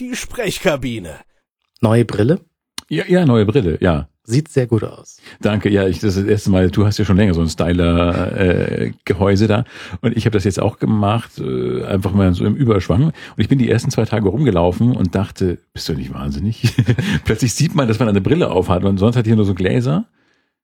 die Sprechkabine. Neue Brille? Ja, ja, neue Brille, ja. Sieht sehr gut aus. Danke, ja, ich das, ist das erste Mal, du hast ja schon länger so ein Styler-Gehäuse äh, da und ich habe das jetzt auch gemacht, äh, einfach mal so im Überschwang und ich bin die ersten zwei Tage rumgelaufen und dachte, bist du nicht wahnsinnig? Plötzlich sieht man, dass man eine Brille aufhat und sonst hat hier nur so Gläser,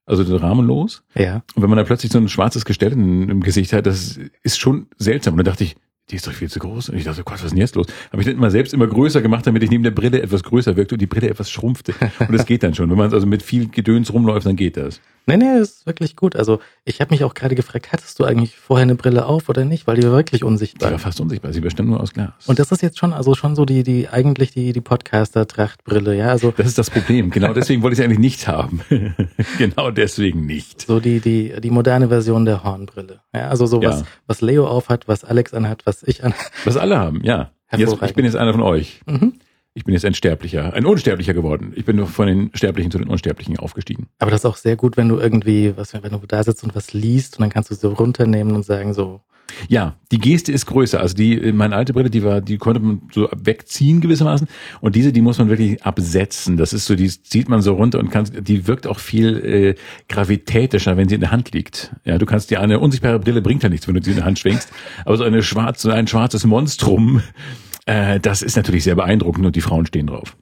also rahmenlos. Ja. Und wenn man da plötzlich so ein schwarzes Gestell im Gesicht hat, das ist schon seltsam und dann dachte ich, die ist doch viel zu groß. Und ich dachte, Gott, was ist denn jetzt los? Habe ich dann immer selbst immer größer gemacht, damit ich neben der Brille etwas größer wirkte und die Brille etwas schrumpfte. Und das geht dann schon. Wenn man also mit viel Gedöns rumläuft, dann geht das. Nee, nee, das ist wirklich gut. Also ich habe mich auch gerade gefragt, hattest du eigentlich vorher eine Brille auf oder nicht? Weil die war wirklich unsichtbar. Die war fast unsichtbar. Sie bestimmt nur aus Glas. Und das ist jetzt schon, also schon so die, die eigentlich die, die Podcaster-Trachtbrille, ja. Also das ist das Problem. Genau deswegen wollte ich sie eigentlich nicht haben. genau deswegen nicht. So die, die, die moderne Version der Hornbrille. Ja, also so was, ja. was Leo aufhat, was Alex anhat, was ich anhat. Was alle haben, ja. Jetzt, ich bin jetzt einer von euch. Mhm ich bin jetzt ein Sterblicher, ein Unsterblicher geworden. Ich bin nur von den Sterblichen zu den Unsterblichen aufgestiegen. Aber das ist auch sehr gut, wenn du irgendwie, was, wenn du da sitzt und was liest und dann kannst du so runternehmen und sagen so. Ja, die Geste ist größer. Also die, meine alte Brille, die war, die konnte man so wegziehen gewissermaßen. Und diese, die muss man wirklich absetzen. Das ist so, die zieht man so runter und kann, die wirkt auch viel äh, gravitätischer, wenn sie in der Hand liegt. Ja, du kannst dir eine unsichtbare Brille bringt ja nichts, wenn du sie in der Hand schwenkst. Aber so eine schwarze, ein schwarzes Monstrum äh, das ist natürlich sehr beeindruckend und die Frauen stehen drauf.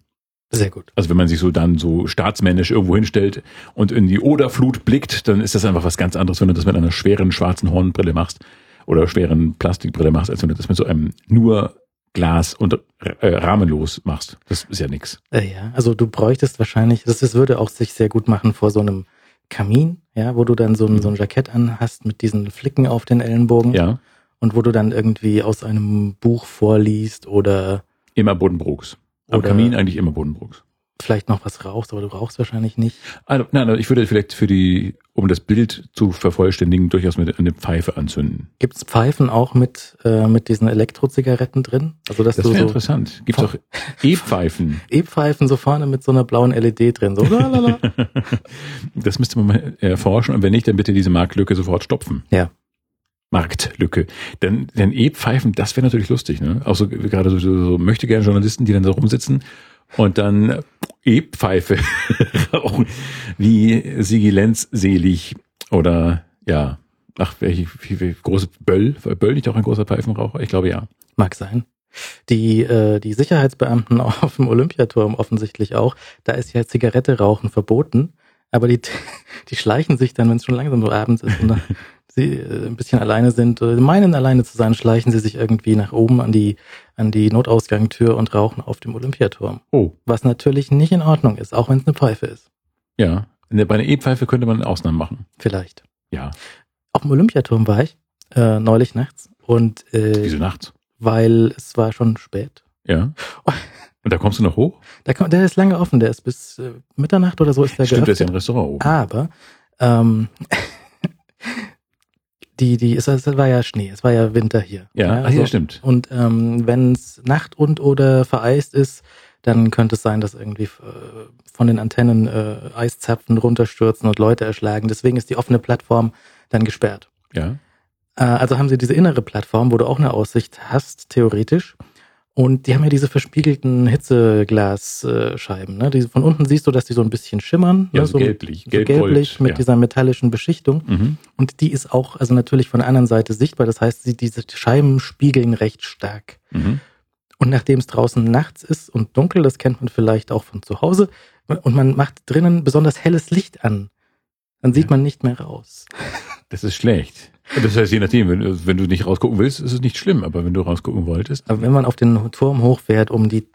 Sehr gut. Also wenn man sich so dann so staatsmännisch irgendwo hinstellt und in die Oderflut blickt, dann ist das einfach was ganz anderes, wenn du das mit einer schweren schwarzen Hornbrille machst oder schweren Plastikbrille machst, als wenn du das mit so einem nur Glas und äh, rahmenlos machst. Das ist ja nix. Äh, ja, also du bräuchtest wahrscheinlich, das, das würde auch sich sehr gut machen vor so einem Kamin, ja, wo du dann so ein, so ein Jackett anhast mit diesen Flicken auf den Ellenbogen. Ja und wo du dann irgendwie aus einem Buch vorliest oder immer Buddenbrooks. Am Kamin eigentlich immer Buddenbrooks. Vielleicht noch was rauchst, aber du rauchst wahrscheinlich nicht. Also, nein, ich würde vielleicht für die, um das Bild zu vervollständigen, durchaus mit eine Pfeife anzünden. Gibt's Pfeifen auch mit äh, mit diesen Elektrozigaretten drin? Also dass das wäre so interessant. Gibt's auch E-Pfeifen? E-Pfeifen so vorne mit so einer blauen LED drin. So. das müsste man mal erforschen und wenn nicht, dann bitte diese Marktlücke sofort stopfen. Ja. Marktlücke. Denn, denn E-Pfeifen, das wäre natürlich lustig, ne? Auch so gerade so, so möchte gerne Journalisten, die dann da rumsitzen und dann E-Pfeife rauchen, wie Sigi Lenz selig oder ja, ach, welche, wie, wie, große Böll, Böll nicht auch ein großer Pfeifenraucher? Ich glaube ja. Mag sein. Die, äh, die Sicherheitsbeamten auf dem Olympiaturm offensichtlich auch, da ist ja Zigarette rauchen verboten, aber die, die schleichen sich dann, wenn es schon langsam so abends ist und dann sie äh, ein bisschen alleine sind, oder meinen alleine zu sein, schleichen sie sich irgendwie nach oben an die, an die Notausgangstür und rauchen auf dem Olympiaturm. Oh. Was natürlich nicht in Ordnung ist, auch wenn es eine Pfeife ist. Ja. Bei einer E-Pfeife könnte man Ausnahmen machen. Vielleicht. Ja. Auf dem Olympiaturm war ich, äh, neulich nachts. Und, äh, Wieso nachts? Weil es war schon spät. Ja. Und da kommst du noch hoch? Der, der ist lange offen, der ist bis äh, Mitternacht oder so ist der Stimmt, geöffnet. das ist ja ein Restaurant oben. Aber ähm, die, die, es, es war ja Schnee, es war ja Winter hier. Ja, ja, also, ja stimmt. Und ähm, wenn es Nacht und oder vereist ist, dann könnte es sein, dass irgendwie äh, von den Antennen äh, Eiszapfen runterstürzen und Leute erschlagen. Deswegen ist die offene Plattform dann gesperrt. Ja. Äh, also haben sie diese innere Plattform, wo du auch eine Aussicht hast, theoretisch. Und die haben ja diese verspiegelten Hitzeglasscheiben. Ne? Die, von unten siehst du, dass die so ein bisschen schimmern. Ja, ne? so gelblich. So gelb gelblich mit ja. dieser metallischen Beschichtung. Mhm. Und die ist auch, also natürlich von der anderen Seite sichtbar. Das heißt, sie, diese Scheiben spiegeln recht stark. Mhm. Und nachdem es draußen nachts ist und dunkel, das kennt man vielleicht auch von zu Hause, und man macht drinnen besonders helles Licht an, dann sieht ja. man nicht mehr raus. Das ist schlecht. Das heißt, je nachdem, wenn, wenn, du nicht rausgucken willst, ist es nicht schlimm, aber wenn du rausgucken wolltest. Aber wenn man auf den Turm hochfährt, um die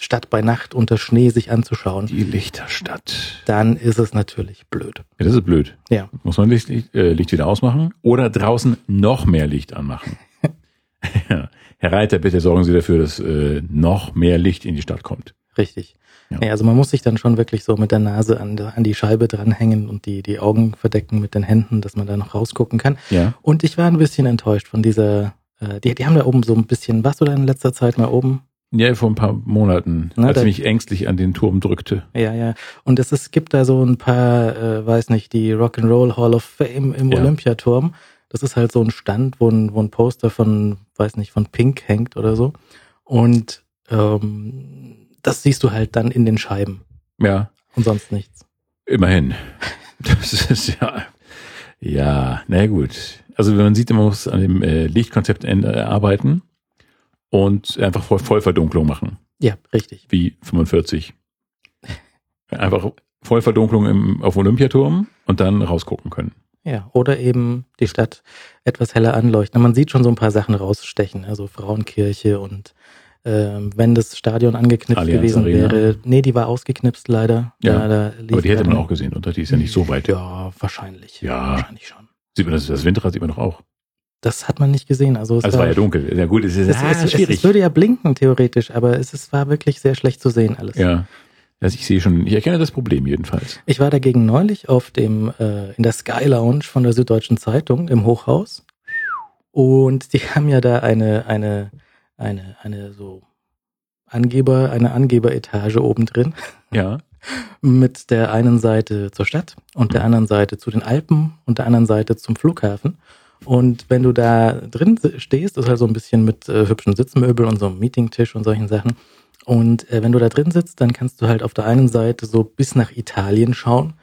Stadt bei Nacht unter Schnee sich anzuschauen. Die Lichterstadt. Dann ist es natürlich blöd. Ja, das ist blöd. Ja. Muss man Licht, äh, Licht wieder ausmachen oder draußen noch mehr Licht anmachen. Herr Reiter, bitte sorgen Sie dafür, dass äh, noch mehr Licht in die Stadt kommt. Richtig. Ja. ja. also man muss sich dann schon wirklich so mit der Nase an, an die Scheibe dranhängen und die, die Augen verdecken mit den Händen, dass man da noch rausgucken kann. Ja. Und ich war ein bisschen enttäuscht von dieser, äh, die, die haben da oben so ein bisschen, warst du da in letzter Zeit mal oben? Ja, vor ein paar Monaten, Na, als ich mich ängstlich an den Turm drückte. Ja, ja. Und es, es gibt da so ein paar, äh, weiß nicht, die Rock'n'Roll Hall of Fame im ja. Olympiaturm. Das ist halt so ein Stand, wo ein, wo ein Poster von, weiß nicht, von Pink hängt oder so. Und ähm, das siehst du halt dann in den Scheiben Ja, und sonst nichts. immerhin. Das ist ja, ja, na gut. Also wenn man sieht, man muss an dem äh, Lichtkonzept äh, arbeiten und einfach Voll Vollverdunklung machen, Ja, richtig. wie 45. Einfach Vollverdunklung im, auf Olympiaturm und dann rausgucken können. Ja, oder eben die Stadt etwas heller anleuchten. Man sieht schon so ein paar Sachen rausstechen, also Frauenkirche und ähm, wenn das Stadion angeknipst Allianz gewesen Arena. wäre. Nee, die war ausgeknipst leider. Ja, lief Aber die hätte man auch gesehen, oder? Die ist ja nicht so weit. Ja, wahrscheinlich. Ja. Wahrscheinlich schon. Sieht man das, das Windrad sieht man doch auch. Das hat man nicht gesehen. Also es, Also es war ja dunkel. Ja gut, es ist es, ah, es, es, schwierig. es würde ja blinken, theoretisch, aber es, es war wirklich sehr schlecht zu sehen alles. ja. Also ich sehe schon, ich erkenne das Problem jedenfalls. Ich war dagegen neulich auf dem, äh, in der Sky Lounge von der Süddeutschen Zeitung im Hochhaus. Und die haben ja da eine, eine, eine, eine so Angeber, eine Angeberetage oben drin. Ja. Mit der einen Seite zur Stadt und der anderen Seite zu den Alpen und der anderen Seite zum Flughafen. Und wenn du da drin stehst, ist halt so ein bisschen mit äh, hübschen Sitzmöbeln und so einem Meetingtisch und solchen Sachen. Und äh, wenn du da drin sitzt, dann kannst du halt auf der einen Seite so bis nach Italien schauen,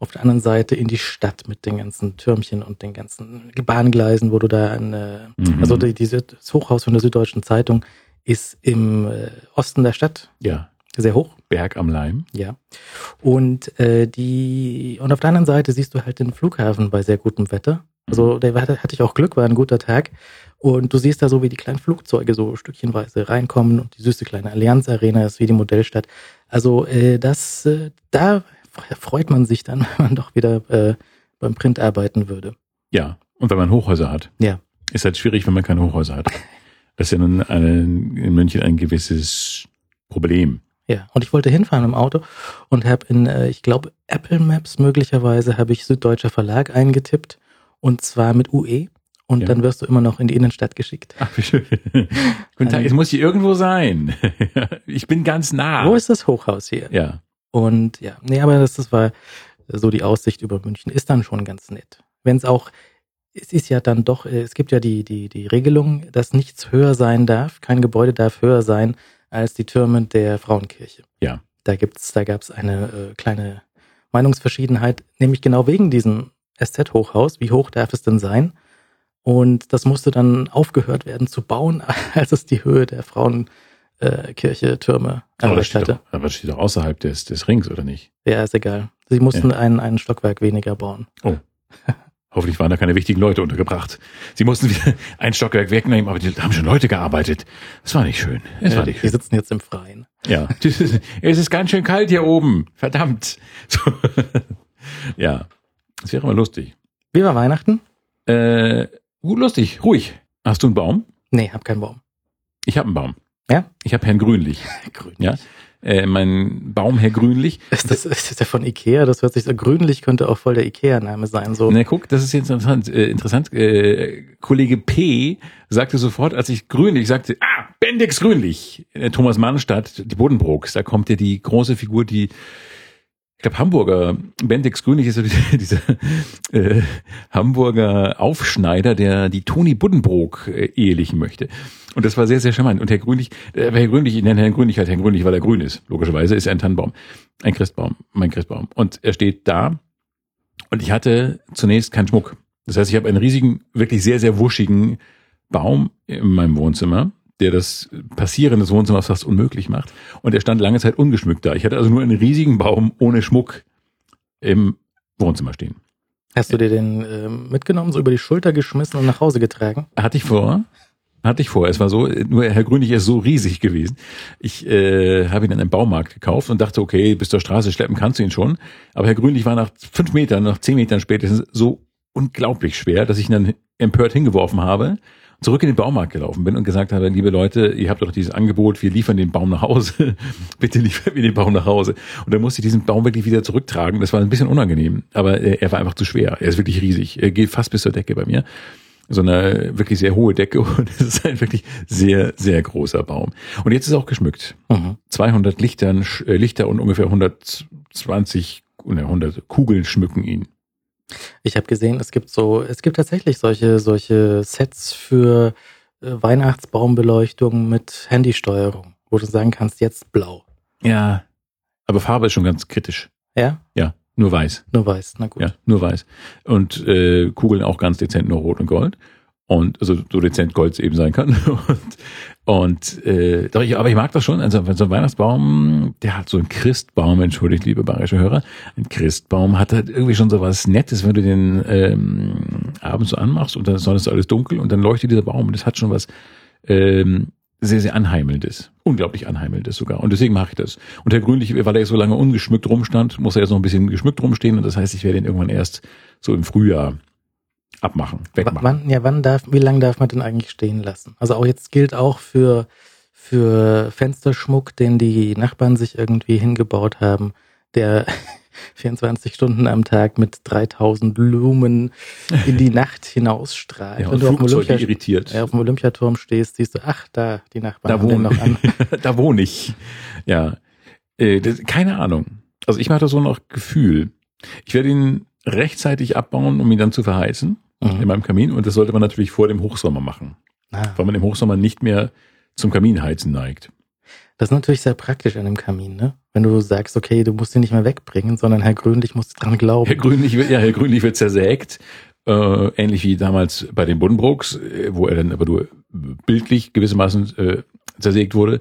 auf der anderen Seite in die Stadt mit den ganzen Türmchen und den ganzen Bahngleisen, wo du da an, äh, Mhm. also die, diese, das Hochhaus von der Süddeutschen Zeitung ist im äh, Osten der Stadt, Ja. sehr hoch. Berg am Leim. Ja. Und äh, die und auf der anderen Seite siehst du halt den Flughafen bei sehr gutem Wetter. Also der hatte, hatte ich auch Glück, war ein guter Tag. Und du siehst da so, wie die kleinen Flugzeuge so stückchenweise reinkommen und die süße kleine Allianz Arena ist wie die Modellstadt. Also äh, das, äh, da freut man sich dann, wenn man doch wieder äh, beim Print arbeiten würde. Ja. Und wenn man Hochhäuser hat. Ja. Ist halt schwierig, wenn man keine Hochhäuser hat. Das ist ja nun eine, in München ein gewisses Problem. Ja, und ich wollte hinfahren im Auto und habe in, äh, ich glaube, Apple Maps möglicherweise habe ich Süddeutscher Verlag eingetippt und zwar mit UE und Ja. dann wirst du immer noch in die Innenstadt geschickt. Ach, wie schön. Guten Tag, es muss hier irgendwo sein. ich bin ganz nah. Wo ist das Hochhaus hier? Ja. Und ja, nee, aber das, das war so die Aussicht über München ist dann schon ganz nett. Wenn es auch, es ist ja dann doch, äh, es gibt ja die, die, die Regelung, dass nichts höher sein darf, kein Gebäude darf höher sein als die Türme der Frauenkirche. Ja. Da gibt's, da gab's eine äh, kleine Meinungsverschiedenheit, nämlich genau wegen diesem SZ-Hochhaus. Wie hoch darf es denn sein? Und das musste dann aufgehört werden zu bauen, als es die Höhe der Frauenkirche Türme Aber das, erreicht steht hatte. doch, aber das steht doch außerhalb des, des Rings, oder nicht? Ja, ist egal. Sie mussten ein, ein Stockwerk weniger bauen. Hoffentlich waren da keine wichtigen Leute untergebracht. Sie mussten wieder ein Stockwerk wegnehmen, aber die da haben schon Leute gearbeitet. Das war nicht schön. Das war Äh, nicht schön. sitzen jetzt im Freien. Ja. es ist ganz schön kalt hier oben. Verdammt. So. Ja. Das wäre mal lustig. Wie war Weihnachten? Äh, gut, lustig. Ruhig. Hast du einen Baum? Nee, hab keinen Baum. Ich habe einen Baum. Ja? Ich habe Herrn Grünlich. Grün. Ja. Äh, mein Baum, Herr Grünlich. Ist das, ist das der von Ikea? Das hört sich so grünlich, könnte auch voll der Ikea-Name sein. So. Na guck, das ist jetzt interessant. Äh, interessant. Äh, Kollege P. sagte sofort, als ich Grünlich sagte, ah, Bendix Grünlich. Äh, Thomas Mannstadt, die Buddenbrooks. Da kommt ja die große Figur, die ich glaube, Hamburger, Bendix Grünlich ist so dieser, äh, Hamburger Aufschneider, der die Toni Buddenbrook äh, ehelichen möchte. Und das war sehr, sehr charmant. Und Herr Grünlich, äh, Herr Grünlich, ich nenne Herrn Grünlich halt Herrn Grünlich, weil er grün ist. Logischerweise ist er ein Tannenbaum. Ein Christbaum, mein Christbaum. Und er steht da und ich hatte zunächst keinen Schmuck. Das heißt, ich habe einen riesigen, wirklich sehr, sehr wuschigen Baum in meinem Wohnzimmer, der das Passieren des Wohnzimmers fast unmöglich macht. Und er stand lange Zeit ungeschmückt da. Ich hatte also nur einen riesigen Baum ohne Schmuck im Wohnzimmer stehen. Hast du dir den ähm, mitgenommen, so über die Schulter geschmissen und nach Hause getragen? Hatte ich vor. Hatte ich vor. Es war so, nur Herr Grünig ist so riesig gewesen. Ich äh, habe ihn in einem Baumarkt gekauft und dachte, okay, bis zur Straße schleppen kannst du ihn schon. Aber Herr Grünlich war nach fünf Metern, nach zehn Metern spätestens so unglaublich schwer, dass ich ihn dann empört hingeworfen habe, zurück in den Baumarkt gelaufen bin und gesagt habe, liebe Leute, ihr habt doch dieses Angebot, wir liefern den Baum nach Hause. Bitte liefern wir den Baum nach Hause. Und dann musste ich diesen Baum wirklich wieder zurücktragen. Das war ein bisschen unangenehm, aber äh, er war einfach zu schwer. Er ist wirklich riesig. Er geht fast bis zur Decke bei mir so eine wirklich sehr hohe Decke und es ist ein wirklich sehr, sehr großer Baum. Und jetzt ist er auch geschmückt. Mhm. 200 Lichtern, äh, Lichter und ungefähr 120, ne, 100 Kugeln schmücken ihn. Ich habe gesehen, es gibt so, es gibt tatsächlich solche, solche Sets für äh, Weihnachtsbaumbeleuchtung mit Handysteuerung, wo du sagen kannst, jetzt blau. Ja, aber Farbe ist schon ganz kritisch. Ja? Ja, nur weiß. Nur weiß, na gut. Ja, nur weiß. Und äh, Kugeln auch ganz dezent nur rot und gold. Und also so dezent Gold es eben sein kann. Und, und äh, doch, ich, aber ich mag das schon. Also so ein Weihnachtsbaum, der hat so einen Christbaum, entschuldigt, liebe bayerische Hörer. Ein Christbaum hat halt irgendwie schon so was Nettes, wenn du den ähm, abends so anmachst und dann ist alles dunkel und dann leuchtet dieser Baum und das hat schon was ähm, sehr, sehr Anheimelndes. Unglaublich Anheimelndes sogar. Und deswegen mache ich das. Und der Grünliche, weil er so lange ungeschmückt rumstand, muss er jetzt noch ein bisschen geschmückt rumstehen. Und das heißt, ich werde ihn irgendwann erst so im Frühjahr abmachen, wegmachen. Wann, ja, wann darf, wie lange darf man den eigentlich stehen lassen? Also auch jetzt gilt auch für, für Fensterschmuck, den die Nachbarn sich irgendwie hingebaut haben, der 24 Stunden am Tag mit 3000 Lumen in die Nacht hinausstrahlt. Ja, Wenn du auf dem, ja, auf dem Olympiaturm stehst, siehst du, ach, da, die Nachbarn Da haben den wohne, noch an. da wohne ich. Ja. Äh, das, keine Ahnung. Also ich mache das so nach Gefühl. Ich werde ihn rechtzeitig abbauen, um ihn dann zu verheizen Mhm. in meinem Kamin. Und das sollte man natürlich vor dem Hochsommer machen, Ah, weil man im Hochsommer nicht mehr zum Kaminheizen neigt. das ist natürlich sehr praktisch an dem Kamin, ne? Wenn du sagst, okay, du musst ihn nicht mehr wegbringen, sondern Herr Grünlich muss dran glauben. Herr Grünlich wird, ja, Herr Grünlich wird zersägt. Äh, ähnlich wie damals bei den Buddenbrooks, äh, wo er dann aber nur bildlich gewissermaßen äh, zersägt wurde.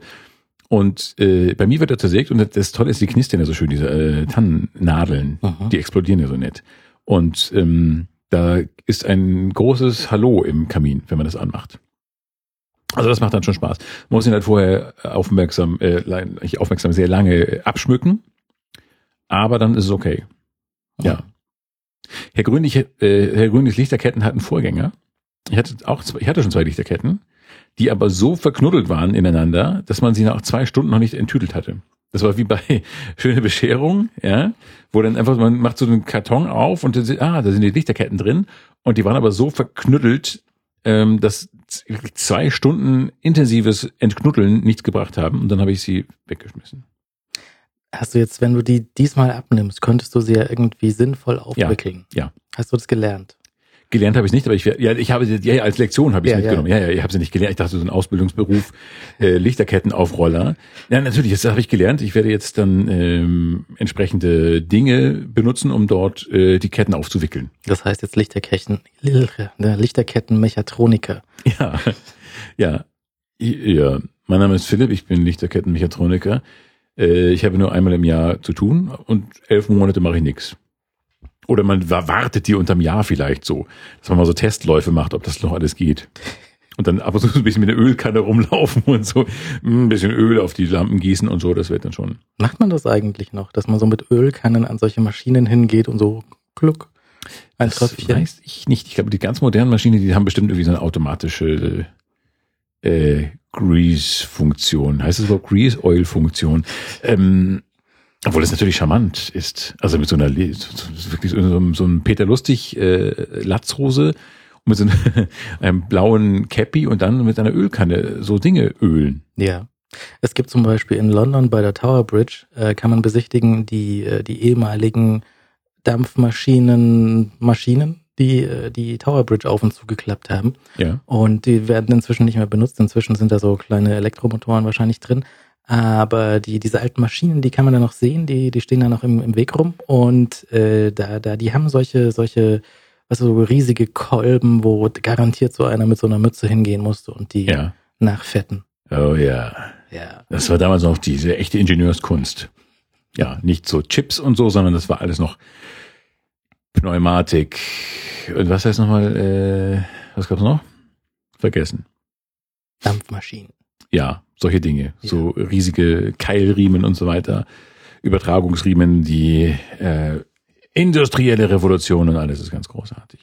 Und äh, bei mir wird er zersägt und das Tolle ist, die knistern ja so schön, diese äh, Tannennadeln, Mhm. die explodieren ja so nett. Und ähm, da ist ein großes Hallo im Kamin, wenn man das anmacht. Also das macht dann schon Spaß. Man muss ihn halt vorher aufmerksam, äh, lein- nicht aufmerksam, sehr lange äh, abschmücken, aber dann ist es okay. Ja. Herr Grünlich, äh, Herr Grünlichs Lichterketten hatten Vorgänger. Ich hatte auch zwei, ich hatte schon zwei Lichterketten, die aber so verknuddelt waren ineinander, dass man sie nach zwei Stunden noch nicht enttüdelt hatte. Das war wie bei Schöne Bescherung, ja, wo dann einfach, man macht so einen Karton auf und dann, sind- ah, da sind die Lichterketten drin und die waren aber so verknüttelt, ähm, dass zwei Stunden intensives Entknuddeln nichts gebracht haben und dann habe ich sie weggeschmissen. Hast du jetzt, wenn du die diesmal abnimmst, könntest du sie ja irgendwie sinnvoll aufwickeln? ja. Hast du das gelernt? Gelernt habe ich nicht, aber ich ja, ich habe sie- ja, ja als Lektion habe ich Ja, mitgenommen. Ja, ja, ich habe sie nicht gelernt. Ich dachte so ein Ausbildungsberuf äh, Lichterkettenaufroller. Ja, natürlich, das habe ich gelernt. Ich werde jetzt dann ähm, entsprechende Dinge benutzen, um dort äh, die Ketten aufzuwickeln. Das heißt jetzt Lichterketten, ne, Lichterkettenmechatroniker. Ja, ja, ja. Mein Name ist Philipp. Ich bin Lichterkettenmechatroniker. Äh, ich habe nur einmal im Jahr zu tun und elf Monate mache ich nichts. Oder man wa- wartet die unterm Jahr vielleicht so, dass man mal so Testläufe macht, ob das noch alles geht. Und dann ab und zu so ein bisschen mit der Ölkanne rumlaufen und so ein bisschen Öl auf die Lampen gießen und so, das wird dann schon. Macht man das eigentlich noch, dass man so mit Ölkannen an solche Maschinen hingeht und so kluck, ein Das Tröpfchen? weiß ich nicht. Ich glaube, die ganz modernen Maschinen, die haben bestimmt irgendwie so eine automatische äh, Grease-Funktion. Heißt es überhaupt Grease-Oil-Funktion? Ähm, obwohl es natürlich charmant ist. Also mit so einer wirklich so, so, so einem Peter Lustig äh, Latzhose und mit so einem, einem blauen Cappy und dann mit einer Ölkanne so Dinge ölen. Ja. Es gibt zum Beispiel in London bei der Tower Bridge, äh, kann man besichtigen, die, äh, die ehemaligen Dampfmaschinen, Maschinen, die äh, die Tower Bridge auf und zu geklappt haben. Ja. Und die werden inzwischen nicht mehr benutzt. Inzwischen sind da so kleine Elektromotoren wahrscheinlich drin. Aber die, diese alten Maschinen, die kann man da noch sehen, die, die stehen da noch im, im Weg rum. Und äh, da, da, die haben solche, solche, was so riesige Kolben, wo garantiert so einer mit so einer Mütze hingehen musste und die Ja. nachfetten. Oh ja. Ja. Das war damals noch diese echte Ingenieurskunst. Ja, nicht so Chips und so, sondern das war alles noch Pneumatik. Und was heißt nochmal, äh, was gab's noch? Vergessen. Dampfmaschinen. Ja, solche Dinge. Ja. So riesige Keilriemen und so weiter. Übertragungsriemen, die äh, industrielle Revolution und alles ist ganz großartig.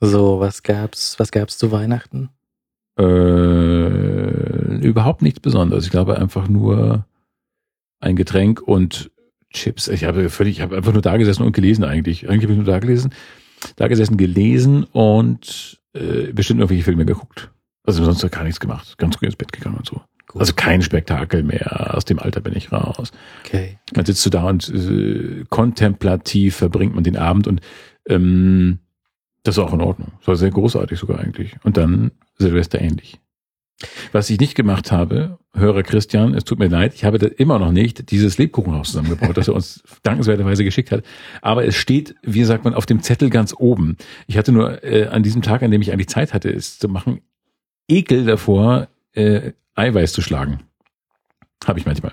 So, was gab's, was gab's zu Weihnachten? Äh, überhaupt nichts Besonderes. Ich glaube einfach nur ein Getränk und Chips. Ich habe völlig, ich habe einfach nur da gesessen und gelesen eigentlich. Eigentlich habe ich nur da gelesen, da gesessen, gelesen und äh, bestimmt irgendwelche Filme geguckt. Also sonst gar nichts gemacht. Ganz früh ins Bett gegangen und so. Gut. Also kein Spektakel mehr. Aus dem Alter bin ich raus. Okay. Dann sitzt du da und äh, kontemplativ verbringt man den Abend und ähm, das ist auch in Ordnung. Das war sehr großartig sogar eigentlich. Und dann Silvester ähnlich. Was ich nicht gemacht habe, Hörer Christian, es tut mir leid, ich habe da immer noch nicht dieses Lebkuchenhaus zusammengebaut, das er uns dankenswerterweise geschickt hat. Aber es steht, wie sagt man, auf dem Zettel ganz oben. Ich hatte nur äh, an diesem Tag, an dem ich eigentlich Zeit hatte, es zu machen, Ekel davor, äh, Eiweiß zu schlagen. Habe ich manchmal.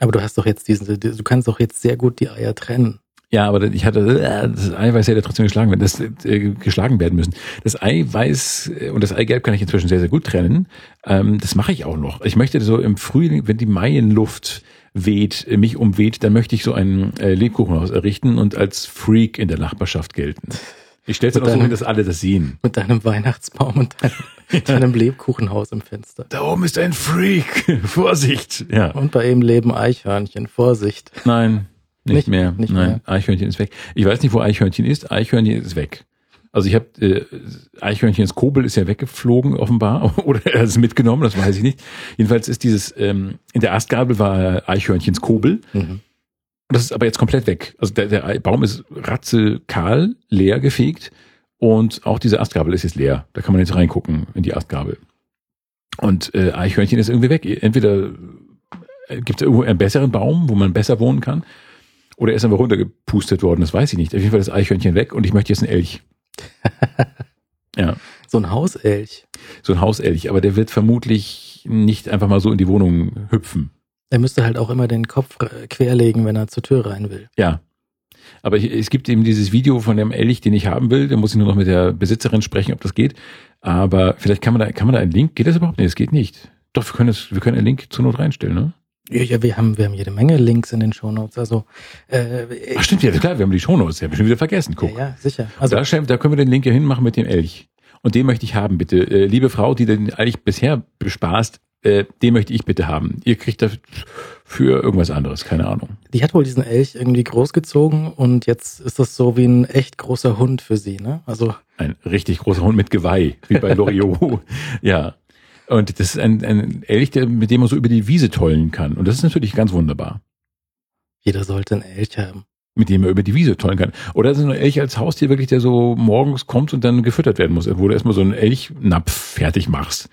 Aber du hast doch jetzt diesen, du kannst doch jetzt sehr gut die Eier trennen. Ja, aber ich hatte, äh, das Eiweiß hätte trotzdem geschlagen werden, das äh, geschlagen werden müssen. Das Eiweiß äh, und das Eigelb kann ich inzwischen sehr, sehr gut trennen. Ähm, das mache ich auch noch. Ich möchte so im Frühling, wenn die Maienluft weht, äh, mich umweht, dann möchte ich so ein äh, Lebkuchenhaus errichten und als Freak in der Nachbarschaft gelten. Ich stelle es auch so hin, dass alle das sehen. Mit deinem Weihnachtsbaum und deinem, deinem Lebkuchenhaus im Fenster. Da oben ist ein Freak. Vorsicht. Ja. Und bei ihm leben Eichhörnchen. Vorsicht. Nein, nicht, Nicht- mehr. nicht Nein, mehr. Eichhörnchen ist weg. Ich weiß nicht, wo Eichhörnchen ist. Eichhörnchen ist weg. Also ich habe äh, Eichhörnchens Kobel ist ja weggeflogen offenbar oder er ist mitgenommen, das weiß ich nicht. Jedenfalls ist dieses ähm, in der Astgabel war Eichhörnchens Kobel. Mhm. Das ist aber jetzt komplett weg. Also der, der Baum ist ratzelkahl, leer gefegt und auch diese Astgabel ist jetzt leer. Da kann man jetzt reingucken in die Astgabel. Und äh, Eichhörnchen ist irgendwie weg. Entweder gibt es irgendwo einen besseren Baum, wo man besser wohnen kann, oder er ist einfach runtergepustet worden, das weiß ich nicht. Auf jeden Fall ist Eichhörnchen weg und ich möchte jetzt einen Elch. ja, So ein Hauselch. so ein Hauselch, aber der wird vermutlich nicht einfach mal so in die Wohnung hüpfen. Er müsste halt auch immer den Kopf äh, querlegen, wenn er zur Tür rein will. Ja. Aber ich, es gibt eben dieses Video von dem Elch, den ich haben will. Da muss ich nur noch mit der Besitzerin sprechen, ob das geht. Aber vielleicht kann man da, kann man da einen Link? Geht das überhaupt? Nee, das geht nicht. Doch, wir können das, wir können einen Link zur Not reinstellen, ne? Ja, ja, wir haben, wir haben jede Menge Links in den Shownotes. Also, äh, Ach stimmt, ja, klar, wir haben die Shownotes. Ja, schon wieder vergessen. Guck. ja, ja, sicher. Also da, da können wir den Link ja hinmachen mit dem Elch. Und den möchte ich haben, bitte. Äh, liebe Frau, die den Elch bisher bespaßt, äh, den möchte ich bitte haben. Ihr kriegt dafür irgendwas anderes, keine Ahnung. die hat wohl diesen Elch irgendwie großgezogen und jetzt ist das so wie ein echt großer Hund für sie, ne? Also, Ein richtig großer Hund mit Geweih, wie bei Loriot. ja. Und das ist ein, ein Elch, der, mit dem man so über die Wiese tollen kann. Und das ist natürlich ganz wunderbar. jeder sollte einen Elch haben. Mit dem man über die Wiese tollen kann. Oder ist es ein Elch als Haustier wirklich, der so morgens kommt und dann gefüttert werden muss, wo du erstmal so einen Elchnapf fertig machst.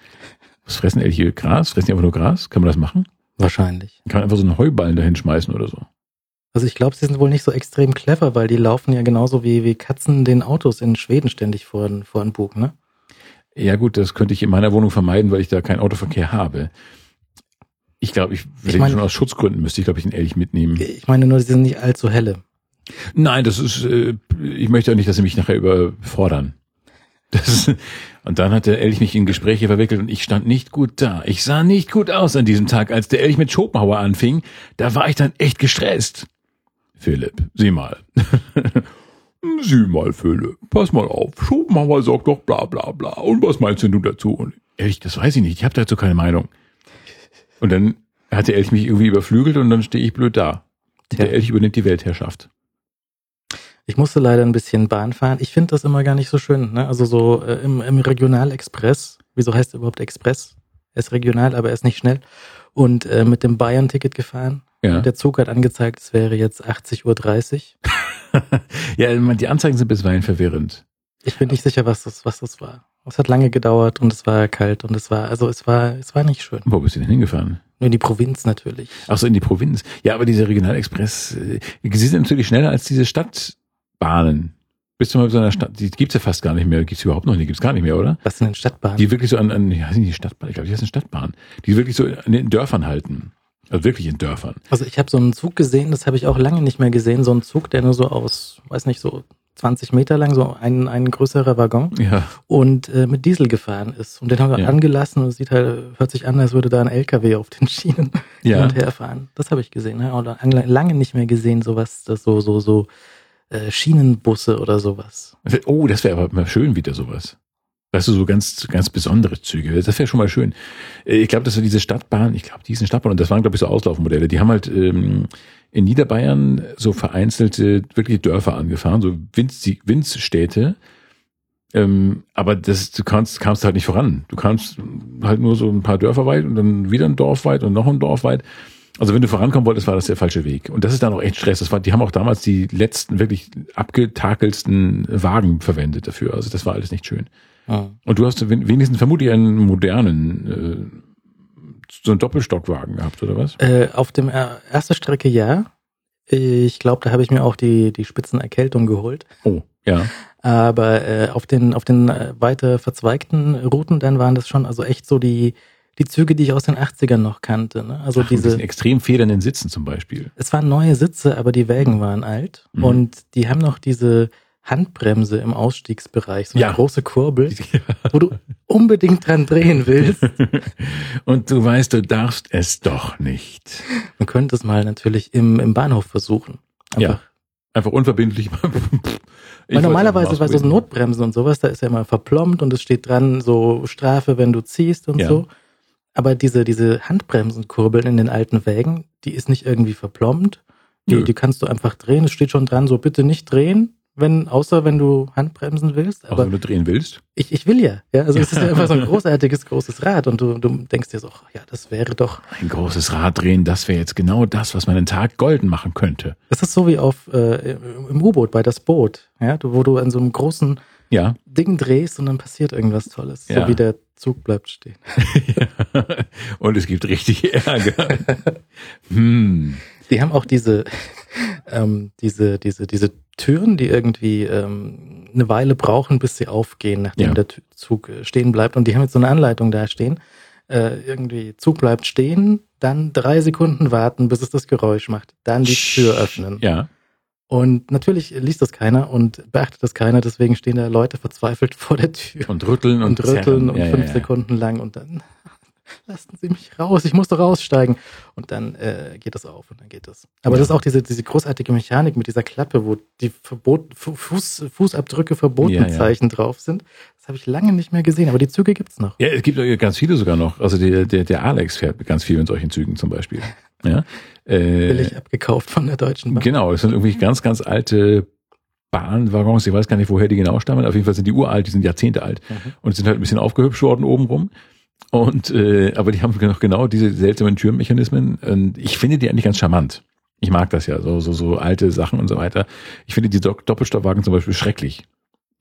Was fressen Elche? Gras? Fressen die einfach nur Gras? Kann man das machen? Wahrscheinlich. Kann man einfach so einen Heuballen dahin schmeißen oder so. Also ich glaube, sie sind wohl nicht so extrem clever, weil die laufen ja genauso wie, wie Katzen den Autos in Schweden ständig vor, den- vor den Bug, ne? Ja gut, das könnte ich in meiner Wohnung vermeiden, weil ich da keinen Autoverkehr habe. Ich glaube, ich, Ich meine- schon aus Schutzgründen müsste ich, glaube ich, einen Elch mitnehmen. Ich meine nur, sie sind nicht allzu helle. Nein, das ist, äh, ich möchte auch nicht, dass sie mich nachher überfordern. Das und dann hat der Elch mich in Gespräche verwickelt und ich stand nicht gut da. Ich sah nicht gut aus an diesem Tag, als der Elch mit Schopenhauer anfing. Da war ich dann echt gestresst. Philipp, sieh mal. sieh mal, Philipp, pass mal auf. Schopenhauer sagt doch bla bla bla. Und was meinst denn du dazu? Und Elch, das weiß ich nicht. Ich habe dazu keine Meinung. Und dann hat der Elch mich irgendwie überflügelt und dann stehe ich blöd da. Der Elch übernimmt die Weltherrschaft. Ich musste leider ein bisschen Bahn fahren. Ich finde das immer gar nicht so schön. Ne? Also so äh, im, im Regionalexpress. Wieso heißt er überhaupt Express? Er ist regional, aber er ist nicht schnell. Und äh, mit dem Bayern-Ticket gefahren. Ja. Der Zug hat angezeigt, es wäre jetzt 80.30 Uhr. Ja, die Anzeigen sind bisweilen verwirrend. Ich bin nicht sicher, was das, was das war. Es hat lange gedauert und es war kalt und es war, also es war, es war nicht schön. Wo bist du denn hingefahren? Nur in die Provinz natürlich. Ach so, in die Provinz. Ja, aber diese Regionalexpress, äh, sie sind natürlich schneller als diese Stadtbahnen. Bist du mal in so einer Stadt, die gibt's ja fast gar nicht mehr, gibt's überhaupt noch nicht, gibt's gar nicht mehr, oder? Was sind denn Stadtbahnen? Die wirklich so an, an ja, sind die Stadtbahn, ich glaube, die heißen Stadtbahn, die wirklich so in den Dörfern halten. Also wirklich in Dörfern. Also ich habe so einen Zug gesehen, das habe ich auch lange nicht mehr gesehen, so einen Zug, der nur so aus, weiß nicht, so 20 Meter lang, so ein, ein größerer Waggon Ja. und äh, mit Diesel gefahren ist. Und den haben wir Ja. angelassen und es sieht halt, hört sich an, als würde da ein LKW auf den Schienen hin Ja. und her fahren. Das habe ich gesehen, ne? Oder lang- lange nicht mehr gesehen, sowas, das so, so, so äh, Schienenbusse oder sowas. Oh, das wäre aber mal schön wieder sowas. Weißt du, so ganz, ganz besondere Züge. Das wäre schon mal schön. Äh, Ich glaube, dass wir diese Stadtbahn, ich glaube, diesen Stadtbahn, und das waren, glaube ich, so Auslaufmodelle, die haben halt ähm, in Niederbayern so vereinzelte, wirklich Dörfer angefahren, so Winz, Winzstädte. Ähm, aber das, du kannst, kamst halt nicht voran. Du kannst halt nur so ein paar Dörfer weit und dann wieder ein Dorf weit und noch ein Dorf weit. Also wenn du vorankommen wolltest, war das der falsche Weg. Und das ist dann auch echt Stress. Das war, die haben auch damals die letzten wirklich abgetakelsten Wagen verwendet dafür. Also das war alles nicht schön. Mhm. Und du hast wen- wenigstens vermutlich einen modernen, äh, so einen Doppelstockwagen gehabt, oder was? Äh, auf dem er erste Strecke ja. Ich glaube, da habe ich mir auch die, die Spitzenerkältung geholt. Oh, ja. Aber äh, auf den, auf den äh, weiter verzweigten Routen, dann waren das schon also echt so die, die Züge, die ich aus den 80ern noch kannte. Ne? Also Ach, diese, extrem federnden Sitzen zum Beispiel. es waren neue Sitze, aber die Wägen waren alt. Mhm. Und die haben noch diese Handbremse im Ausstiegsbereich, so eine Ja. große Kurbel, wo du unbedingt dran drehen willst. Und du weißt, du darfst es doch nicht. Man könnte es mal natürlich im, im Bahnhof versuchen. Ja. Einfach unverbindlich. Ich Weil normalerweise einfach bei so. Notbremsen und sowas, da ist ja immer verplombt und es steht dran, so Strafe, wenn du ziehst und Ja. so. Aber diese, diese Handbremsenkurbeln in den alten Wägen, die ist nicht irgendwie verplombt. Die, Nö. die kannst du einfach drehen. Es steht schon dran, so bitte nicht drehen, wenn, außer wenn du Handbremsen willst. Aber wenn du drehen willst. ich, ich will ja. ja also es ist ja einfach so ein großartiges, großes Rad und du, du denkst dir so, ach, ja, das wäre doch. Ein großes Rad drehen, das wäre jetzt genau das, was meinen Tag golden machen könnte. Das ist so wie auf äh, im U-Boot bei das Boot, ja, du- wo du an so einem großen Ja. Ding drehst und dann passiert irgendwas Tolles. Ja. So wie der Zug bleibt stehen. Und es gibt richtig Ärger. hm. Die haben auch diese, ähm, diese, diese, diese Türen, die irgendwie ähm, eine Weile brauchen, bis sie aufgehen, nachdem Ja. der Zug äh, stehen bleibt. Und die haben jetzt so eine Anleitung da stehen. Äh, irgendwie Zug bleibt stehen, dann drei Sekunden warten, bis es das Geräusch macht, dann die Tür öffnen. Ja. Und natürlich liest das keiner und beachtet das keiner, deswegen stehen da Leute verzweifelt vor der Tür Und rütteln und, und rütteln und ja, fünf ja, ja. Sekunden lang und dann lassen Sie mich raus, ich muss doch aussteigen. Und dann äh, geht das auf und dann geht das. Aber Ja. das ist auch diese, diese großartige Mechanik mit dieser Klappe, wo die Verbot, Fu- Fuß, Fußabdrücke Verbotenzeichen drauf sind. Das habe ich lange nicht mehr gesehen, aber die Züge gibt's noch. Ja, es gibt ja ganz viele sogar noch. Also der, der, der Alex fährt ganz viel in solchen Zügen zum Beispiel. Ja. Äh, Billig abgekauft von der Deutschen Bahn. Genau, es sind irgendwie ganz, ganz alte Bahnwaggons. Ich weiß gar nicht, woher die genau stammen. Auf jeden Fall sind die uralt, die sind Jahrzehnte alt Mhm. und sind halt ein bisschen aufgehübscht worden obenrum. Und äh, aber die haben noch genau diese seltsamen Türmechanismen. Und ich finde die eigentlich ganz charmant. Ich mag das ja, so, so, so alte Sachen und so weiter. Ich finde die Dopp- Doppelstockwagen zum Beispiel schrecklich.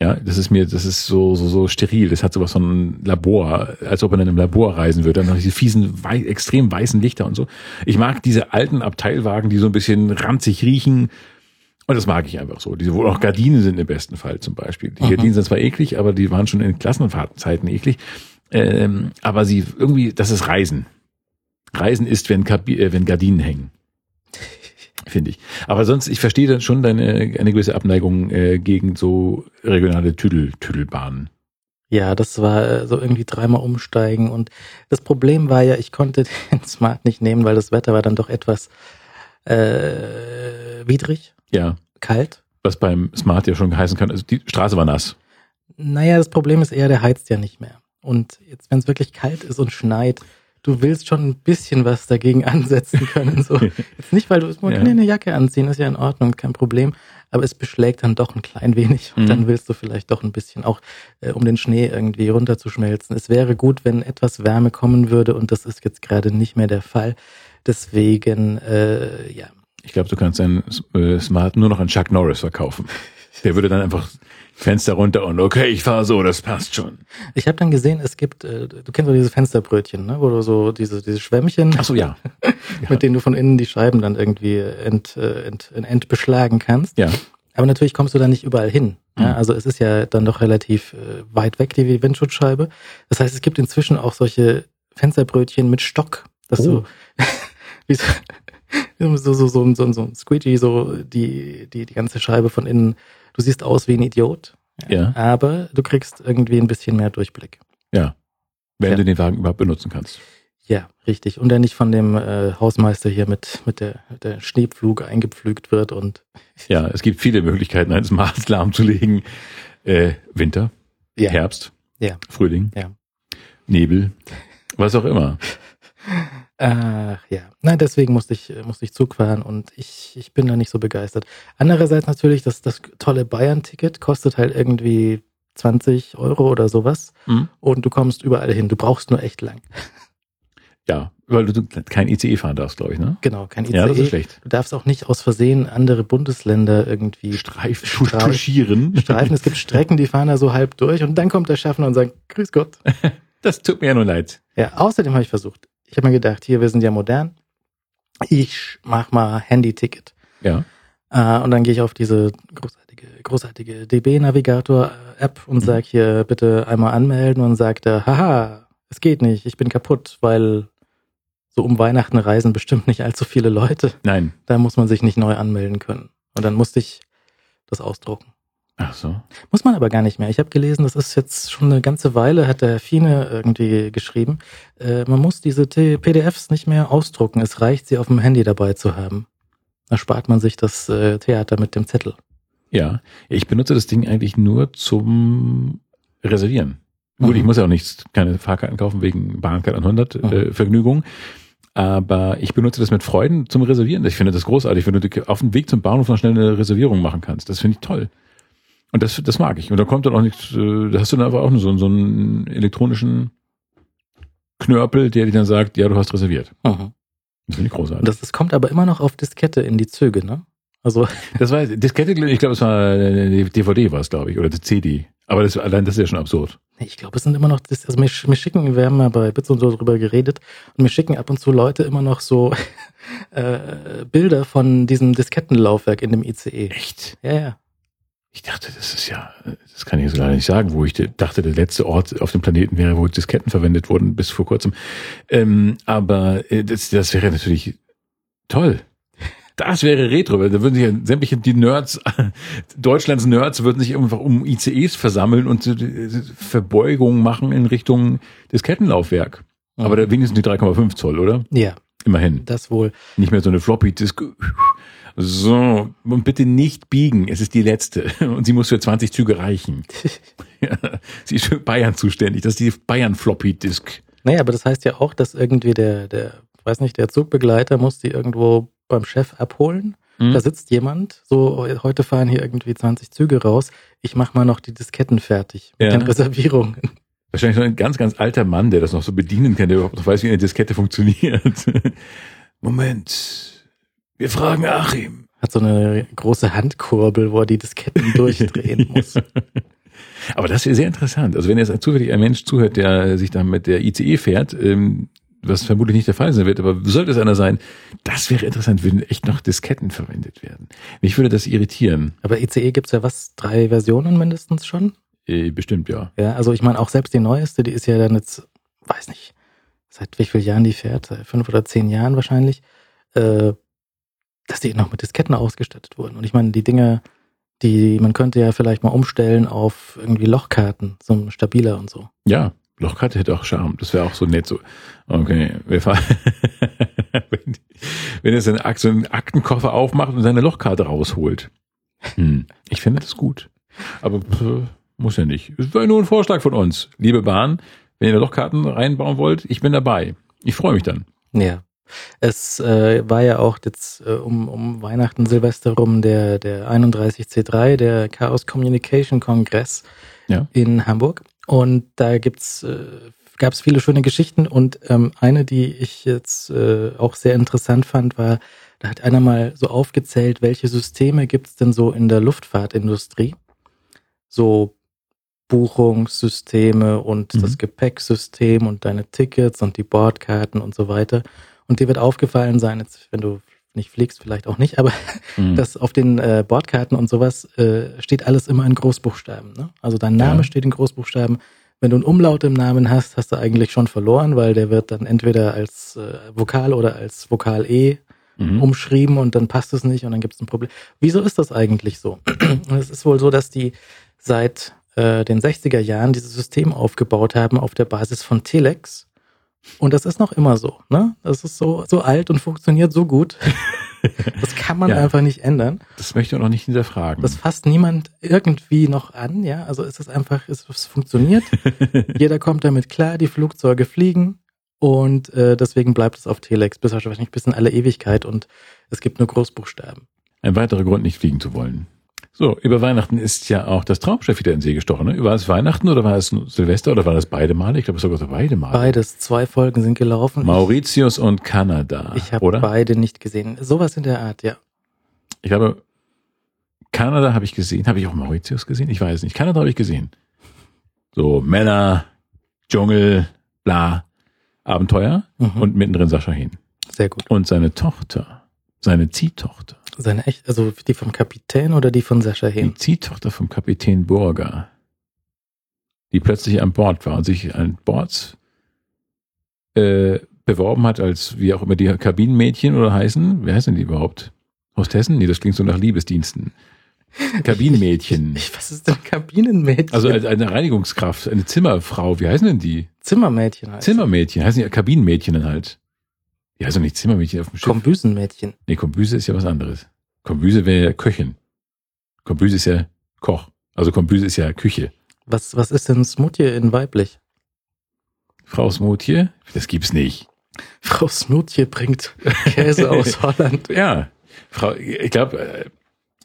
Ja, das ist mir, das ist so, so, so steril. Das hat sowas von Labor, als ob man in einem Labor reisen würde. Dann noch diese fiesen, wei extrem weißen Lichter und so. Ich mag diese alten Abteilwagen, die so ein bisschen ranzig riechen. Und das mag ich einfach so. Diese, wo auch Gardinen sind im besten Fall zum Beispiel. Die Mhm. Gardinen sind zwar eklig, aber die waren schon in Klassenfahrtenzeiten eklig. Ähm, aber sie irgendwie, das ist Reisen. Reisen ist, wenn, Kabi äh, wenn Gardinen hängen. Finde ich. Aber sonst, ich verstehe dann schon deine eine gewisse Abneigung äh, gegen so regionale Tüdel, Tüdelbahnen. Ja, das war äh, so irgendwie dreimal umsteigen und das Problem war ja, ich konnte den Smart nicht nehmen, weil das Wetter war dann doch etwas äh, widrig, Ja. kalt. Was beim Smart ja schon geheißen kann. Also die Straße war nass. Naja, das Problem ist eher, der heizt ja nicht mehr. Und jetzt, wenn es wirklich kalt ist und schneit, du willst schon ein bisschen was dagegen ansetzen können. So. Jetzt nicht, weil du man kann ja eine Jacke anziehen, ist ja in Ordnung, kein Problem. Aber es beschlägt dann doch ein klein wenig und Mhm. dann willst du vielleicht doch ein bisschen auch, äh, um den Schnee irgendwie runterzuschmelzen. Es wäre gut, wenn etwas Wärme kommen würde und das ist jetzt gerade nicht mehr der Fall. Deswegen, äh, ja, Ich glaube, du kannst deinen äh, Smart nur noch an Chuck Norris verkaufen. Der würde dann einfach Fenster runter und okay, ich fahre so, das passt schon. Ich habe dann gesehen, es gibt, äh, du kennst doch diese Fensterbrötchen, ne? wo du so diese, diese Schwämmchen, Ach so, ja. mit denen du von innen die Scheiben dann irgendwie ent, äh, ent, entbeschlagen kannst. Ja. Aber natürlich kommst du da nicht überall hin. Ja? Mhm. Also es ist ja dann doch relativ äh, weit weg, die Windschutzscheibe. Das heißt, es gibt inzwischen auch solche Fensterbrötchen mit Stock, dass Oh. du wie so, so, so, so, so, so ein Squeegee, so die, die, die ganze Scheibe von innen, du siehst aus wie ein Idiot. Ja. Aber du kriegst irgendwie ein bisschen mehr Durchblick. Ja. Wenn Ja. du den Wagen überhaupt benutzen kannst. Ja, richtig. Und der nicht von dem äh, Hausmeister hier mit, mit, der, mit der Schneepflug eingepflügt wird und Ja, es gibt viele Möglichkeiten, einen Smart lahmzulegen. Äh, Winter, ja, Herbst, Ja. Frühling, Ja. Nebel, was auch immer. Ach ja. Nein, deswegen musste ich, musste ich Zug fahren und ich, ich bin da nicht so begeistert. Andererseits natürlich, das, das tolle Bayern-Ticket kostet halt irgendwie 20 Euro oder sowas Hm? und du kommst überall hin. Du brauchst nur echt lang. Ja, Weil du kein ICE fahren darfst, glaube ich, ne? Genau, kein ICE. Ja, das ist schlecht. Du darfst auch nicht aus Versehen andere Bundesländer irgendwie Streif, Streif- touchieren. streifen. Es gibt Strecken, die fahren da so halb durch und dann kommt der Schaffner und sagt, grüß Gott. Das tut mir ja nur leid. Ja, außerdem habe ich versucht. Ich habe mir gedacht, hier, wir sind ja modern. Ich mach mal Handy-Ticket. Ja. Äh, und dann gehe ich auf diese großartige, großartige DB-Navigator-App und Mhm. sag hier bitte einmal anmelden und sagt er, haha, es geht nicht, ich bin kaputt, weil so um Weihnachten reisen bestimmt nicht allzu viele Leute. Nein. Da muss man sich nicht neu anmelden können. Und dann musste ich das ausdrucken. Ach so. Muss man aber gar nicht mehr. Ich habe gelesen, das ist jetzt schon eine ganze Weile, hat der Fine irgendwie geschrieben. Äh, man muss diese PDFs nicht mehr ausdrucken. Es reicht, sie auf dem Handy dabei zu haben. Da spart man sich das äh, Theater mit dem Zettel. Ja. Ich benutze das Ding eigentlich nur zum Reservieren. Gut, Mhm. ich muss ja auch nichts, keine Fahrkarten kaufen wegen Bahncard 100 Mhm. äh, Vergnügung. Aber ich benutze das mit Freuden zum Reservieren. Ich finde das großartig, wenn du auf dem Weg zum Bahnhof noch schnell eine Reservierung machen kannst. Das finde ich toll. Und das, das mag ich. Und da kommt dann auch nichts, äh, da hast du dann aber auch so, so einen elektronischen Knörpel, der dir dann sagt, ja, du hast reserviert. Mhm. Das finde ich großartig. Das, das kommt aber immer noch auf Diskette in die Züge, ne? Also, Das war Diskette, ich glaube, es war äh, DVD war es, glaube ich, oder die CD. Aber das, allein das ist ja schon absurd. ich glaube, es sind immer noch, also mir, mir schicken, wir haben ja bei Bits und so drüber geredet, und mir schicken ab und zu Leute immer noch so äh, Bilder von diesem Diskettenlaufwerk in dem ICE. Echt? Ja, ja. Ich dachte, das ist ja, das kann ich so leider nicht sagen, wo ich dachte, der letzte Ort auf dem Planeten wäre, wo Disketten verwendet wurden, bis vor kurzem. Ähm, aber äh, das, das wäre natürlich toll. Das wäre Retro, weil da würden sich ja sämtliche, die Nerds, Deutschlands Nerds würden sich einfach um ICEs versammeln und die Verbeugungen machen in Richtung Diskettenlaufwerk. Aber da wenigstens die 3,5 Zoll, oder? Ja, Immerhin. das wohl. Nicht mehr so eine Floppy Disk. So, und bitte nicht biegen. Es ist die letzte. Und sie muss für 20 Züge reichen. Ja, sie ist für Bayern zuständig. Das ist die Bayern Floppy Disk. Naja, aber das heißt ja auch, dass irgendwie der, der, weiß nicht, der Zugbegleiter muss die irgendwo beim Chef abholen. Hm? Da sitzt jemand, so heute fahren hier irgendwie 20 Züge raus. Ich mach mal noch die Disketten fertig mit Ja. den Reservierungen. Wahrscheinlich so ein ganz, ganz alter Mann, der das noch so bedienen kann, der überhaupt noch weiß, wie eine Diskette funktioniert. Moment. Wir fragen Achim. Hat so eine große Handkurbel, wo er die Disketten durchdrehen muss. Aber das wäre sehr interessant. Also wenn jetzt zufällig ein Mensch zuhört, der sich dann mit der ICE fährt, ähm, was vermutlich nicht der Fall sein wird, aber sollte es einer sein, das wäre interessant, würden echt noch Disketten verwendet werden. Mich würde das irritieren. Aber ICE gibt's ja was, drei Versionen mindestens schon? Äh, bestimmt, ja. Ja, also ich meine auch selbst die neueste, die ist ja dann jetzt, weiß nicht, seit wie vielen Jahren die fährt, seit fünf oder zehn Jahren wahrscheinlich, äh, dass die noch mit Disketten ausgestattet wurden. Und ich meine, die Dinge, die man könnte ja vielleicht mal umstellen auf irgendwie Lochkarten, so stabiler und so. Ja, Lochkarte hätte auch Charme. Das wäre auch so nett. So, okay, wir fahren. wenn, wenn er seinen so einen Aktenkoffer aufmacht und seine Lochkarte rausholt. Hm, ich finde das gut. Aber äh, muss ja nicht. Es war nur ein Vorschlag von uns. Liebe Bahn, wenn ihr Lochkarten reinbauen wollt, ich bin dabei. Ich freue mich dann. Ja. Es äh, war ja auch jetzt äh, um, um Weihnachten, Silvester rum der, der 31C3, der Chaos Communication Kongress Ja. in Hamburg. Und da gibt's, äh, gab es viele schöne Geschichten. Und ähm, eine, die ich jetzt äh, auch sehr interessant fand, war, da hat einer mal so aufgezählt, welche Systeme gibt's denn so in der Luftfahrtindustrie? So Buchungssysteme und Mhm. das Gepäcksystem und deine Tickets und die Bordkarten und so weiter. Und dir wird aufgefallen sein, jetzt, wenn du nicht fliegst, vielleicht auch nicht, aber Hm. dass auf den äh, Bordkarten und sowas äh, steht alles immer in Großbuchstaben. Ne? Also dein Name Ja. steht in Großbuchstaben. Wenn du einen Umlaut im Namen hast, hast du eigentlich schon verloren, weil der wird dann entweder als äh, Vokal oder als Vokal E Mhm. umschrieben und dann passt es nicht und dann gibt es ein Problem. Wieso ist das eigentlich so? Es ist wohl so, dass die seit äh, den 60er Jahren dieses System aufgebaut haben auf der Basis von Telex. Und das ist noch immer so. Ne? Das ist so, so alt und funktioniert so gut. Das kann man Ja. einfach nicht ändern. Das möchte ich auch noch nicht hinterfragen. Das fasst niemand irgendwie noch an, ja. Also es ist einfach, es, es funktioniert. Jeder kommt damit klar, die Flugzeuge fliegen und äh, deswegen bleibt es auf Telex bis wahrscheinlich bis in alle Ewigkeit und es gibt nur Großbuchstaben. Ein weiterer Grund, nicht fliegen zu wollen. So, über Weihnachten ist ja auch das Traumschiff wieder in See gestochen. Ne? War es Weihnachten oder war es Silvester oder war das beide Male? Ich glaube, es sogar so beide Male. Beides, zwei Folgen sind gelaufen. Mauritius und Kanada. Ich habe beide nicht gesehen. Sowas in der Art, ja. Ich glaube, Kanada habe ich gesehen. Habe ich auch Mauritius gesehen? Ich weiß nicht. Kanada habe ich gesehen. So, Männer, Dschungel, bla, Abenteuer Mhm. und mittendrin Sascha Hehn. Sehr gut. Und seine Tochter, seine Ziehtochter, Seine echt, also die vom Kapitän oder die von Sascha die Hehn? Ziehtochter vom Kapitän Burger, die plötzlich an Bord war und sich an Bord äh, beworben hat als, wie auch immer die Kabinenmädchen oder heißen, wer heißen die überhaupt? Hostessen? Nee, das klingt so nach Liebesdiensten. Kabinenmädchen. Ich, was ist denn Kabinenmädchen? Also als eine Reinigungskraft, eine Zimmerfrau, wie heißen denn die? Zimmermädchen heißt. Zimmermädchen, heißen die Kabinenmädchen dann halt. Die heißen doch nicht Zimmermädchen auf dem Schiff. Kombüsenmädchen. Nee, Kombüse ist ja was anderes. Kombüse wäre ja Köchin. Kombüse ist ja Koch. Also Kombüse ist ja Küche. Was, was ist denn Smutje in weiblich? Frau Smotje? Das gibt's nicht. Frau Smutje bringt Käse aus Holland. Ja. Frau, ich glaube, äh,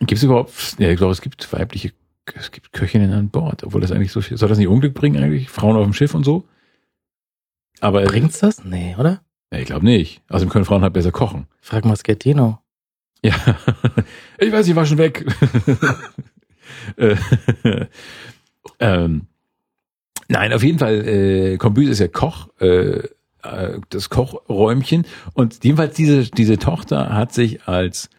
gibt's überhaupt, ja, ich glaube, es gibt weibliche, es gibt Köchinnen an Bord, obwohl das eigentlich so viel, soll das nicht Unglück bringen eigentlich? Frauen auf dem Schiff und so? Aber, Bringt's das? Nee, oder? Ja, ich glaube nicht. Außerdem können Frauen halt besser kochen. Frag mal Schettino. Ja, ich weiß, ich war schon weg. Äh, ähm, nein, auf jeden Fall, äh, Kombüse ist ja Koch, äh, äh, das Kochräumchen. Und jedenfalls diese, diese Tochter hat sich als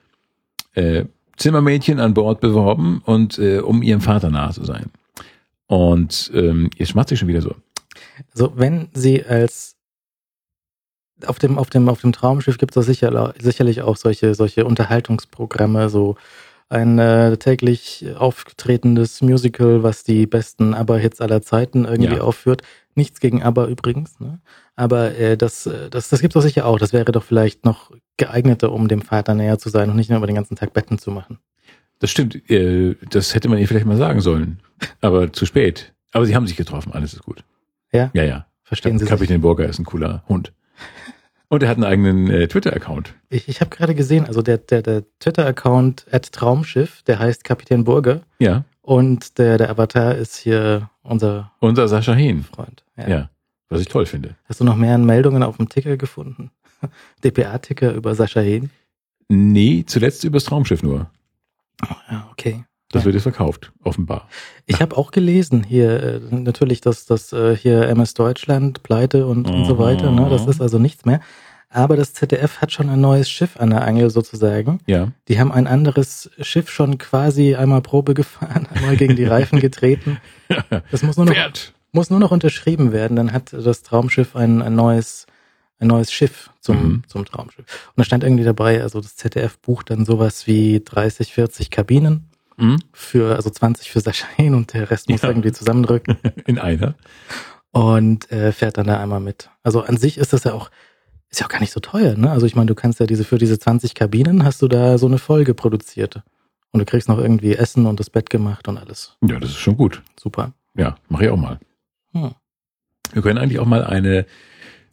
äh, Zimmermädchen an Bord beworben und äh, um ihrem Vater nahe zu sein. Und ähm, jetzt schmatzt sie schon wieder so. Also wenn sie als auf dem, auf dem, auf dem Traumschiff gibt es sicher, sicherlich auch solche, solche Unterhaltungsprogramme, so ein äh, täglich auftretendes Musical, was die besten ABBA-Hits aller Zeiten irgendwie Ja. aufführt. Nichts gegen ABBA übrigens, ne? Aber äh, das, äh, das, das gibt es sicher auch. Das wäre doch vielleicht noch geeigneter, um dem Vater näher zu sein und nicht nur über den ganzen Tag Betten zu machen. Das stimmt, äh, das hätte man ihr vielleicht mal sagen sollen. Aber zu spät. Aber sie haben sich getroffen, alles ist gut. Ja? Ja, ja. Verstehen Sie sich? Kapitän Burger ist ein cooler Hund. Und er hat einen eigenen äh, Twitter-Account. Ich, ich habe gerade gesehen, also der, der, der Twitter-Account at Traumschiff, der heißt Kapitän Burger Ja. und der, der Avatar ist hier unser Unser Sascha Hehn. Freund. Ja. Was ich toll finde. Hast du noch mehr Meldungen auf dem Ticker gefunden? DPA-Ticker über Sascha Hehn? Nee, zuletzt übers Traumschiff nur. Ja, okay. Das wird jetzt verkauft, offenbar. Ich habe auch gelesen hier äh, natürlich, dass das äh, hier MS Deutschland pleite und, und so weiter. Ne? Das Mhm. ist also nichts mehr. Aber das ZDF hat schon ein neues Schiff an der Angel sozusagen. Ja. Die haben ein anderes Schiff schon quasi einmal Probe gefahren, einmal gegen die Reifen getreten. Das muss nur noch, Pferd. muss nur noch unterschrieben werden. Dann hat das Traumschiff ein, ein neues ein neues Schiff zum, Mhm. zum Traumschiff. Und da stand irgendwie dabei, also das ZDF bucht dann sowas wie 30, 40 Kabinen Hm? für, also 20 für Sascha Hehn und der Rest muss Ja. irgendwie zusammendrücken In einer. und äh, fährt dann da einmal mit. Also an sich ist das ja auch, ist ja auch gar nicht so teuer, ne? Also ich meine, du kannst ja diese, für diese 20 Kabinen hast du da so eine Folge produziert. Und du kriegst noch irgendwie Essen und das Bett gemacht und alles. Ja, das ist schon gut. Super. Ja, mache ich auch mal. Hm. Wir können eigentlich auch mal eine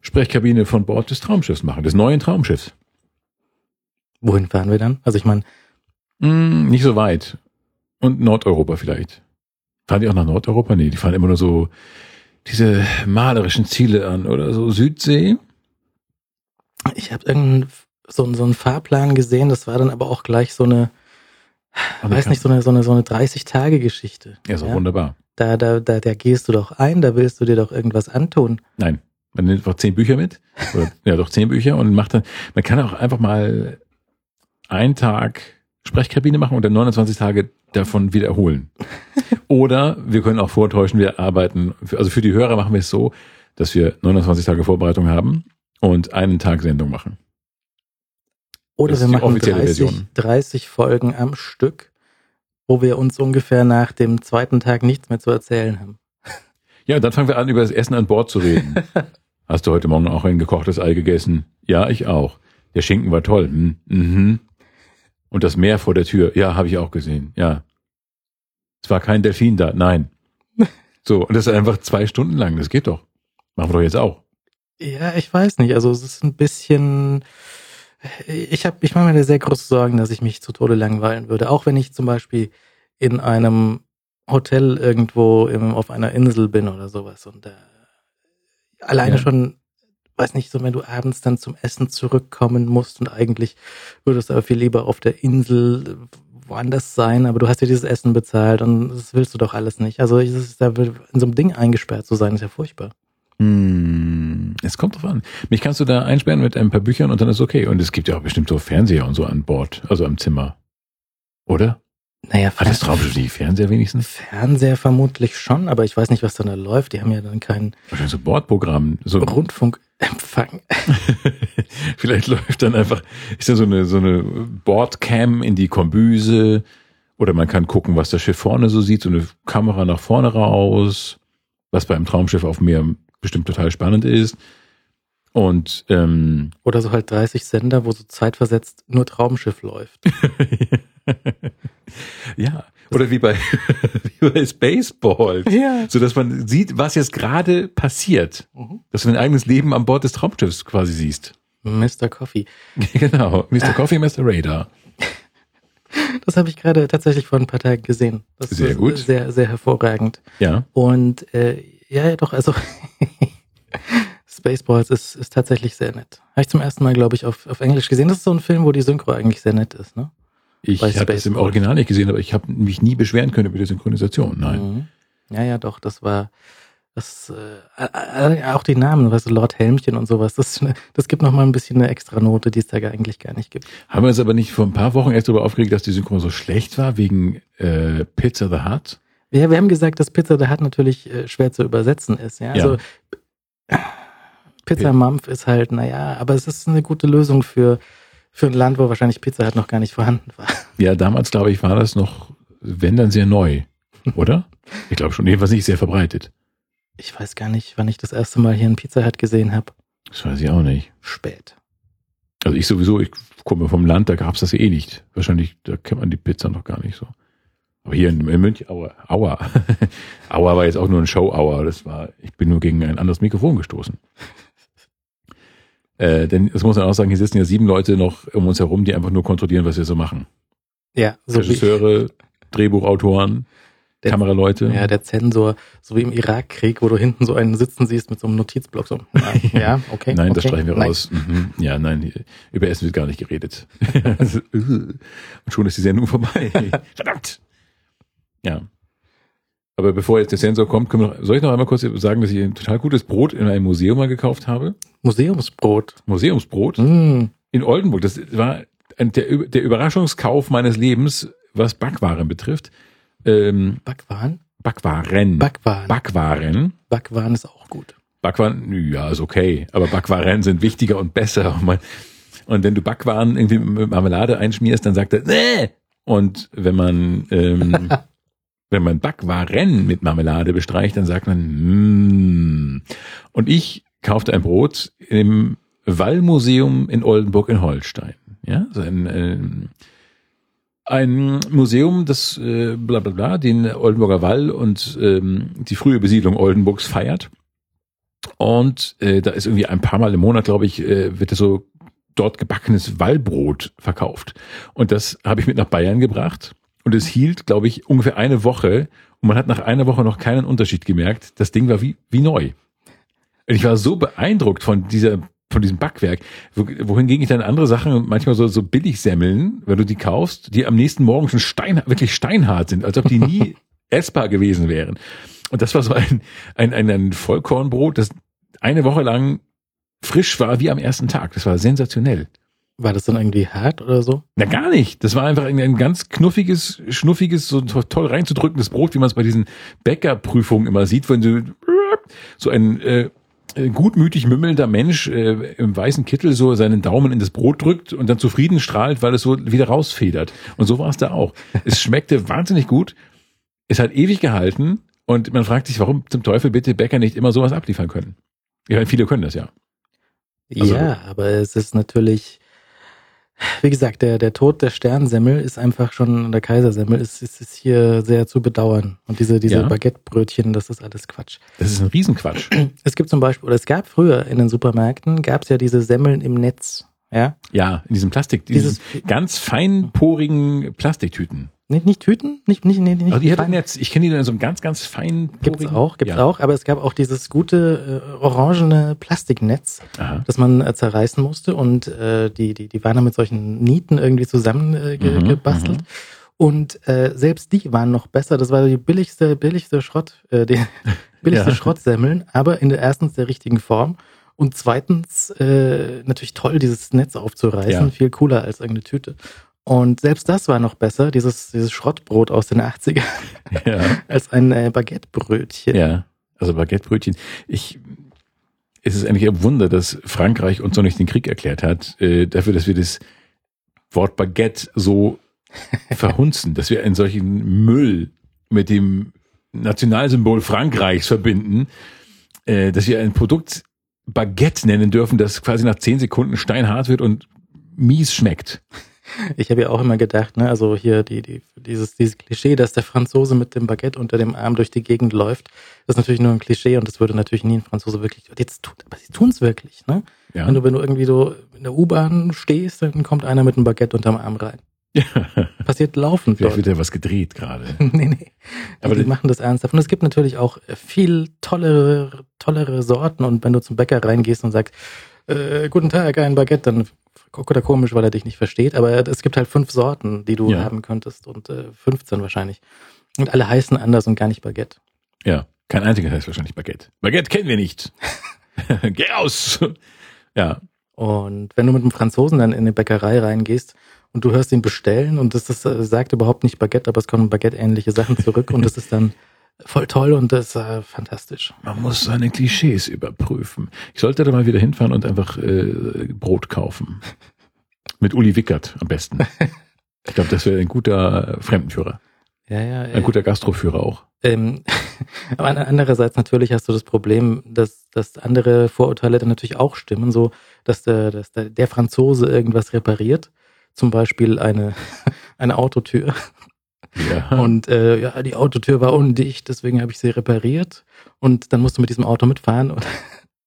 Sprechkabine von Bord des Traumschiffs machen, des neuen Traumschiffs. Wohin fahren wir dann? Also ich meine, Hm, nicht so weit. Und Nordeuropa vielleicht. Fahren die auch nach Nordeuropa? Nee, die fahren immer nur so diese malerischen Ziele an oder so Südsee. ich habe irgendeinen so, so einen Fahrplan gesehen, das war dann aber auch gleich so eine, weiß nicht, so eine, so eine, so eine 30-Tage-Geschichte. Ja, ist auch wunderbar. Da, da, da, da gehst du doch ein, da willst du dir doch irgendwas antun. Nein, man nimmt einfach zehn Bücher mit. Oder, ja, doch zehn Bücher und macht dann, man kann auch einfach mal einen Tag Sprechkabine machen und dann 29 Tage davon wiederholen. Oder wir können auch vortäuschen, wir arbeiten, also für die Hörer machen wir es so, dass wir 29 Tage Vorbereitung haben und einen Tag Sendung machen. Oder Das wir machen offizielle 30, Version. 30 Folgen am Stück, wo wir uns ungefähr nach dem zweiten Tag nichts mehr zu erzählen haben. Ja, und dann fangen wir an, über das Essen an Bord zu reden. Hast du heute Morgen auch ein gekochtes Ei gegessen? Ja, ich auch. Der Schinken war toll. Hm, mhm. Und das Meer vor der Tür? Ja, habe ich auch gesehen. Ja. Es war kein Delfin da. Nein. So, und das ist einfach zwei Stunden lang. Das geht doch. Machen wir doch jetzt auch. Ja, ich weiß nicht. Also es ist ein bisschen. Ich habe, ich mache mir da sehr große Sorgen, dass ich mich zu Tode langweilen würde. Auch wenn ich zum Beispiel in einem Hotel irgendwo im, auf einer Insel bin oder sowas. Und äh, alleine Ja. schon, weiß nicht, so wenn du abends dann zum Essen zurückkommen musst und eigentlich würdest du aber viel lieber auf der Insel woanders sein, aber du hast ja dieses Essen bezahlt und das willst du doch alles nicht. Also ist da in so einem Ding eingesperrt zu sein, ist ja furchtbar. Hm, es kommt drauf an. Mich kannst du da einsperren mit ein paar Büchern und dann ist okay. Und es gibt ja auch bestimmt so Fernseher und so an Bord, also am Zimmer. Oder? Naja, Hat das Traumschiff die Fernseher wenigstens? Fernseher vermutlich schon, aber ich weiß nicht, was dann da läuft. Die haben ja dann keinen Wahrscheinlich so Bordprogramm. So Rundfunkempfang. Vielleicht läuft dann einfach, ist ja so eine, so eine Bordcam in die Kombüse. Oder man kann gucken, was das Schiff vorne so sieht, so eine Kamera nach vorne raus, was bei einem Traumschiff auf Meer bestimmt total spannend ist. Und ähm, Oder so halt 30 Sender, wo so zeitversetzt nur Traumschiff läuft. ja, oder wie bei, wie bei Spaceballs. Ja. So dass man sieht, was jetzt gerade passiert. Mhm. Dass du dein eigenes Leben an Bord des Traumschiffs quasi siehst. Mr. Coffee. genau. Mr. Coffee, Mr. Radar. Das habe ich gerade tatsächlich vor ein paar Tagen gesehen. Das Sehr ist gut. Sehr, sehr hervorragend. Ja. Und äh, ja, ja, doch, also Spaceballs ist, ist tatsächlich sehr nett. Habe ich zum ersten Mal, glaube ich, auf, auf Englisch gesehen. Das ist so ein Film, wo die Synchro eigentlich sehr nett ist, ne? Ich habe es im. Original nicht gesehen, aber ich habe mich nie beschweren können über die Synchronisation. Nein. Mhm. Ja, ja, doch, das war das äh, äh, auch die Namen, weißt du, Lord Helmchen und sowas, das, das gibt noch mal ein bisschen eine extra Note, die es da eigentlich gar nicht gibt. Haben wir uns aber nicht vor ein paar Wochen erst darüber aufgeregt, dass die Synchro so schlecht war wegen äh, Pizza the Hut? Wir, wir haben gesagt, dass Pizza the Hut natürlich äh, schwer zu übersetzen ist, ja. Ja. Also Pizza Ja. Mampf ist halt, naja, aber es ist eine gute Lösung für, für ein Land, wo wahrscheinlich Pizza Hut noch gar nicht vorhanden war. Ja, damals glaube ich war das noch, wenn dann sehr neu, oder? Ich glaube schon, jedenfalls nicht sehr verbreitet. Ich weiß gar nicht, wann ich das erste Mal hier einen Pizza Hut gesehen habe. Das weiß ich auch nicht. Spät. Also ich sowieso, ich komme vom Land, da gab's das eh nicht. Wahrscheinlich, da kennt man die Pizza noch gar nicht so. Aber hier in, in München, Aua, Aua. Aua war jetzt auch nur ein Show-Aua. Das war, ich bin nur gegen ein anderes Mikrofon gestoßen. Äh, denn das muss man auch sagen, hier sitzen ja sieben Leute noch um uns herum, die einfach nur kontrollieren, was wir so machen. Ja, so Regisseure, Drehbuchautoren, Der- Kameraleute. ja, der Zensor, so wie im Irakkrieg, wo du hinten so einen sitzen siehst mit so einem Notizblock. So, ja, ja okay. Nein, okay, das streichen wir nein. raus. Mhm. Ja, nein, über Essen wird gar nicht geredet. Und schon ist die Sendung vorbei. Verdammt! Ja. Aber bevor jetzt der Sensor kommt, können wir noch, soll ich noch einmal kurz sagen, dass ich ein total gutes Brot in einem Museum mal gekauft habe? Museumsbrot. Museumsbrot Mm. in Oldenburg. Das war ein, der, der Überraschungskauf meines Lebens, was Backwaren betrifft. Ähm, Backwaren? Backwaren. Backwaren. Backwaren. Backwaren ist auch gut. Backwaren, ja, ist okay. Aber Backwaren sind wichtiger und besser. Und wenn du Backwaren irgendwie mit Marmelade einschmierst, dann sagt er, nee. Und wenn man, ähm, wenn man Backwaren mit Marmelade bestreicht, dann sagt man, mm. Und ich kaufte ein Brot im Wallmuseum in Oldenburg in Holstein. Ja, so ein, ähm, ein Museum, das äh, bla bla bla, den Oldenburger Wall und ähm, die frühe Besiedlung Oldenburgs feiert. Und äh, da ist irgendwie ein paar Mal im Monat, glaube ich, äh, wird so dort gebackenes Wallbrot verkauft. Und das habe ich mit nach Bayern gebracht. Und es hielt, glaube ich, ungefähr eine Woche. Und man hat nach einer Woche noch keinen Unterschied gemerkt. Das Ding war wie, wie neu. Und ich war so beeindruckt von dieser, von diesem Backwerk. Wo- Wohingegen ich dann andere Sachen, manchmal so, so Billigsemmeln, wenn du die kaufst, die am nächsten Morgen schon stein, wirklich steinhart sind, als ob die nie essbar gewesen wären. Und das war so ein, ein, ein, ein Vollkornbrot, das eine Woche lang frisch war wie am ersten Tag. Das war sensationell. War das dann irgendwie hart oder so? Na gar nicht. Das war einfach ein, ein ganz knuffiges, schnuffiges, so to- toll reinzudrückendes Brot, wie man es bei diesen Bäckerprüfungen immer sieht, wenn du so ein äh, äh, gutmütig mümmelnder Mensch äh, im weißen Kittel so seinen Daumen in das Brot drückt und dann zufrieden strahlt, weil es so wieder rausfedert. Und so war es da auch. Es schmeckte wahnsinnig gut. Es hat ewig gehalten und man fragt sich, warum zum Teufel bitte Bäcker nicht immer sowas abliefern können. Ja, meine, viele können das ja. Also- ja, aber es ist natürlich, wie gesagt, der, der Tod der Sternsemmel ist einfach schon, der Kaisersemmel ist, ist, ist hier sehr zu bedauern. Und diese, diese Ja. Baguettebrötchen, das ist alles Quatsch. Das ist ein Riesenquatsch. Es gibt zum Beispiel, oder es gab früher in den Supermärkten, gab es ja diese Semmeln im Netz. Ja, Ja, in diesem Plastik, diesen Dieses- ganz feinporigen Plastiktüten. Nicht, nicht Tüten? Nicht, nicht, nicht, nicht Also die hatten fein- jetzt, ich kenne die in so einem ganz, ganz feinen. Gibt's porigen- auch, gibt's ja. auch, aber es gab auch dieses gute äh, orangene Plastiknetz, Aha. das man äh, zerreißen musste und äh, die, die, die waren dann mit solchen Nieten irgendwie zusammengebastelt. Äh, Mhm, gebastelt. Und äh, selbst die waren noch besser. Das war die billigste, billigste Schrott, äh, die billigste Ja. Schrottsemmeln, aber in der erstens der richtigen Form und zweitens äh, natürlich toll, dieses Netz aufzureißen, Ja. viel cooler als irgendeine Tüte. Und selbst das war noch besser, dieses, dieses Schrottbrot aus den 80ern, Ja. als ein äh, Baguettebrötchen. Ja, also Baguettebrötchen. Ich, es ist eigentlich ein Wunder, dass Frankreich uns noch nicht den Krieg erklärt hat, äh, dafür, dass wir das Wort Baguette so verhunzen, dass wir einen solchen Müll mit dem Nationalsymbol Frankreichs verbinden, äh, dass wir ein Produkt Baguette nennen dürfen, das quasi nach zehn Sekunden steinhart wird und mies schmeckt. Ich habe ja auch immer gedacht, ne, also hier die, die, dieses, dieses Klischee, dass der Franzose mit dem Baguette unter dem Arm durch die Gegend läuft, ist natürlich nur ein Klischee und das würde natürlich nie ein Franzose wirklich. Jetzt tut, aber sie tun es wirklich, ne? Ja. Wenn du, wenn du irgendwie so in der U-Bahn stehst, dann kommt einer mit einem Baguette unterm Arm rein. ja. Passiert laufend Vielleicht wird ja was gedreht gerade. nee, nee. Aber Aber die die- machen das ernsthaft. Und es gibt natürlich auch viel tollere, tollere Sorten. Und wenn du zum Bäcker reingehst und sagst, äh, guten Tag, ein Baguette, dann guckt er komisch, weil er dich nicht versteht. Aber es gibt halt fünf Sorten, die du Ja. haben könntest und äh, 15 wahrscheinlich. Und alle heißen anders und gar nicht Baguette. Ja, kein einziges heißt wahrscheinlich Baguette. Baguette kennen wir nicht. Geh raus. Ja, Und wenn du mit einem Franzosen dann in eine Bäckerei reingehst und du hörst ihn bestellen und das ist, äh, sagt überhaupt nicht Baguette, aber es kommen Baguette-ähnliche Sachen zurück und das ist dann voll toll und das ist äh, fantastisch. man muss seine Klischees überprüfen. Ich sollte da mal wieder hinfahren und einfach äh, Brot kaufen. Mit Uli Wickert am besten. Ich glaube, das wäre ein guter Fremdenführer. Ja, ja. Ein guter Gastroführer auch. Ähm, aber an- andererseits natürlich hast du das Problem, dass, dass andere Vorurteile dann natürlich auch stimmen, so dass der, dass der, der Franzose irgendwas repariert, zum Beispiel eine, eine Autotür. Ja. Und äh, ja, die Autotür war undicht, deswegen habe ich sie repariert. Und dann musst du mit diesem Auto mitfahren. Und,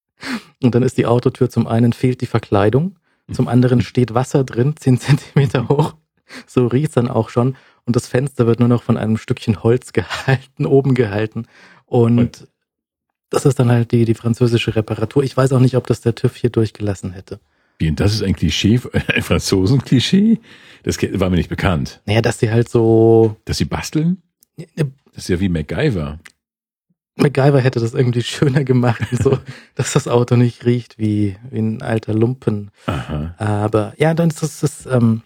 und dann ist die Autotür zum einen fehlt die Verkleidung, zum anderen steht Wasser drin, 10 Zentimeter hoch. So riecht's dann auch schon. Und das Fenster wird nur noch von einem Stückchen Holz gehalten, oben gehalten. Und, Und- das ist dann halt die, die französische Reparatur. Ich weiß auch nicht, ob das der TÜV hier durchgelassen hätte. Wie, und das ist ein Klischee, ein Franzosen-Klischee? Das war mir nicht bekannt. Naja, dass die halt so. Dass sie basteln? Das ist ja wie MacGyver. MacGyver hätte das irgendwie schöner gemacht, so, dass das Auto nicht riecht wie, wie ein alter Lumpen. Aha. Aber ja, dann ist das, das ähm,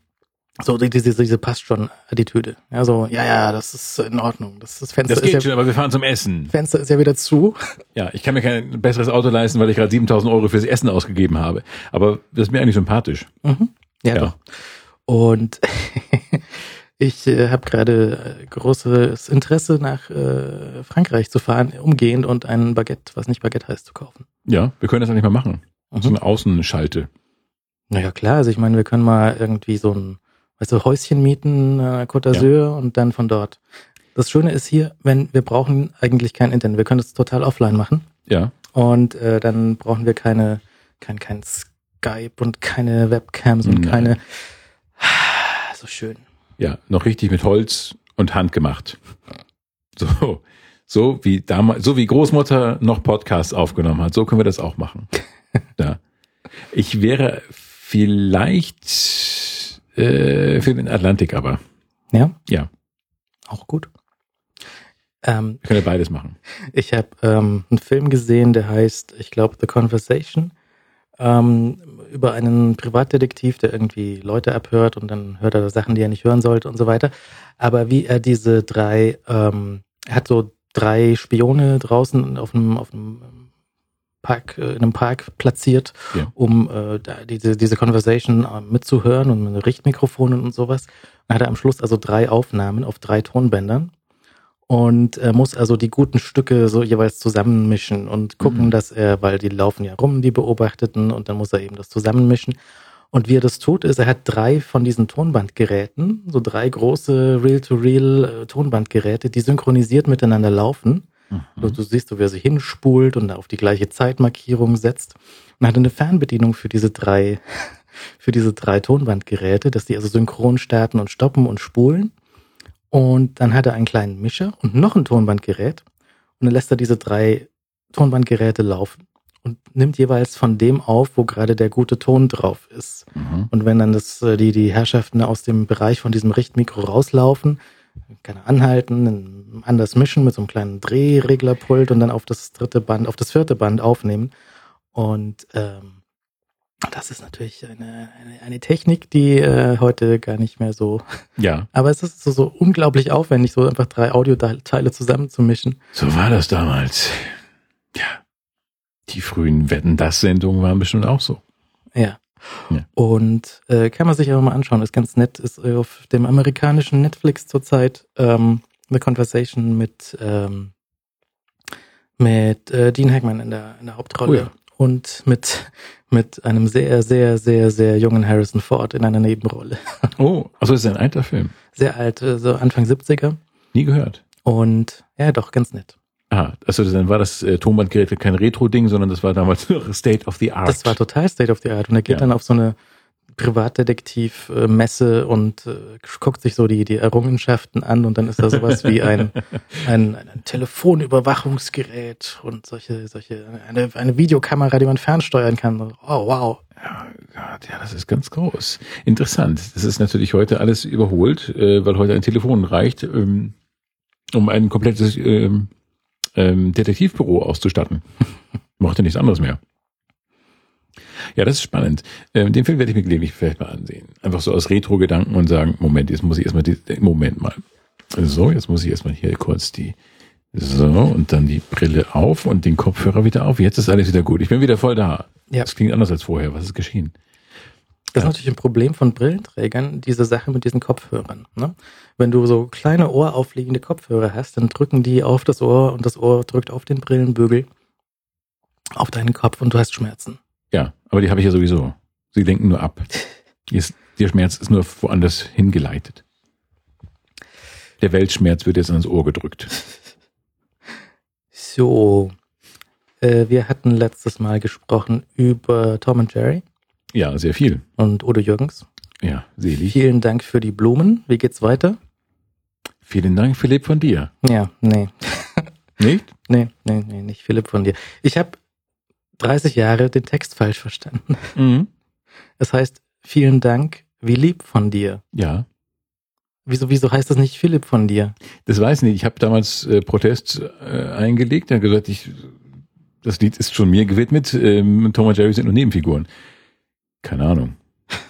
so die- diese, diese passt schon Attitüde. Ja, so, ja, ja, das ist in Ordnung. Das, das Fenster Das ist geht ja, schon, aber wir fahren zum Essen. Fenster ist ja wieder zu. Ja, ich kann mir kein besseres Auto leisten, weil ich gerade 7000 Euro fürs Essen ausgegeben habe. Aber das ist mir eigentlich sympathisch. Mhm. Ja, Ja. doch. Und ich äh, habe gerade äh, großes Interesse nach äh, Frankreich zu fahren, umgehend und ein Baguette, was nicht Baguette heißt, zu kaufen. Ja, wir können das eigentlich mal machen. Mhm. So eine Außenschalte. Naja, klar, also ich meine, wir können mal irgendwie so ein, weißt du, Häuschen mieten, äh, Côte d'Azur und dann von dort. Das Schöne ist hier, wenn wir brauchen eigentlich kein Internet, wir können das total offline machen Ja. und äh, dann brauchen wir keine, kein, kein Skype und keine Webcams und Nein. keine, so schön. Ja, noch richtig mit Holz und Hand gemacht. So, so wie damals, so wie Großmutter noch Podcasts aufgenommen hat, so können wir das auch machen. Ja. Ich wäre vielleicht äh, für den Atlantik, aber Ja, ja, auch gut. Ähm, wir können ja beides machen. Ich habe ähm, einen Film gesehen, der heißt, ich glaube, The Conversation, ähm, über einen Privatdetektiv, der irgendwie Leute abhört und dann hört er Sachen, die er nicht hören sollte und so weiter. Aber wie er diese drei, ähm, er hat so drei Spione draußen auf einem, auf einem Park, äh, in einem Park platziert, Ja. um äh, da diese, diese Conversation äh, mitzuhören und mit Richtmikrofonen und sowas. Dann hat er am Schluss also drei Aufnahmen auf drei Tonbändern und er muss also die guten Stücke so jeweils zusammenmischen und gucken, Mhm. dass er, weil die laufen ja rum, die Beobachteten, und dann muss er eben das zusammenmischen. Und wie er das tut, ist, er hat drei von diesen Tonbandgeräten, so drei große Reel-to-Reel äh, Tonbandgeräte, die synchronisiert miteinander laufen. Mhm. Du, du siehst, er sich hinspult und auf die gleiche Zeitmarkierung setzt. Und hat eine Fernbedienung für diese drei, für diese drei Tonbandgeräte, dass die also synchron starten und stoppen und spulen. Und dann hat er einen kleinen Mischer und noch ein Tonbandgerät. Und dann lässt er diese drei Tonbandgeräte laufen und nimmt jeweils von dem auf, wo gerade der gute Ton drauf ist. Mhm. Und wenn dann das, äh, die, die Herrschaften aus dem Bereich von diesem Richtmikro rauslaufen, kann er anhalten, anders mischen mit so einem kleinen Drehreglerpult und dann auf das dritte Band, auf das vierte Band aufnehmen. Und ähm, das ist natürlich eine, eine, eine Technik, die äh, heute gar nicht mehr so. Ja, Aber es ist so, so unglaublich aufwendig, so einfach drei Audioteile zusammenzumischen. so war das damals. Ja. Die frühen Wetten, das Sendungen waren bestimmt auch so. Ja. Ja. Und äh, kann man sich auch mal anschauen. Ist ganz nett. Ist auf dem amerikanischen Netflix zurzeit ähm, The Conversation mit ähm, mit äh, Dean Hackman in der in der Hauptrolle Oh ja. und mit mit einem sehr sehr sehr sehr jungen Harrison Ford in einer Nebenrolle. Oh, also ist ein alter Film. Sehr alt, äh, so Anfang 70er. Nie gehört. Und ja, doch ganz nett. Ah, also dann war das äh, Tonbandgerät kein Retro-Ding, sondern das war damals noch State of the Art. Das war total State of the Art. Und er geht Ja. dann auf so eine Privatdetektiv-Messe und äh, guckt sich so die, die Errungenschaften an und dann ist da sowas wie ein, ein, ein Telefonüberwachungsgerät und solche, solche, eine, eine Videokamera, die man fernsteuern kann. Oh, wow. Ja, Gott, ja, das ist ganz groß. Interessant. Das ist natürlich heute alles überholt, äh, weil heute ein Telefon reicht, ähm, um ein komplettes ähm, ähm, Detektivbüro auszustatten. Macht ja nichts anderes mehr. Ja, das ist spannend. Ähm, den Film werde ich mir gelegentlich vielleicht mal ansehen. Einfach so aus Retro-Gedanken und sagen, Moment, jetzt muss ich erstmal die, Moment mal. So, jetzt muss ich erstmal hier kurz die, so, und dann die Brille auf und den Kopfhörer wieder auf. Jetzt ist alles wieder gut. Ich bin wieder voll da. Ja. Das klingt anders als vorher. Was ist geschehen? Das ist natürlich ein Problem von Brillenträgern, diese Sache mit diesen Kopfhörern. Ne? Wenn du so kleine ohraufliegende Kopfhörer hast, dann drücken die auf das Ohr und das Ohr drückt auf den Brillenbügel auf deinen Kopf und du hast Schmerzen. Ja, aber die habe ich ja sowieso. Sie lenken nur ab. Ist, der Schmerz ist nur woanders hingeleitet. Der Weltschmerz wird jetzt ans Ohr gedrückt. So, äh, wir hatten letztes Mal gesprochen über Tom und Jerry Ja, sehr viel. und Udo Jürgens. Ja, selig. Vielen Dank für die Blumen. Wie geht's weiter? Vielen Dank, Philipp, von dir. Ja, nee, Nicht? nee, nee, nee, nicht Philipp von dir. Ich habe 30 Jahre den Text falsch verstanden. Mhm. Es heißt, vielen Dank, wie lieb von dir. Ja, Wieso, wieso heißt das nicht Philipp von dir? das weiß ich nicht. Ich habe damals äh, Protest äh, eingelegt. Hat gesagt, ich, das Lied ist schon mir gewidmet. Ähm, Tom und Jerry sind nur Nebenfiguren. Keine Ahnung.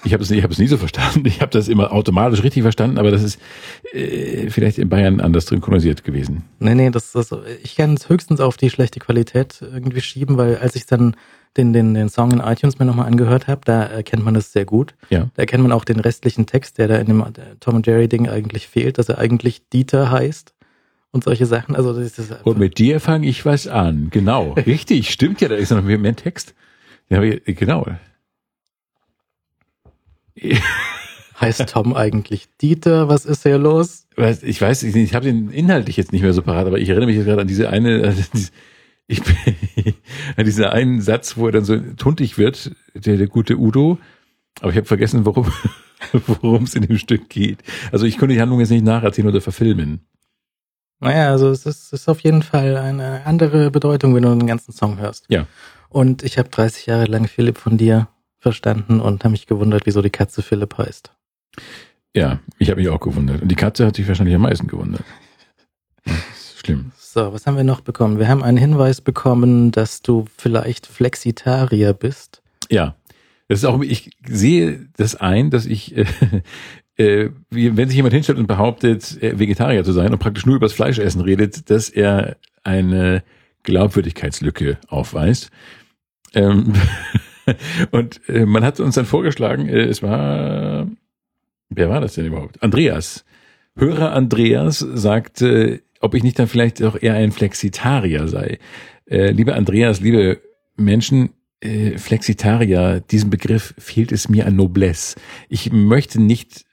Ich habe es, ich hab nie so verstanden. Ich habe das immer automatisch richtig verstanden, aber das ist äh, vielleicht in Bayern anders synchronisiert gewesen. Nee, nee, das ist, ich kann es höchstens auf die schlechte Qualität irgendwie schieben, weil als ich dann den, den, den Song in iTunes mir nochmal angehört habe, da erkennt man das sehr gut. Ja. Da erkennt man auch den restlichen Text, der da in dem der Tom und Jerry Ding eigentlich fehlt, dass er eigentlich Dieter heißt und solche Sachen. Also das ist Und mit dir fange ich was an. Genau. Richtig, stimmt ja, da ist noch mehr, Text. Ja, genau. heißt Tom eigentlich Dieter? Was ist hier los? Ich weiß, ich, ich habe den inhaltlich jetzt nicht mehr so parat, aber ich erinnere mich jetzt gerade an diese eine, also diese- ich, an diesen einen Satz, wo er dann so tuntig wird, der, der gute Udo. Aber ich habe vergessen, worum worum es in dem Stück geht. Also ich konnte die Handlung jetzt nicht nacherzählen oder verfilmen. Naja, also es ist, es ist auf jeden Fall eine andere Bedeutung, wenn du den ganzen Song hörst. Ja. Und ich habe 30 Jahre lang Philipp von dir verstanden und habe mich gewundert, wieso die Katze Philipp heißt. Ja, ich habe mich auch gewundert. Und die Katze hat sich wahrscheinlich am meisten gewundert. Schlimm. So, was haben wir noch bekommen? Wir haben einen Hinweis bekommen, dass du vielleicht Flexitarier bist. Ja, das ist auch, ich sehe das ein, dass ich, äh, äh, wenn sich jemand hinstellt und behauptet, äh, Vegetarier zu sein und praktisch nur über das Fleischessen redet, dass er eine Glaubwürdigkeitslücke aufweist. Ähm, und äh, man hat uns dann vorgeschlagen, äh, es war, wer war das denn überhaupt? Andreas. Hörer Andreas sagte, ob ich nicht dann vielleicht auch eher ein Flexitarier sei. Äh, lieber Andreas, liebe Menschen, äh, Flexitarier, diesem Begriff fehlt es mir an Noblesse. Ich möchte nicht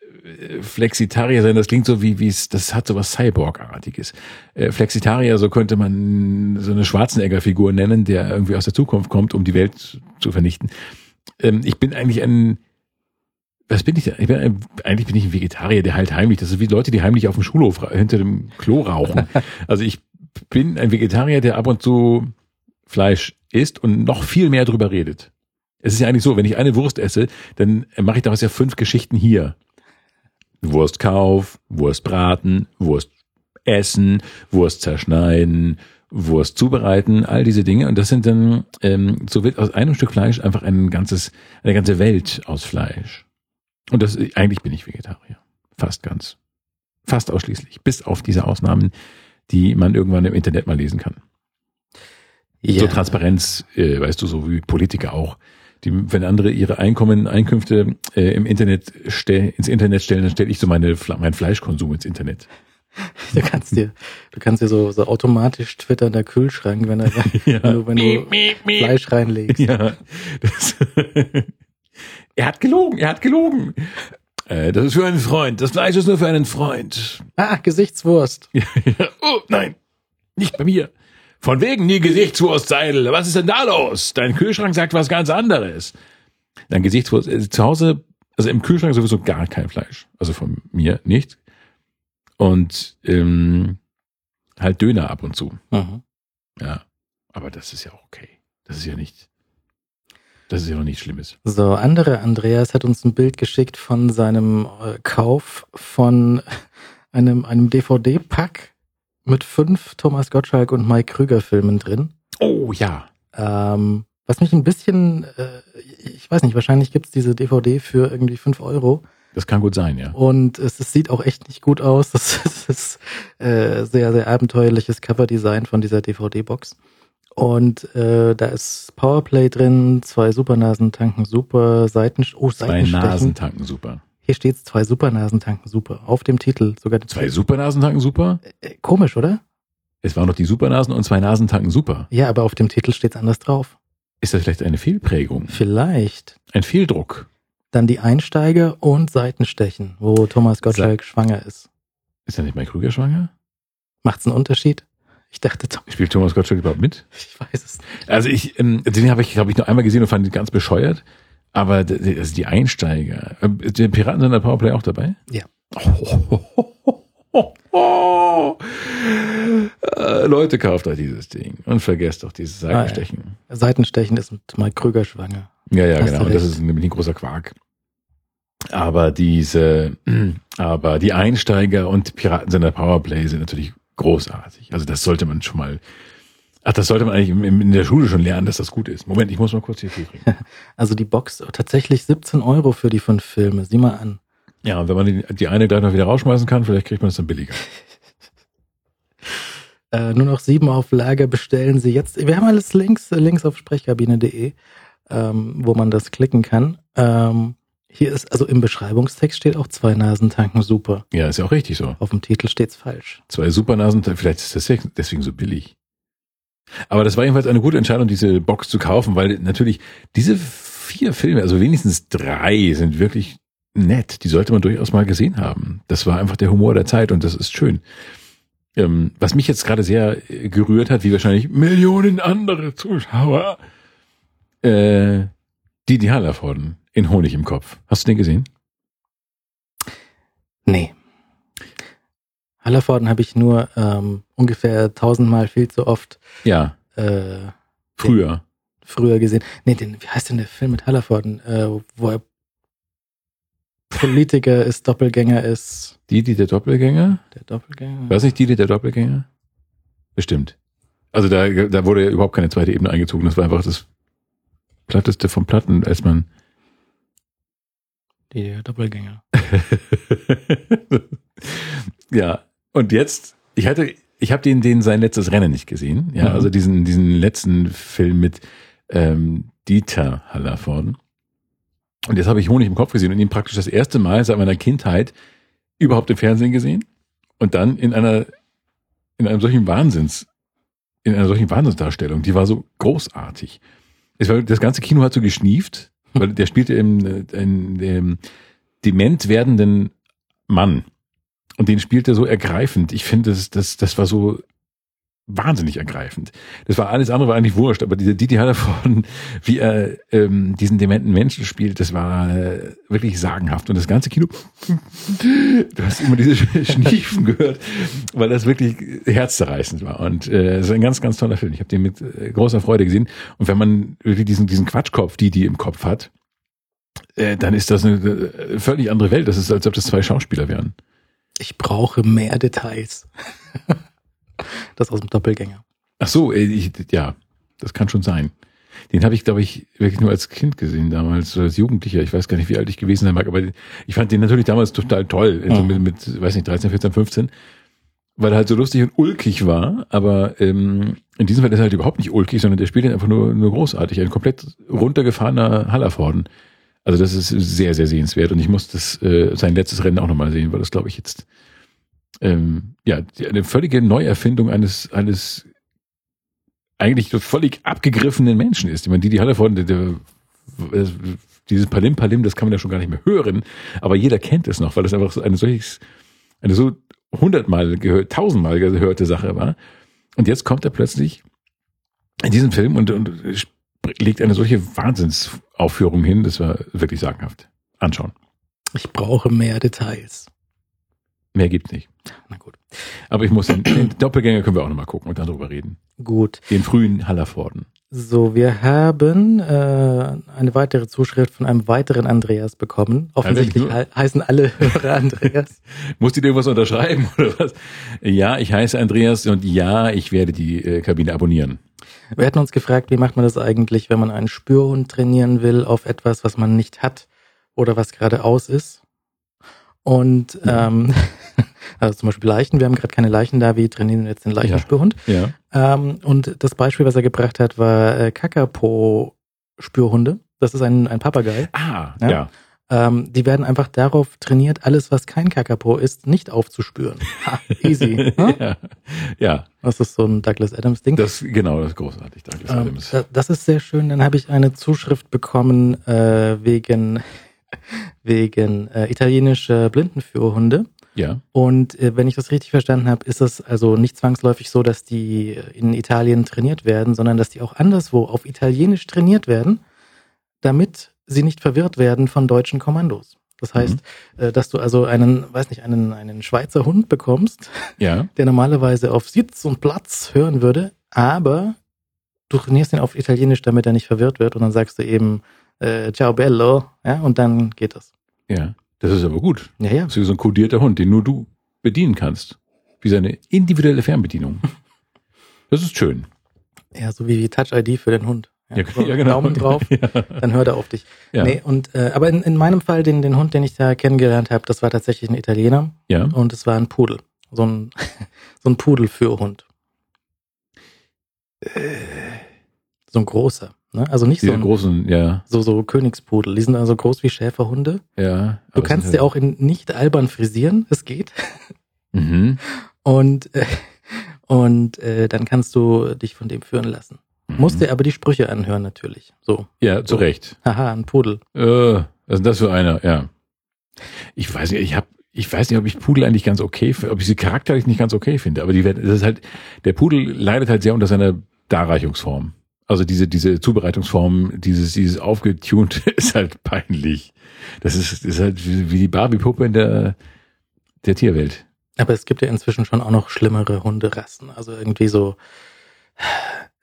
Flexitarier sein, das klingt so wie, wie es, das hat so was Cyborg-artiges. Äh, Flexitarier, so könnte man so eine Schwarzenegger-Figur nennen, der irgendwie aus der Zukunft kommt, um die Welt zu vernichten. Ähm, ich bin eigentlich ein was bin ich denn? Ich bin, eigentlich bin ich ein Vegetarier, der halt heimlich, das ist wie Leute, die heimlich auf dem Schulhof hinter dem Klo rauchen. also ich bin ein Vegetarier, der ab und zu Fleisch isst und noch viel mehr drüber redet. Es ist ja eigentlich so, wenn ich eine Wurst esse, dann mache ich daraus ja fünf Geschichten hier. Wurstkauf, Wurst braten, Wurst essen, Wurst zerschneiden, Wurst zubereiten, all diese Dinge. Und das sind dann, ähm, so wird aus einem Stück Fleisch einfach ein ganzes, eine ganze Welt aus Fleisch. Und das, eigentlich bin ich Vegetarier. Fast ganz. Fast ausschließlich. Bis auf diese Ausnahmen, die man irgendwann im Internet mal lesen kann. Ja. So Transparenz, äh, weißt du, so wie Politiker auch. Die, wenn andere ihre Einkommen, Einkünfte äh, im Internet stell, ins Internet stellen, dann stelle ich so meine, meinen Fleischkonsum ins Internet. Du kannst dir, du kannst dir so, so automatisch twittern der Kühlschrank, wenn, er, Ja. wenn du, wenn du Fleisch reinlegst. Ja. Das, er hat gelogen, er hat gelogen. Äh, das ist für einen Freund. Das Fleisch ist nur für einen Freund. Ah, Gesichtswurst. Ja, ja. Oh, nein. Nicht bei mir. Von wegen die Gesichtswurst, Seidel. Was ist denn da los? Dein Kühlschrank sagt was ganz anderes. Dein Gesichtswurst, äh, zu Hause, also im Kühlschrank sowieso gar kein Fleisch. Also von mir nicht. Und ähm, halt Döner ab und zu. Mhm. Ja. Aber das ist ja auch okay. Das ist ja nicht, das ist ja noch nichts Schlimmes. So, andere Andreas hat uns ein Bild geschickt von seinem äh, Kauf von einem, einem DVD-Pack mit fünf Thomas Gottschalk und Mike Krüger Filmen drin. Oh ja. Ähm, was mich ein bisschen, äh, ich weiß nicht, wahrscheinlich gibt's diese DVD für irgendwie fünf Euro. Das kann gut sein, ja. Und es, es sieht auch echt nicht gut aus. Das, ist- das ist äh, sehr, sehr abenteuerliches Coverdesign von dieser DVD-Box. Und äh, da ist Powerplay drin, zwei Supernasen tanken super, Seiten, oh, Zwei Seitenstechen. Nasen tanken super. Hier steht's, zwei Supernasen tanken super. Auf dem Titel sogar die Zwei Supernasen tanken super? Äh, komisch, oder? Es waren noch die Supernasen und zwei Nasen tanken super. Ja, aber auf dem Titel steht's anders drauf. Ist das vielleicht eine Fehlprägung? Vielleicht. Ein Fehldruck? Dann die Einsteiger und Seitenstechen, wo Thomas Gottschalk schwanger ist. Ist ja nicht Mike Krüger schwanger? Macht's einen Unterschied? Ich dachte, doch, Spielt Thomas Gottschalk überhaupt mit? ich weiß es nicht. Also ich, ähm, den habe ich, glaube ich, nur einmal gesehen und fand ihn ganz bescheuert. Aber also die Einsteiger, äh, der Piraten sind der Powerplay auch dabei? Ja. Äh, Leute, kauft euch dieses Ding und vergesst doch dieses Ah, ja. Seitenstechen. Seitenstechen ist mit Mike Krüger schwanger. Ja, ja, Hast genau. das ist nämlich ein großer Quark. Aber diese, aber die Einsteiger und Piraten sind der Powerplay sind natürlich großartig. Also das sollte man schon mal, ach, das sollte man eigentlich in, der Schule schon lernen, dass das gut ist. Moment, ich muss mal kurz hier Tee trinken. Also die Box tatsächlich 17 Euro für die fünf Filme. Sieh mal an. Ja, und wenn man die, die eine gleich noch wieder rausschmeißen kann, vielleicht kriegt man es dann billiger. Äh, nur noch sieben auf Lager bestellen Sie jetzt. Wir haben alles links, links auf sprechkabine.de, ähm, wo man das klicken kann. Ähm, hier ist, also im Beschreibungstext steht auch zwei Nasen tanken super. Ja, ist ja auch richtig so. Auf dem Titel steht's falsch. Zwei Supernasen, vielleicht ist das deswegen so billig. Aber das war jedenfalls eine gute Entscheidung, diese Box zu kaufen, weil natürlich diese vier Filme, also wenigstens drei, sind wirklich nett. Die sollte man durchaus mal gesehen haben. Das war einfach der Humor der Zeit und das ist schön. Ähm, was mich jetzt gerade sehr äh, gerührt hat, wie wahrscheinlich Millionen andere Zuschauer, äh, die die Hallervorden in Honig im Kopf. Hast du den gesehen? Nee. Hallervorden habe ich nur ähm, ungefähr tausendmal viel zu oft Ja, äh, früher. früher gesehen. Nee, den, wie heißt denn der Film mit Hallervorden, äh, wo er Politiker ist, Doppelgänger ist. Die, die der Doppelgänger? Der Doppelgänger? War es nicht die, der Doppelgänger? Bestimmt. Also da, da wurde ja überhaupt keine zweite Ebene eingezogen. Das war einfach das Platteste vom Platten, als man. Die der Doppelgänger. ja. Und jetzt, ich hatte, ich habe den, den sein letztes Rennen nicht gesehen. Ja, Mhm. also diesen, diesen letzten Film mit ähm, Dieter Hallervorden. Und jetzt habe ich Honig im Kopf gesehen und ihn praktisch das erste Mal seit meiner Kindheit überhaupt im Fernsehen gesehen. Und dann in einer, in einem solchen Wahnsinns, in einer solchen Wahnsinnsdarstellung. Die war so großartig. Es war, das ganze Kino hat so geschnieft, weil der spielte im, äh, in dem dement werdenden Mann. Und den spielte er so ergreifend. Ich finde, das, das, das war so wahnsinnig ergreifend. Das war alles andere war eigentlich wurscht, aber dieser Didi Hallervorden, wie er ähm, diesen dementen Menschen spielt, das war äh, wirklich sagenhaft. Und das ganze Kino, du hast immer diese Schniefen gehört, weil das wirklich herzzerreißend war. Und äh, es ist ein ganz, ganz toller Film. Ich habe den mit äh, großer Freude gesehen. Und wenn man wirklich diesen, diesen Quatschkopf, die die im Kopf hat, äh, dann ist das eine äh, völlig andere Welt. Das ist, als ob das zwei Schauspieler wären. Ich brauche mehr Details. das aus dem Doppelgänger. Ach so, äh, ich, ja, das kann schon sein. Den habe ich, glaube ich, wirklich nur als Kind gesehen damals, als Jugendlicher. Ich weiß gar nicht, wie alt ich gewesen sein mag, aber ich fand den natürlich damals total toll. Also mit, mit, weiß nicht, 13, 14, 15. Weil er halt so lustig und ulkig war, aber ähm, in diesem Fall ist er halt überhaupt nicht ulkig, sondern der spielt ihn einfach nur, nur großartig. Ein komplett runtergefahrener Hallervorden. Also das ist sehr, sehr sehenswert und ich muss das äh, sein letztes Rennen auch nochmal sehen, weil das glaube ich jetzt ähm, ja eine völlige Neuerfindung eines eines eigentlich völlig abgegriffenen Menschen ist. Ich meine, die die Halle von der, der, dieses Palim Palim, das kann man ja schon gar nicht mehr hören, aber jeder kennt es noch, weil das einfach so eine solches eine so hundertmal gehört, tausendmal gehörte Sache war. Und jetzt kommt er plötzlich in diesem Film und, und legt eine solche Wahnsinnsaufführung hin, das war wirklich sagenhaft. Anschauen. Ich brauche mehr Details. Mehr gibt's nicht. Na gut. Aber ich muss den, den Doppelgänger können wir auch nochmal gucken und dann drüber reden. Gut. Den frühen Hallerforden. So, wir haben äh, eine weitere Zuschrift von einem weiteren Andreas bekommen. Offensichtlich he heißen alle Hörer Andreas. Muss die dir irgendwas unterschreiben oder was? Ja, ich heiße Andreas und ja, ich werde die äh, Kabine abonnieren. Wir hatten uns gefragt, wie macht man das eigentlich, wenn man einen Spürhund trainieren will auf etwas, was man nicht hat oder was gerade aus ist. Und ähm, also zum Beispiel Leichen, wir haben gerade keine Leichen da, wir trainieren jetzt den Leichenspürhund. Ja. Ähm, und das Beispiel, was er gebracht hat, war äh, Kakapo-Spürhunde. Das ist ein, ein Papagei. Ah, ja. ja. Ähm, die werden einfach darauf trainiert, alles, was kein Kakapo ist, nicht aufzuspüren. Ha, easy. Ne? ja. ja. Das ist so ein Douglas Adams Ding. Das genau, das ist großartig, Douglas ähm, Adams. Das ist sehr schön. Dann habe ich eine Zuschrift bekommen äh, wegen wegen äh, italienischer Blindenführhunde. Ja. Und äh, wenn ich das richtig verstanden habe, ist es also nicht zwangsläufig so, dass die in Italien trainiert werden, sondern dass die auch anderswo auf Italienisch trainiert werden, damit sie nicht verwirrt werden von deutschen Kommandos. Das heißt, mhm. äh, dass du also einen, weiß nicht, einen, einen Schweizer Hund bekommst, ja. der normalerweise auf Sitz und Platz hören würde, aber du trainierst ihn auf Italienisch, damit er nicht verwirrt wird und dann sagst du eben äh, Ciao Bello, ja, und dann geht das. Ja. Das ist aber gut. Ja, ja. Das ist so ein kodierter Hund, den nur du bedienen kannst. Wie seine individuelle Fernbedienung. Das ist schön. Ja, so wie die Touch-ID für den Hund. Ja, ja, ja genau. Daumen drauf, ja. dann hört er auf dich. Ja. Nee, und, äh, aber in, in meinem Fall, den, den Hund, den ich da kennengelernt habe, das war tatsächlich ein Italiener. Ja. Und es war ein Pudel. So ein, so ein Pudel für Hund. Äh. So ein großer. Ne? Also nicht Diese so ein, großen, ja. So, so Königspudel. Die sind also groß wie Schäferhunde. Ja. Du kannst sie auch in nicht albern frisieren. Es geht. Mhm. Und, äh, und äh, dann kannst du dich von dem führen lassen. Mhm. Musst dir aber die Sprüche anhören natürlich. So. Ja, zu so. Recht. Haha, ein Pudel. Äh, was ist das für einer? Ja. Ich weiß nicht, ich habe ich weiß nicht, ob ich Pudel eigentlich ganz okay, ob ich sie charakterlich nicht ganz okay finde, aber die werden, das ist halt, der Pudel leidet halt sehr unter seiner Darreichungsform. Also diese, diese Zubereitungsform, dieses, dieses aufgetunte ist halt peinlich. Das ist, ist halt wie die Barbie-Puppe in der, der Tierwelt. Aber es gibt ja inzwischen schon auch noch schlimmere Hunderassen. Also irgendwie so,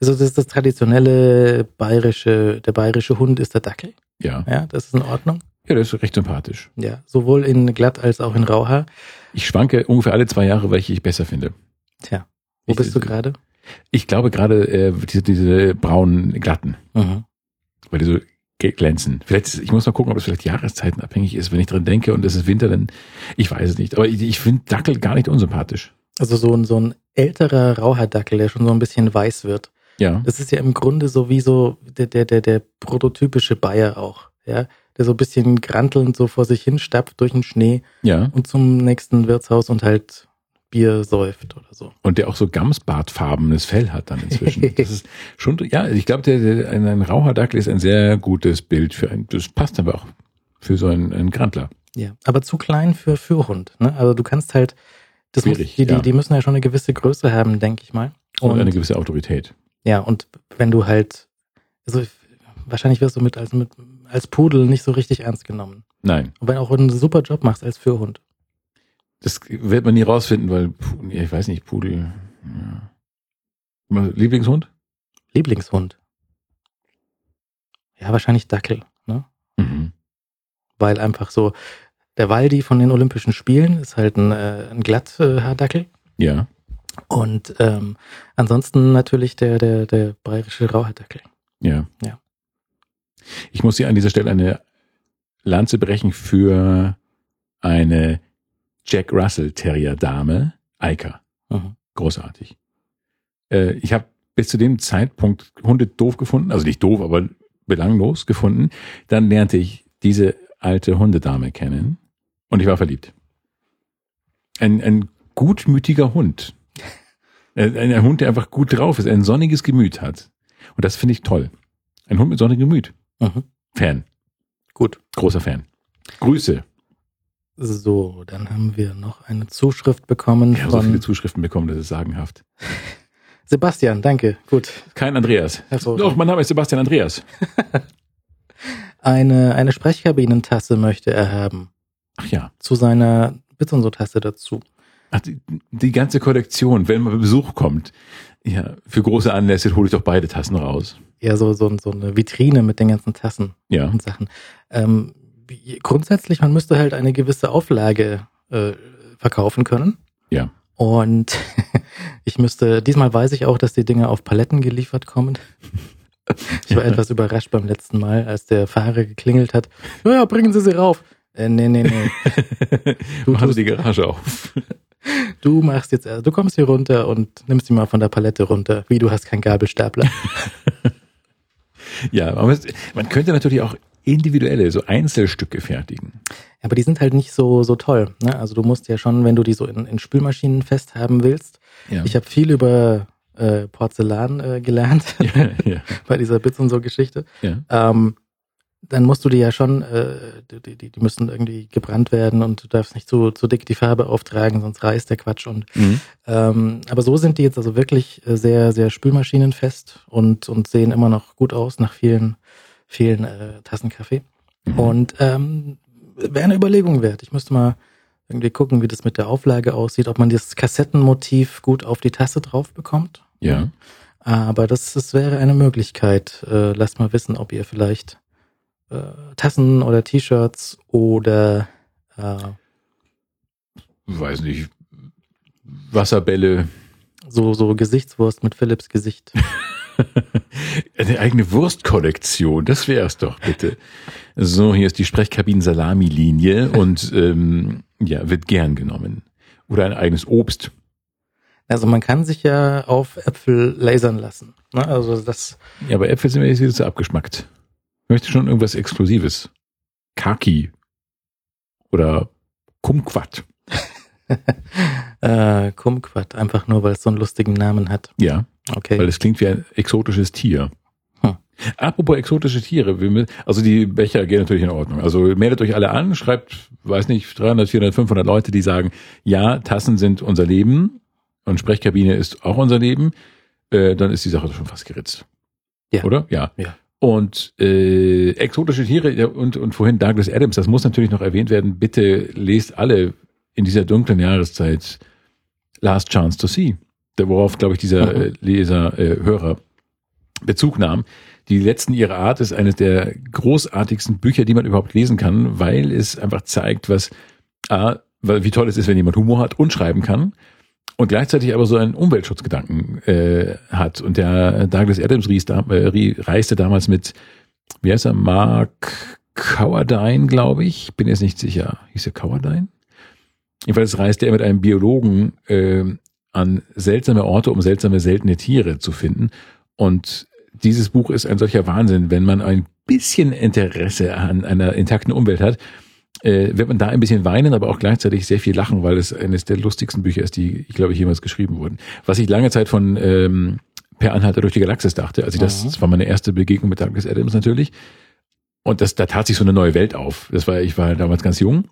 also das ist das traditionelle bayerische, der bayerische Hund ist der Dackel. Ja. Ja, das ist in Ordnung. Ja, das ist recht sympathisch. Ja, sowohl in glatt als auch in rauhaar. Ich schwanke ungefähr alle zwei Jahre, welche ich besser finde. Tja, wo ich, bist du gerade? Ich glaube gerade äh, diese, diese braunen glatten. Mhm. Weil die so glänzen. Vielleicht, ich muss mal gucken, ob es vielleicht jahreszeitenabhängig ist. Wenn ich dran denke und es ist Winter, dann, ich weiß es nicht. Aber ich, ich finde Dackel gar nicht unsympathisch. Also so ein, so ein älterer Rauhaardackel, der schon so ein bisschen weiß wird. Ja. Das ist ja im Grunde so wie so der, der, der, der prototypische Bayer auch, ja. Der so ein bisschen grantelnd so vor sich hin stapft durch den Schnee. Ja. Und zum nächsten Wirtshaus und halt Bier säuft oder so. Und der auch so Gamsbartfarbenes Fell hat dann inzwischen. Das ist schon, ja, ich glaube, der, der, ein, ein Raucherdackel ist ein sehr gutes Bild für ein, das passt aber auch für so einen, einen Grantler. Ja, aber zu klein für Fürhund, ne? Also du kannst halt, das muss, die, ja. die, die müssen ja schon eine gewisse Größe haben, denke ich mal. Und, Und- eine gewisse Autorität. Ja, und wenn du halt, also wahrscheinlich wirst du mit als, mit als Pudel nicht so richtig ernst genommen. Nein, Und wenn auch wenn du einen super Job machst als Fürhund. Das wird man nie rausfinden, weil, ich weiß nicht, Pudel. Ja. Lieblingshund? Lieblingshund. Ja, wahrscheinlich Dackel, ne? Mhm. Weil einfach so, der Waldi von den Olympischen Spielen ist halt ein, äh, ein Glatthaardackel. Ja. Und ähm, ansonsten natürlich der, der, der bayerische Rauhaardackel. Ja. Ja. Ich muss hier an dieser Stelle eine Lanze brechen für eine Jack Russell Terrier Dame, Eika. Mhm. Großartig. Äh, ich habe bis zu dem Zeitpunkt Hunde doof gefunden, also nicht doof, aber belanglos gefunden. Dann lernte ich diese alte Hundedame kennen und ich war verliebt. Ein, ein gutmütiger Hund. Ein, ein Hund, der einfach gut drauf ist, ein sonniges Gemüt hat. Und das finde ich toll. Ein Hund mit sonnigem Gemüt. Mhm. Fan. Gut. Großer Fan. Grüße. So, dann haben wir noch eine Zuschrift bekommen Wir haben so viele von Zuschriften bekommen, das ist sagenhaft. Sebastian. Danke. Gut. Kein Andreas. Doch, mein Name ist Sebastian Andreas. Eine, eine Sprechkabinentasse möchte er haben. Ach ja. Zu seiner Bits und so Tasse dazu. Ach, die, die ganze Kollektion, wenn mal Besuch kommt. Ja, für große Anlässe hole ich doch beide Tassen raus. Ja, so, so, so eine Vitrine mit den ganzen Tassen Ja. und Sachen. Ähm, grundsätzlich, man müsste halt eine gewisse Auflage äh, verkaufen können. Ja. Und ich müsste, diesmal weiß ich auch, dass die Dinge auf Paletten geliefert kommen. Ich war Ja. etwas überrascht beim letzten Mal, als der Fahrer geklingelt hat. Ja, ja, bringen Sie sie rauf. Äh, nee, nee, nee. Du Machen tust- Sie die Garage auf. Du machst jetzt, äh, du kommst hier runter und nimmst die mal von der Palette runter. Wie, du hast keinen Gabelstapler. Ja, aber man könnte natürlich auch individuelle, so Einzelstücke fertigen. Aber die sind halt nicht so, so toll. Ne? Also du musst ja schon, wenn du die so in, in Spülmaschinen festhaben willst. Ja. Ich habe viel über äh, Porzellan äh, gelernt ja, ja, bei dieser Bits und so Geschichte. ja. Ähm, dann musst du die ja schon, äh, die, die, die müssen irgendwie gebrannt werden und du darfst nicht zu, zu dick die Farbe auftragen, sonst reißt der Quatsch. Und Mhm. ähm, aber so sind die jetzt also wirklich äh, sehr, sehr spülmaschinenfest und, und sehen immer noch gut aus nach vielen, vielen äh, Tassen Kaffee. Mhm. Und ähm, wäre eine Überlegung wert. Ich müsste mal irgendwie gucken, wie das mit der Auflage aussieht, ob man das Kassettenmotiv gut auf die Tasse drauf bekommt. Ja. Aber das, das wäre eine Möglichkeit. Äh, lasst mal wissen, ob ihr vielleicht äh, Tassen oder T-Shirts oder äh, Weiß nicht. Wasserbälle. so, so Gesichtswurst mit Philips Gesicht. Eine eigene Wurstkollektion, das wär's doch, bitte. So, hier ist die Sprechkabinen-Salami-Linie und ähm, ja, wird gern genommen. Oder ein eigenes Obst. Also man kann sich ja auf Äpfel lasern lassen. Ne? Also das, Ja, aber Äpfel sind mir jetzt wieder zu abgeschmackt. Ich möchte schon irgendwas Exklusives. Kaki. Oder Kumquat. äh, Kumquat, einfach nur, weil es so einen lustigen Namen hat. Ja, Okay. weil es klingt wie ein exotisches Tier. Hm. Apropos exotische Tiere, also die Becher gehen natürlich in Ordnung. Also meldet euch alle an, schreibt, weiß nicht, 300, 400, 500 Leute, die sagen, ja, Tassen sind unser Leben und Sprechkabine ist auch unser Leben, äh, dann ist die Sache schon fast geritzt. Ja. Oder? Ja. Ja. Und äh, exotische Tiere ja, und, und vorhin Douglas Adams, das muss natürlich noch erwähnt werden. Bitte lest alle in dieser dunklen Jahreszeit Last Chance to See, worauf, glaube ich, dieser Mhm. äh, Leser, äh, Hörer Bezug nahm. Die letzten ihrer Art ist eines der großartigsten Bücher, die man überhaupt lesen kann, weil es einfach zeigt, was A, wie toll es ist, wenn jemand Humor hat und schreiben kann und gleichzeitig aber so einen Umweltschutzgedanken äh, hat. Und der Douglas Adams äh, reiste damals mit, wie heißt er, Mark Cowardine, glaube ich, bin jetzt nicht sicher. Hieß er Cowardine? Jedenfalls reiste er mit einem Biologen äh, an seltsame Orte, um seltsame, seltene Tiere zu finden. Und dieses Buch ist ein solcher Wahnsinn, wenn man ein bisschen Interesse an einer intakten Umwelt hat, äh, wird man da ein bisschen weinen, aber auch gleichzeitig sehr viel lachen, weil es eines der lustigsten Bücher ist, die, ich glaube, ich jemals geschrieben wurden. Was ich lange Zeit von ähm, Per Anhalter durch die Galaxis dachte, also das, Mhm. das war meine erste Begegnung mit Douglas Adams natürlich. Und das, da tat sich so eine neue Welt auf. Das war, ich war damals ganz jung.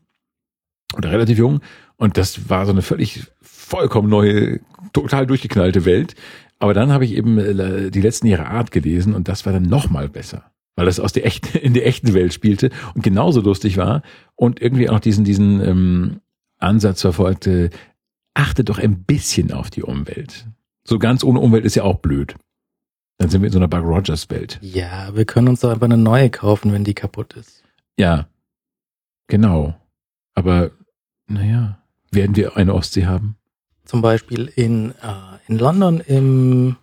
oder relativ jung. Und das war so eine völlig vollkommen neue, total durchgeknallte Welt. Aber dann habe ich eben äh, die letzten Jahre Art gelesen und das war dann noch mal besser, weil das aus der echten, in der echten Welt spielte und genauso lustig war und irgendwie auch diesen, diesen ähm, Ansatz verfolgte, achte doch ein bisschen auf die Umwelt. So ganz ohne Umwelt ist ja auch blöd. Dann sind wir in so einer Buck Rogers Welt. Ja, wir können uns doch einfach eine neue kaufen, wenn die kaputt ist. Ja, genau. Aber naja, werden wir eine Ostsee haben? Zum Beispiel in, äh, in London im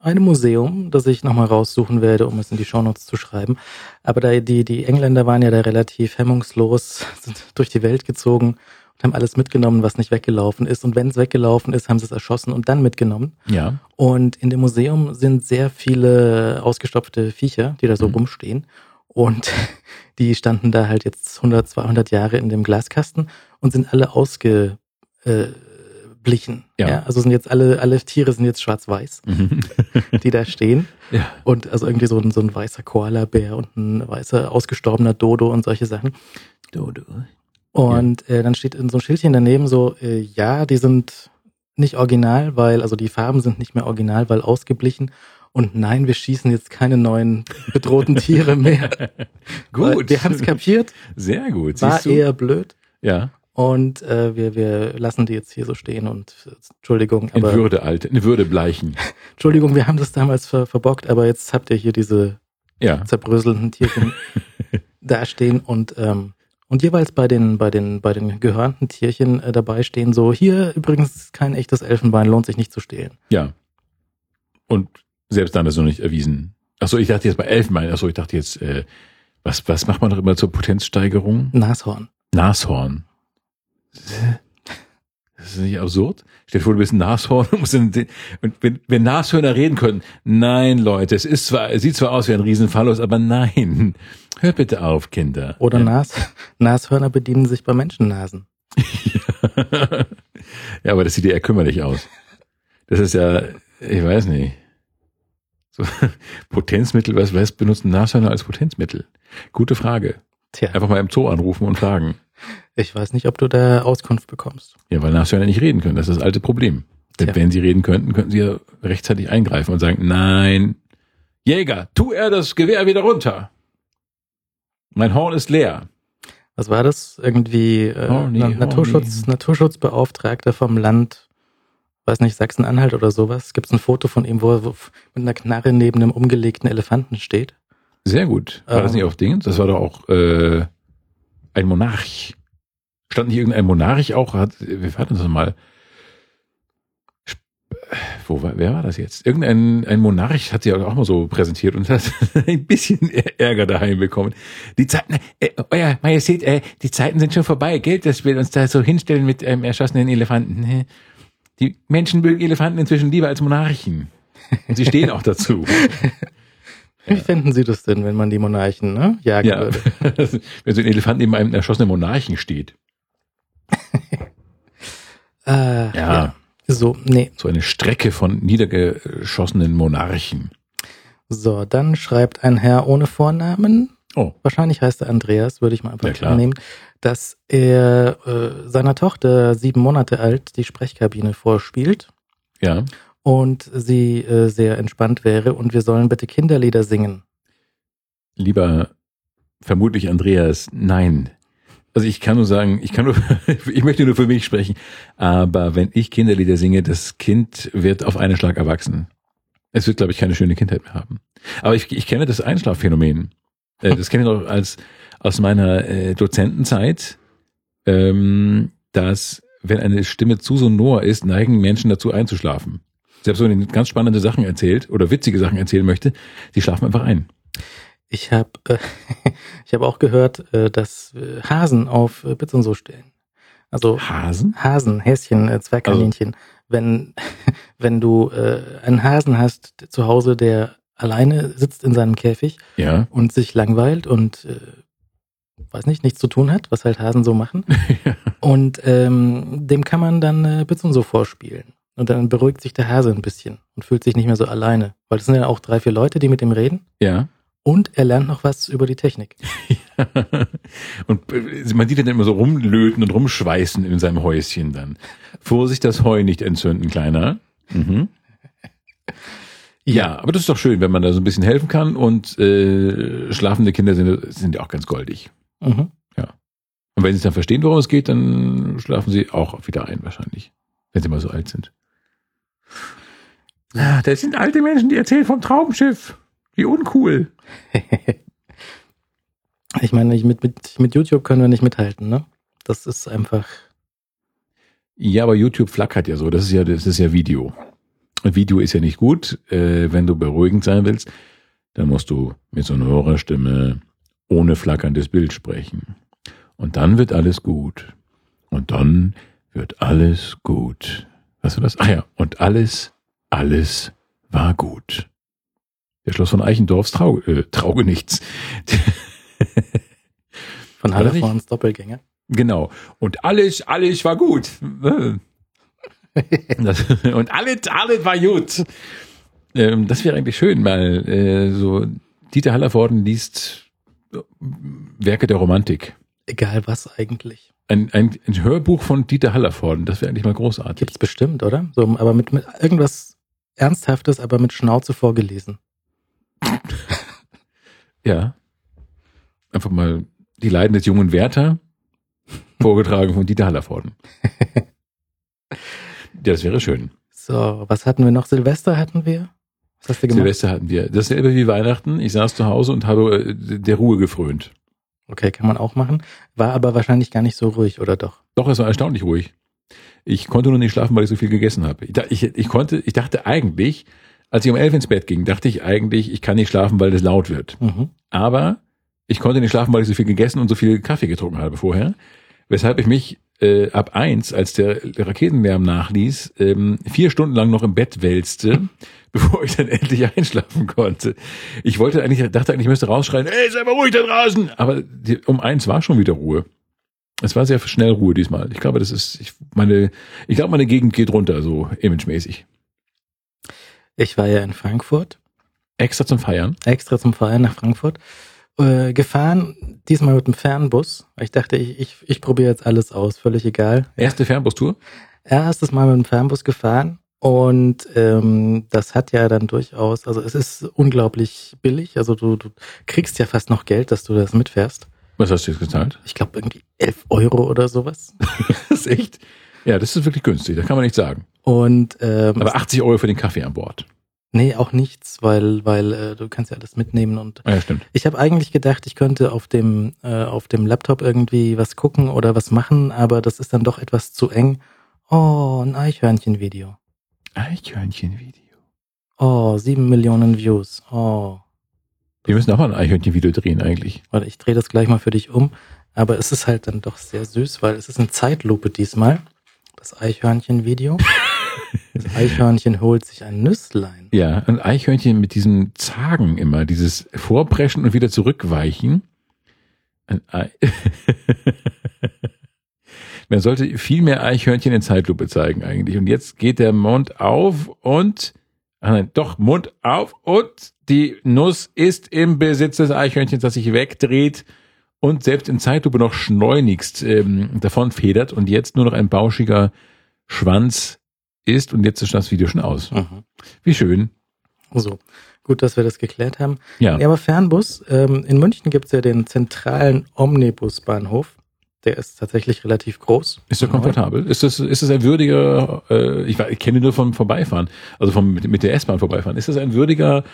einem Museum, das ich nochmal raussuchen werde, um es in die Shownotes zu schreiben. Aber da, die, die Engländer waren ja da relativ hemmungslos, sind durch die Welt gezogen und haben alles mitgenommen, was nicht weggelaufen ist. Und wenn es weggelaufen ist, haben sie es erschossen und dann mitgenommen. Ja. Und in dem Museum sind sehr viele ausgestopfte Viecher, die da so Mhm. rumstehen. Und die standen da halt jetzt 100, 200 Jahre in dem Glaskasten und sind alle ausgeblichen. Äh, blichen. Ja. Also sind jetzt alle, alle Tiere sind jetzt schwarz-weiß, Mhm. die da stehen. ja. Und also irgendwie so ein, so ein weißer Koala-Bär und ein weißer ausgestorbener Dodo und solche Sachen. Dodo. Und äh, dann steht in so ein Schildchen daneben so, äh, ja, die sind nicht original, weil, also die Farben sind nicht mehr original, weil ausgeblichen. Und nein, wir schießen jetzt keine neuen bedrohten Tiere mehr. Weil Gut. Wir haben es kapiert, Sehr gut. war eher blöd. ja. Und äh, wir, wir lassen die jetzt hier so stehen und Entschuldigung, In aber Würde alt, in Würde bleichen. Entschuldigung, wir haben das damals ver verbockt, aber jetzt habt ihr hier diese Ja. zerbröselnden Tierchen dastehen und ähm, und jeweils bei den bei den bei den gehörnten Tierchen äh, dabei stehen so hier übrigens kein echtes Elfenbein lohnt sich nicht zu stehlen. Ja. Und selbst dann ist noch nicht erwiesen. Achso, ich dachte jetzt bei Elfenbein. Achso, ich dachte jetzt, äh, was, was macht man doch immer zur Potenzsteigerung? Nashorn. Nashorn. Das ist nicht absurd? Stell dir vor, du bist ein Nashorn und, musst in den, und wenn, wenn Nashörner reden können, nein, Leute, es ist zwar, es sieht zwar aus wie ein Riesenfallus, aber nein. Hört bitte auf, Kinder. Oder ja. Nas Nashörner bedienen sich bei Menschennasen. ja, aber das sieht ja eher kümmerlich aus. Das ist ja, ich weiß nicht. So, Potenzmittel, was, was benutzen Nashörner als Potenzmittel? Gute Frage. Tja, Einfach mal im Zoo anrufen und fragen. ich weiß nicht, ob du da Auskunft bekommst. Ja, weil Nashörner nicht reden können. Das ist das alte Problem. Denn Tja. wenn sie reden könnten, könnten sie ja rechtzeitig eingreifen und sagen, nein, Jäger, tu er das Gewehr wieder runter. Mein Horn ist leer. Was war das? Irgendwie äh, Horny, Na Naturschutz, horny. Naturschutzbeauftragter vom Land, weiß nicht, Sachsen-Anhalt oder sowas. Gibt es ein Foto von ihm, wo er mit einer Knarre neben einem umgelegten Elefanten steht? Sehr gut. War das Ähm. nicht auf Dingens? Das war doch auch äh, ein Monarch. Stand nicht irgendein Monarch auch? Hat, wir hatten das mal. Sp- Wo war, wer war das jetzt? Irgendein ein Monarch hat sie auch mal so präsentiert und hat ein bisschen Ärger daheim bekommen. Die Zeiten, äh, euer Majestät, äh, die Zeiten sind schon vorbei, gell, dass wir uns da so hinstellen mit einem erschossenen Elefanten. Die Menschen mögen Elefanten inzwischen lieber als Monarchen. Und sie stehen auch dazu. Wie fänden Sie das denn, wenn man die Monarchen ne, jagen Ja, würde? wenn so ein Elefant neben einem erschossenen Monarchen steht. Äh, ja. So, nee. So eine Strecke von niedergeschossenen Monarchen. So, dann schreibt ein Herr ohne Vornamen, Oh, wahrscheinlich heißt er Andreas, würde ich mal einfach Ja, klar. annehmen, dass er äh, seiner Tochter, sieben Monate alt, die Sprechkabine vorspielt ja. Und sie äh, sehr entspannt wäre und wir sollen bitte Kinderlieder singen. Lieber vermutlich Andreas, nein. Also ich kann nur sagen, ich kann nur, ich möchte nur für mich sprechen, aber wenn ich Kinderlieder singe, das Kind wird auf einen Schlag erwachsen. Es wird, glaube ich, keine schöne Kindheit mehr haben. Aber ich, ich kenne das Einschlafphänomen. Äh, Das kenne ich noch als aus meiner äh, Dozentenzeit, ähm, dass wenn eine Stimme zu sonor ist, neigen Menschen dazu einzuschlafen. Selbst wenn man ganz spannende Sachen erzählt oder witzige Sachen erzählen möchte, die schlafen einfach ein. Ich habe äh, ich hab auch gehört, äh, dass äh, Hasen auf äh, Bits und so stehen. Also Hasen? Hasen, Häschen, äh, Zwergkaninchen. Wenn, wenn du äh, einen Hasen hast zu Hause, der alleine sitzt in seinem Käfig Ja. und sich langweilt und äh, weiß nicht, nichts zu tun hat, was halt Hasen so machen. Und ähm, dem kann man dann äh, Bits und so vorspielen. Und dann beruhigt sich der Hase ein bisschen und fühlt sich nicht mehr so alleine. Weil das sind ja auch drei, vier Leute, die mit ihm reden. Ja. Und er lernt noch was über die Technik. und äh, man sieht dann immer so rumlöten und rumschweißen in seinem Häuschen dann. Vorsicht, das Heu nicht entzünden, Kleiner. Mhm. Ja, aber das ist doch schön, wenn man da so ein bisschen helfen kann und äh, schlafende Kinder sind, sind ja auch ganz goldig. Mhm. Ja. Und wenn sie dann verstehen, worum es geht, dann schlafen sie auch wieder ein wahrscheinlich, wenn sie mal so alt sind. Das sind alte Menschen, die erzählen vom Traumschiff. Wie uncool. ich meine, ich mit, mit, mit YouTube können wir nicht mithalten, ne? Das ist einfach. Ja, aber YouTube flackert ja so. Das ist ja, das ist ja Video. Und Video ist ja nicht gut. Äh, wenn du beruhigend sein willst, dann musst du mit so einer Stimme ohne flackerndes Bild sprechen. Und dann wird alles gut. Und dann wird alles gut. Was war das? Ah ja, und alles, alles war gut. Der Schloss von Eichendorfs Trau, äh, Trauge nichts. Von Hallervorns Doppelgänger. Genau. Und alles, alles war gut. Das, und alles, alles war gut. Ähm, das wäre eigentlich schön, weil äh, so Dieter Hallervorden liest äh, Werke der Romantik. Egal was eigentlich. Ein, ein, ein Hörbuch von Dieter Hallervorden, das wäre eigentlich mal großartig. Gibt's bestimmt, oder? So, aber mit, mit irgendwas Ernsthaftes, aber mit Schnauze vorgelesen. Ja. Einfach mal die Leiden des jungen Werther, vorgetragen von Dieter Hallervorden. Ja, das wäre schön. So, was hatten wir noch? Silvester hatten wir? Was hast du gemacht? Silvester hatten wir. Dasselbe wie Weihnachten. Ich saß zu Hause und habe äh, der Ruhe gefrönt. Okay, kann man auch machen. War aber wahrscheinlich gar nicht so ruhig, oder doch? Doch, es war erstaunlich ruhig. Ich konnte nur nicht schlafen, weil ich so viel gegessen habe. Ich, ich, ich konnte, ich dachte eigentlich, als ich um elf ins Bett ging, dachte ich eigentlich, ich kann nicht schlafen, weil es laut wird. Mhm. Aber ich konnte nicht schlafen, weil ich so viel gegessen und so viel Kaffee getrunken habe vorher. Weshalb ich mich äh, ab eins, als der Raketenlärm nachließ, ähm, vier Stunden lang noch im Bett wälzte, bevor ich dann endlich einschlafen konnte. Ich wollte eigentlich, dachte eigentlich, ich müsste rausschreien, ey, sei mal ruhig da draußen. Aber die, um eins war schon wieder Ruhe. Es war sehr schnell Ruhe diesmal. Ich glaube, das ist, ich meine, ich glaube, meine Gegend geht runter, so imagemäßig. Ich war ja in Frankfurt, Extra zum Feiern. extra zum Feiern nach Frankfurt, äh, gefahren, diesmal mit dem Fernbus. Ich dachte, ich, ich, ich probiere jetzt alles aus, völlig egal. Erste Fernbustour. Erstes Mal mit dem Fernbus gefahren und ähm, das hat ja dann durchaus, also es ist unglaublich billig, also du, du kriegst ja fast noch Geld, dass du das mitfährst. Was hast du jetzt gezahlt? Ich glaube irgendwie 11 Euro oder sowas. Das ist echt. Ja, das ist wirklich günstig, das kann man nicht sagen. Und ähm, Aber 80 Euro für den Kaffee an Bord. Nee, auch nichts, weil, weil äh, du kannst ja alles mitnehmen und Ah, Ja, stimmt. ich habe eigentlich gedacht, ich könnte auf dem äh, auf dem Laptop irgendwie was gucken oder was machen, aber das ist dann doch etwas zu eng. Oh, ein Eichhörnchen-Video. Eichhörnchen-Video. Oh, sieben Millionen Views. Oh, Wir müssen auch mal ein Eichhörnchen-Video drehen eigentlich. warte, ich drehe das gleich mal für dich um. Aber es ist halt dann doch sehr süß, weil es ist eine Zeitlupe diesmal. Das Eichhörnchen-Video. Das Eichhörnchen holt sich ein Nüsslein. Ja, ein Eichhörnchen mit diesem Zagen immer, dieses Vorpreschen und wieder zurückweichen. Ein Ei Man sollte viel mehr Eichhörnchen in Zeitlupe zeigen eigentlich. Und jetzt geht der Mund auf und, ah nein, doch, Mund auf und die Nuss ist im Besitz des Eichhörnchens, das sich wegdreht und selbst in Zeitlupe noch schleunigst ähm, davon federt und jetzt nur noch ein bauschiger Schwanz ist und jetzt ist das Video schon aus. Mhm. Wie schön. So, gut, dass wir das geklärt haben. Ja. Ja, aber Fernbus. Ähm, in München gibt's ja den zentralen Omnibusbahnhof. Der ist tatsächlich relativ groß. Ist der komfortabel? Ist das, ist das ein würdiger, äh, ich, ich kenne nur vom Vorbeifahren, also vom, mit, mit der S-Bahn vorbeifahren. Ist das ein würdiger,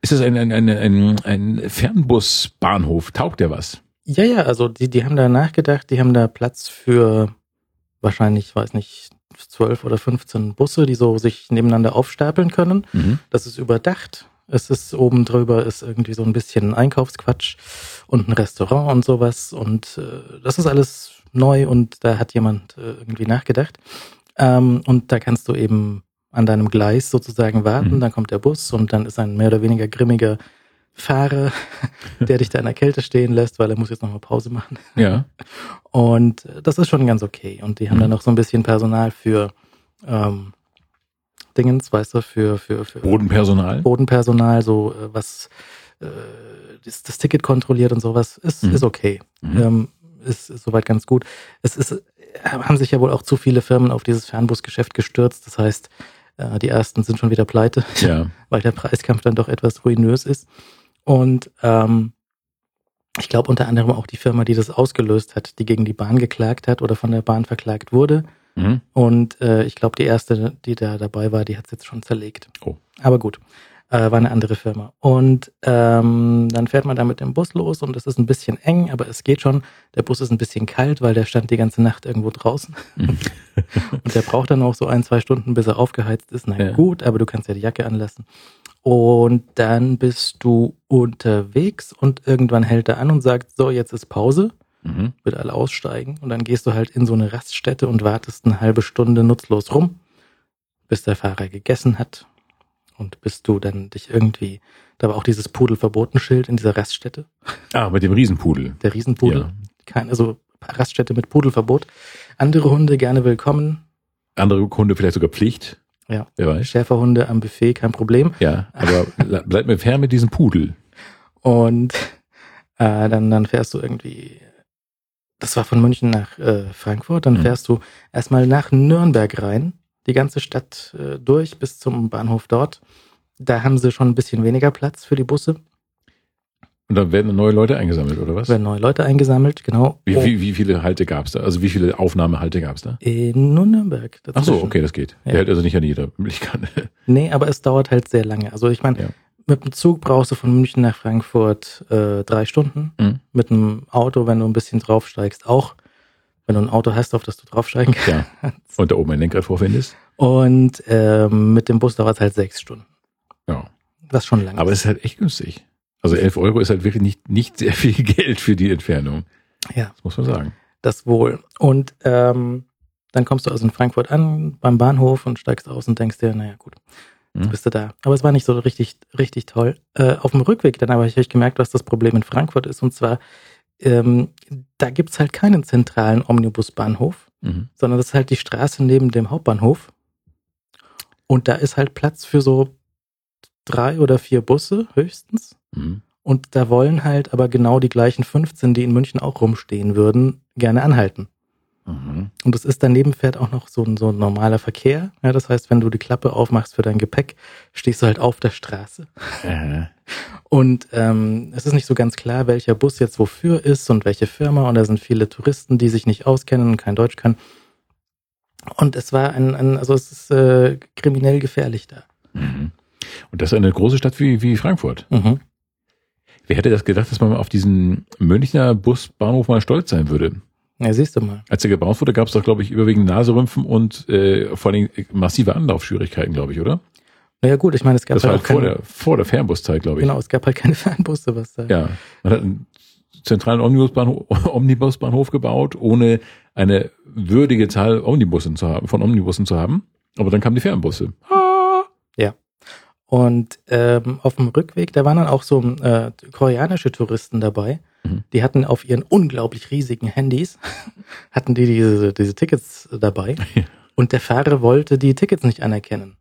ist das ein, ein, ein, ein, ein Fernbusbahnhof? Taugt der was? Ja, ja, also die, die haben da nachgedacht, die haben da Platz für wahrscheinlich, weiß nicht, zwölf oder 15 Busse, die so sich nebeneinander aufstapeln können. Mhm. Das ist überdacht. Es ist oben drüber ist irgendwie so ein bisschen Einkaufsquatsch und ein Restaurant und sowas. Und äh, das ist alles neu und da hat jemand äh, irgendwie nachgedacht. Ähm, und da kannst du eben an deinem Gleis sozusagen warten, Mhm. dann kommt der Bus und dann ist ein mehr oder weniger grimmiger Fahrer, der dich da in der Kälte stehen lässt, weil er muss jetzt nochmal Pause machen. Ja. Und das ist schon ganz okay. Und die haben Mhm. dann noch so ein bisschen Personal für ähm, Dingens, weißt du, für, für, für Bodenpersonal. Bodenpersonal, so äh, was äh, das, das Ticket kontrolliert und sowas. Ist, Mhm. ist okay. Mhm. Ähm, ist, ist soweit ganz gut. Es ist, äh, haben sich ja wohl auch zu viele Firmen auf dieses Fernbusgeschäft gestürzt. Das heißt, äh, die ersten sind schon wieder pleite, Ja. weil der Preiskampf dann doch etwas ruinös ist. Und ähm, ich glaube unter anderem auch die Firma, die das ausgelöst hat, die gegen die Bahn geklagt hat oder von der Bahn verklagt wurde. Mhm. Und äh, ich glaube, die erste, die da dabei war, die hat es jetzt schon zerlegt. Oh. Aber gut, äh, war eine andere Firma. Und ähm, dann fährt man da mit dem Bus los und es ist ein bisschen eng, aber es geht schon. Der Bus ist ein bisschen kalt, weil der stand die ganze Nacht irgendwo draußen. Mhm. und der braucht dann auch so ein, zwei Stunden, bis er aufgeheizt ist. Na Ja. gut, aber du kannst ja die Jacke anlassen. Und dann bist du unterwegs und irgendwann hält er an und sagt, so, jetzt ist Pause Mhm. wird alle aussteigen und dann gehst du halt in so eine Raststätte und wartest eine halbe Stunde nutzlos rum, bis der Fahrer gegessen hat und bis du dann dich irgendwie, da war auch dieses Pudelverbotenschild in dieser Raststätte, Ah, mit dem Riesenpudel. der Riesenpudel, Ja. kein, also Raststätte mit Pudelverbot, andere Hunde gerne willkommen, Andere Kunde vielleicht sogar Pflicht. Ja. Wer weiß. Schäferhunde am Buffet, kein Problem Ja, aber bleib mir fern mit diesem Pudel. und äh, dann, dann fährst du irgendwie, das war von München nach äh, Frankfurt, dann Mhm. fährst du erstmal nach Nürnberg rein, die ganze Stadt äh, durch bis zum Bahnhof dort. Da haben sie schon ein bisschen weniger Platz für die Busse. Und dann werden neue Leute eingesammelt, oder was? Es werden neue Leute eingesammelt, genau. Wie, Oh, wie, wie viele Halte gab's da? Also wie viele Aufnahmehalte gab's da? in Nürnberg. Ach so, dazwischen. okay, das geht. Ja. Der hält also nicht an jeder Möglichkeit. Nee, aber es dauert halt sehr lange. Also ich meine, Ja. mit dem Zug brauchst du von München nach Frankfurt äh, drei Stunden. Mhm. Mit einem Auto, wenn du ein bisschen draufsteigst, auch. Wenn du ein Auto hast, auf das du draufsteigen kannst. Ja. Und da oben ein Lenkrad vorfindest. Und ähm, mit dem Bus dauert es halt sechs Stunden. Ja. Was schon lang Aber es ist halt echt günstig. Also 11 Euro ist halt wirklich nicht, nicht sehr viel Geld für die Entfernung. Ja. Das muss man sagen. Das wohl. Und ähm, dann kommst du also in Frankfurt an, beim Bahnhof und steigst aus und denkst dir, naja gut, jetzt Mhm. bist du da. Aber es war nicht so richtig, richtig toll. Äh, auf dem Rückweg dann aber habe ich gemerkt, was das Problem in Frankfurt ist. Und zwar, ähm, da gibt's halt keinen zentralen Omnibusbahnhof, Mhm. sondern das ist halt die Straße neben dem Hauptbahnhof. Und da ist halt Platz für so drei oder vier Busse höchstens. Mhm. Und da wollen halt aber genau die gleichen 15, die in München auch rumstehen würden, gerne anhalten. Mhm. Und es ist daneben fährt auch noch so ein, so ein normaler Verkehr. Ja, das heißt, wenn du die Klappe aufmachst für dein Gepäck, stehst du halt auf der Straße. Äh, Und ähm, es ist nicht so ganz klar, welcher Bus jetzt wofür ist und welche Firma. Und da sind viele Touristen, die sich nicht auskennen und kein Deutsch können. Und es war ein, ein also es ist äh, kriminell gefährlich da. mhm. Und das ist eine große Stadt wie, wie Frankfurt. Mhm. Wer hätte das gedacht, dass man auf diesen Münchner Busbahnhof mal stolz sein würde? Ja, siehst du mal. Als er gebaut wurde, gab es doch, glaube ich, überwiegend Naserümpfen und äh, vor allem massive Anlaufschwierigkeiten, glaube ich, oder? Naja gut, ich meine, es gab Das war halt halt vor keine, der, vor der Fernbuszeit, glaube ich. genau, es gab halt keine Fernbusse, was da. Ja, man hat einen zentralen Omnibusbahnhof, Omnibusbahnhof gebaut, ohne eine würdige Zahl Omnibussen zu haben, von Omnibussen zu haben. Aber dann kamen die Fernbusse. Und ähm, auf dem Rückweg, da waren dann auch so äh, koreanische Touristen dabei. Mhm. Die hatten auf ihren unglaublich riesigen Handys, hatten die diese, diese Tickets dabei. Ja. Und der Fahrer wollte die Tickets nicht anerkennen.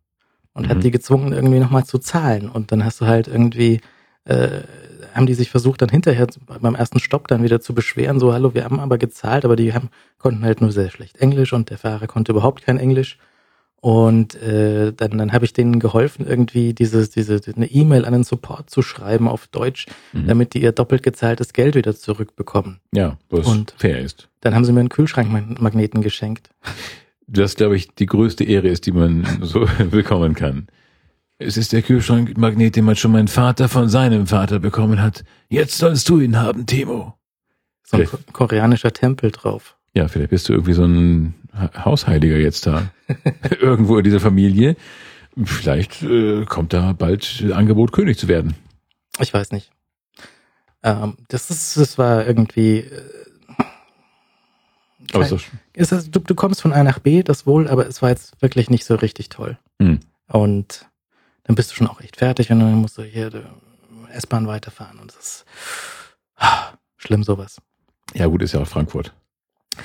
Und Mhm. hat die gezwungen, irgendwie nochmal zu zahlen. Und dann hast du halt irgendwie, äh, haben die sich versucht, dann hinterher beim ersten Stopp dann wieder zu beschweren, so, hallo, wir haben aber gezahlt, aber die haben, konnten halt nur sehr schlecht Englisch und der Fahrer konnte überhaupt kein Englisch. Und äh, dann, dann habe ich denen geholfen, irgendwie dieses, diese, eine E-Mail an den Support zu schreiben auf Deutsch, Mhm. damit die ihr doppelt gezahltes Geld wieder zurückbekommen. Ja, was Und- fair ist. Dann haben sie mir einen Kühlschrankmagneten geschenkt. Das, glaube ich, die größte Ehre ist, die man so bekommen kann. Es ist der Kühlschrankmagnet, den man schon mein Vater von seinem Vater bekommen hat. Jetzt sollst du ihn haben, Timo. So ein koreanischer Tempel drauf. Ja, vielleicht bist du irgendwie so ein Ha- Hausheiliger jetzt da. Irgendwo in dieser Familie. Vielleicht äh, kommt da bald äh, Angebot, König zu werden. Ich weiß nicht. Ähm, das ist, das war irgendwie. Äh, Aber ist ist das, du, du kommst von A nach B, das wohl, aber es war jetzt wirklich nicht so richtig toll. Hm. Und dann bist du schon auch echt fertig und dann musst du hier die S-Bahn weiterfahren und das ist ah, schlimm sowas. ja gut, ist ja auch Frankfurt.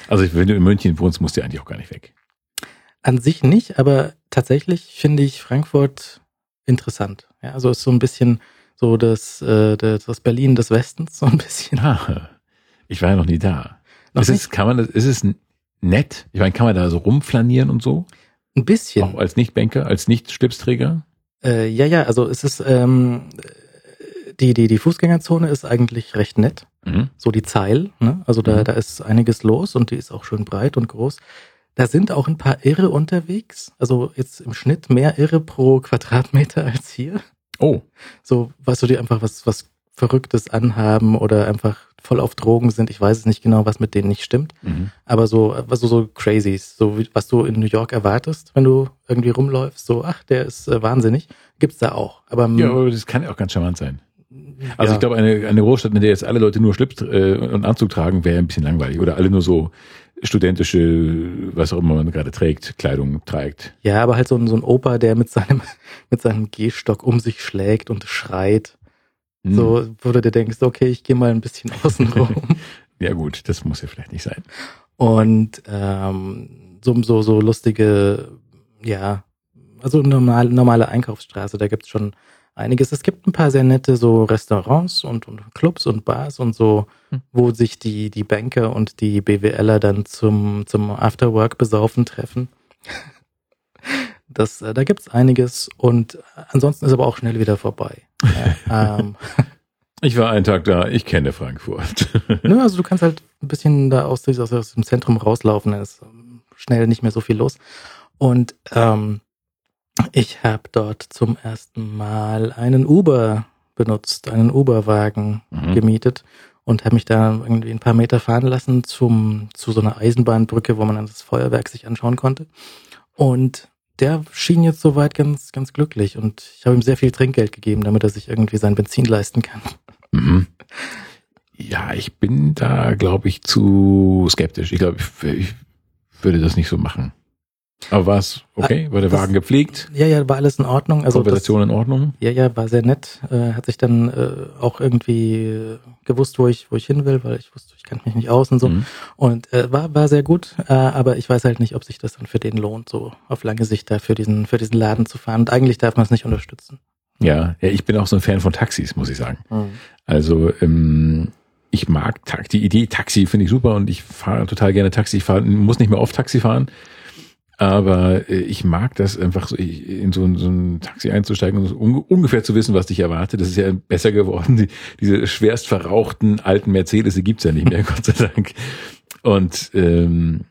Also wenn du in München wohnst, musst du ja eigentlich auch gar nicht weg. An sich nicht, aber tatsächlich finde ich Frankfurt interessant. Ja, also ist so ein bisschen So das, äh, das, Berlin des Westens, so ein bisschen. Ah, ich war ja noch nie da. Noch ist, es, kann man, ist es nett? Ich meine, kann man da so rumflanieren und so? Ein bisschen. Auch als Nicht-Banker, als Nicht-Schlipsträger? Äh, ja, ja, also es ist, ähm, die, die, die Fußgängerzone ist eigentlich recht nett. Mhm. So die Zeil, ne? Also da, Mhm. da ist einiges los und die ist auch schön breit und groß. Da sind auch ein paar Irre unterwegs. Also jetzt im Schnitt mehr Irre pro Quadratmeter als hier. Oh, So, weißt du, die einfach was, was Verrücktes anhaben oder einfach voll auf Drogen sind. Ich weiß es nicht genau, was mit denen nicht stimmt. mhm. Aber so, also so Crazies, so wie, was du in New York erwartest, wenn du irgendwie rumläufst, so, ach, der ist äh, wahnsinnig, gibt's da auch. Aber, ja, aber das kann ja auch ganz charmant sein. Also ja, ich glaube, eine, eine Großstadt, in der jetzt alle Leute nur Schlips äh, und Anzug tragen, wäre ein bisschen langweilig. Oder alle nur so studentische, was auch immer man gerade trägt, Kleidung trägt. ja, aber halt so ein, so ein Opa, der mit seinem, mit seinem Gehstock um sich schlägt und schreit, Hm. so, wo du dir denkst, okay, ich gehe mal ein bisschen außen rum. Ja gut, das muss ja vielleicht nicht sein. Und ähm, so, so, so lustige, ja, also normal, normale Einkaufsstraße, da gibt's schon einiges. Es gibt ein paar sehr nette so Restaurants und, und Clubs und Bars und so, Hm. wo sich die, die Banker und die BWLer dann zum, zum Afterwork besaufen treffen. Das, äh, da gibt's einiges und ansonsten ist aber auch schnell wieder vorbei. Ja, ähm, Ich war einen Tag da, ich kenne Frankfurt. Nö, also du kannst halt ein bisschen da aus, aus, aus dem Zentrum rauslaufen, dann ist ähm, schnell nicht mehr so viel los. Und ähm, ich habe dort zum ersten Mal einen Uber benutzt, einen Uberwagen Mhm. gemietet und habe mich da irgendwie ein paar Meter fahren lassen zum, zu so einer Eisenbahnbrücke, wo man dann das Feuerwerk sich anschauen konnte. Und der schien jetzt soweit ganz, ganz glücklich und ich habe ihm sehr viel Trinkgeld gegeben, damit er sich irgendwie sein Benzin leisten kann. Mhm. Ja, ich bin da, glaube ich, zu skeptisch. Ich glaube, ich, ich würde das nicht so machen. Aber war es okay? War der das- Wagen gepflegt? Ja, ja, war alles in Ordnung. Also das, Konversation in Ordnung? Ja, ja, war sehr nett. Äh, hat sich dann äh, auch irgendwie äh, gewusst, wo ich, wo ich hin will, weil ich wusste, ich kann mich nicht aus und so. Mhm. Und äh, war, war sehr gut, äh, aber ich weiß halt nicht, ob sich das dann für den lohnt, so auf lange Sicht da für diesen, für diesen Laden zu fahren. Und eigentlich darf man es nicht unterstützen. Ja, ja, ich bin auch so ein Fan von Taxis, muss ich sagen. Also ähm, ich mag die Idee Taxi finde ich super und ich fahre total gerne Taxi. Ich fahr, muss nicht mehr oft Taxi fahren, aber äh, ich mag das einfach so in so, ein- so ein Taxi einzusteigen und so un ungefähr zu wissen, was dich erwartet. Das ist ja besser geworden. Die, diese schwerst verrauchten alten Mercedes, die gibt's ja nicht mehr, Gott sei Dank. Und ähm,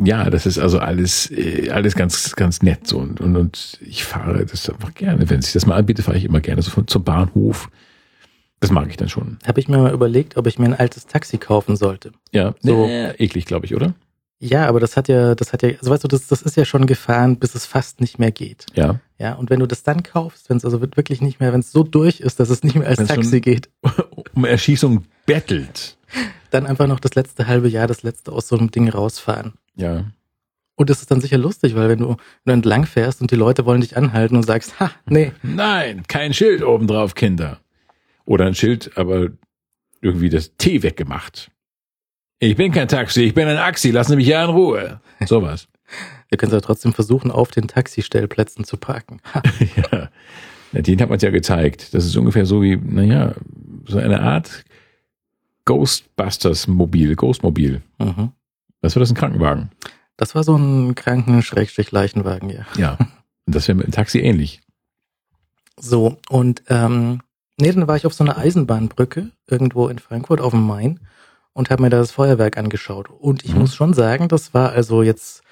ja, das ist also alles, äh, alles ganz, ganz nett so und, und, und ich fahre das einfach gerne. Wenn sich das mal anbietet, fahre ich immer gerne so von, zum Bahnhof. Das mag ich dann schon. Habe ich mir mal überlegt, ob ich mir ein altes Taxi kaufen sollte. Ja, So. nee, eklig, glaube ich, oder? Ja, aber das hat ja, das hat ja, also weißt du, das, das ist ja schon gefahren, bis es fast nicht mehr geht. Ja. Ja, und wenn du das dann kaufst, wenn es also wirklich nicht mehr, wenn es so durch ist, dass es nicht mehr als Wenn's Taxi geht, um Erschießung bettelt. dann einfach noch das letzte halbe Jahr, das letzte aus so einem Ding rausfahren. Ja. Und das ist dann sicher lustig, weil wenn du, wenn du entlang fährst und die Leute wollen dich anhalten und sagst, ha, nee, Nein, kein Schild oben drauf, Kinder. Oder ein Schild, aber irgendwie das T weggemacht. Ich bin kein Taxi, ich bin ein Axi, lassen Sie mich ja in Ruhe. Sowas. ihr könnt ja trotzdem versuchen, auf den Taxistellplätzen zu parken. Ja. Den hat man ja gezeigt. Das ist ungefähr so wie, naja, so eine Art Ghostbusters-Mobil, Ghostmobil. Mhm. Was war das, ein Krankenwagen? Das war so ein Kranken-Leichenwagen, ja. Ja. Und das wäre mit dem Taxi ähnlich. So, und ähm, nee, dann war ich auf so einer Eisenbahnbrücke irgendwo in Frankfurt auf dem Main und habe mir da das Feuerwerk angeschaut. Und ich Mhm. muss schon sagen, das war also jetzt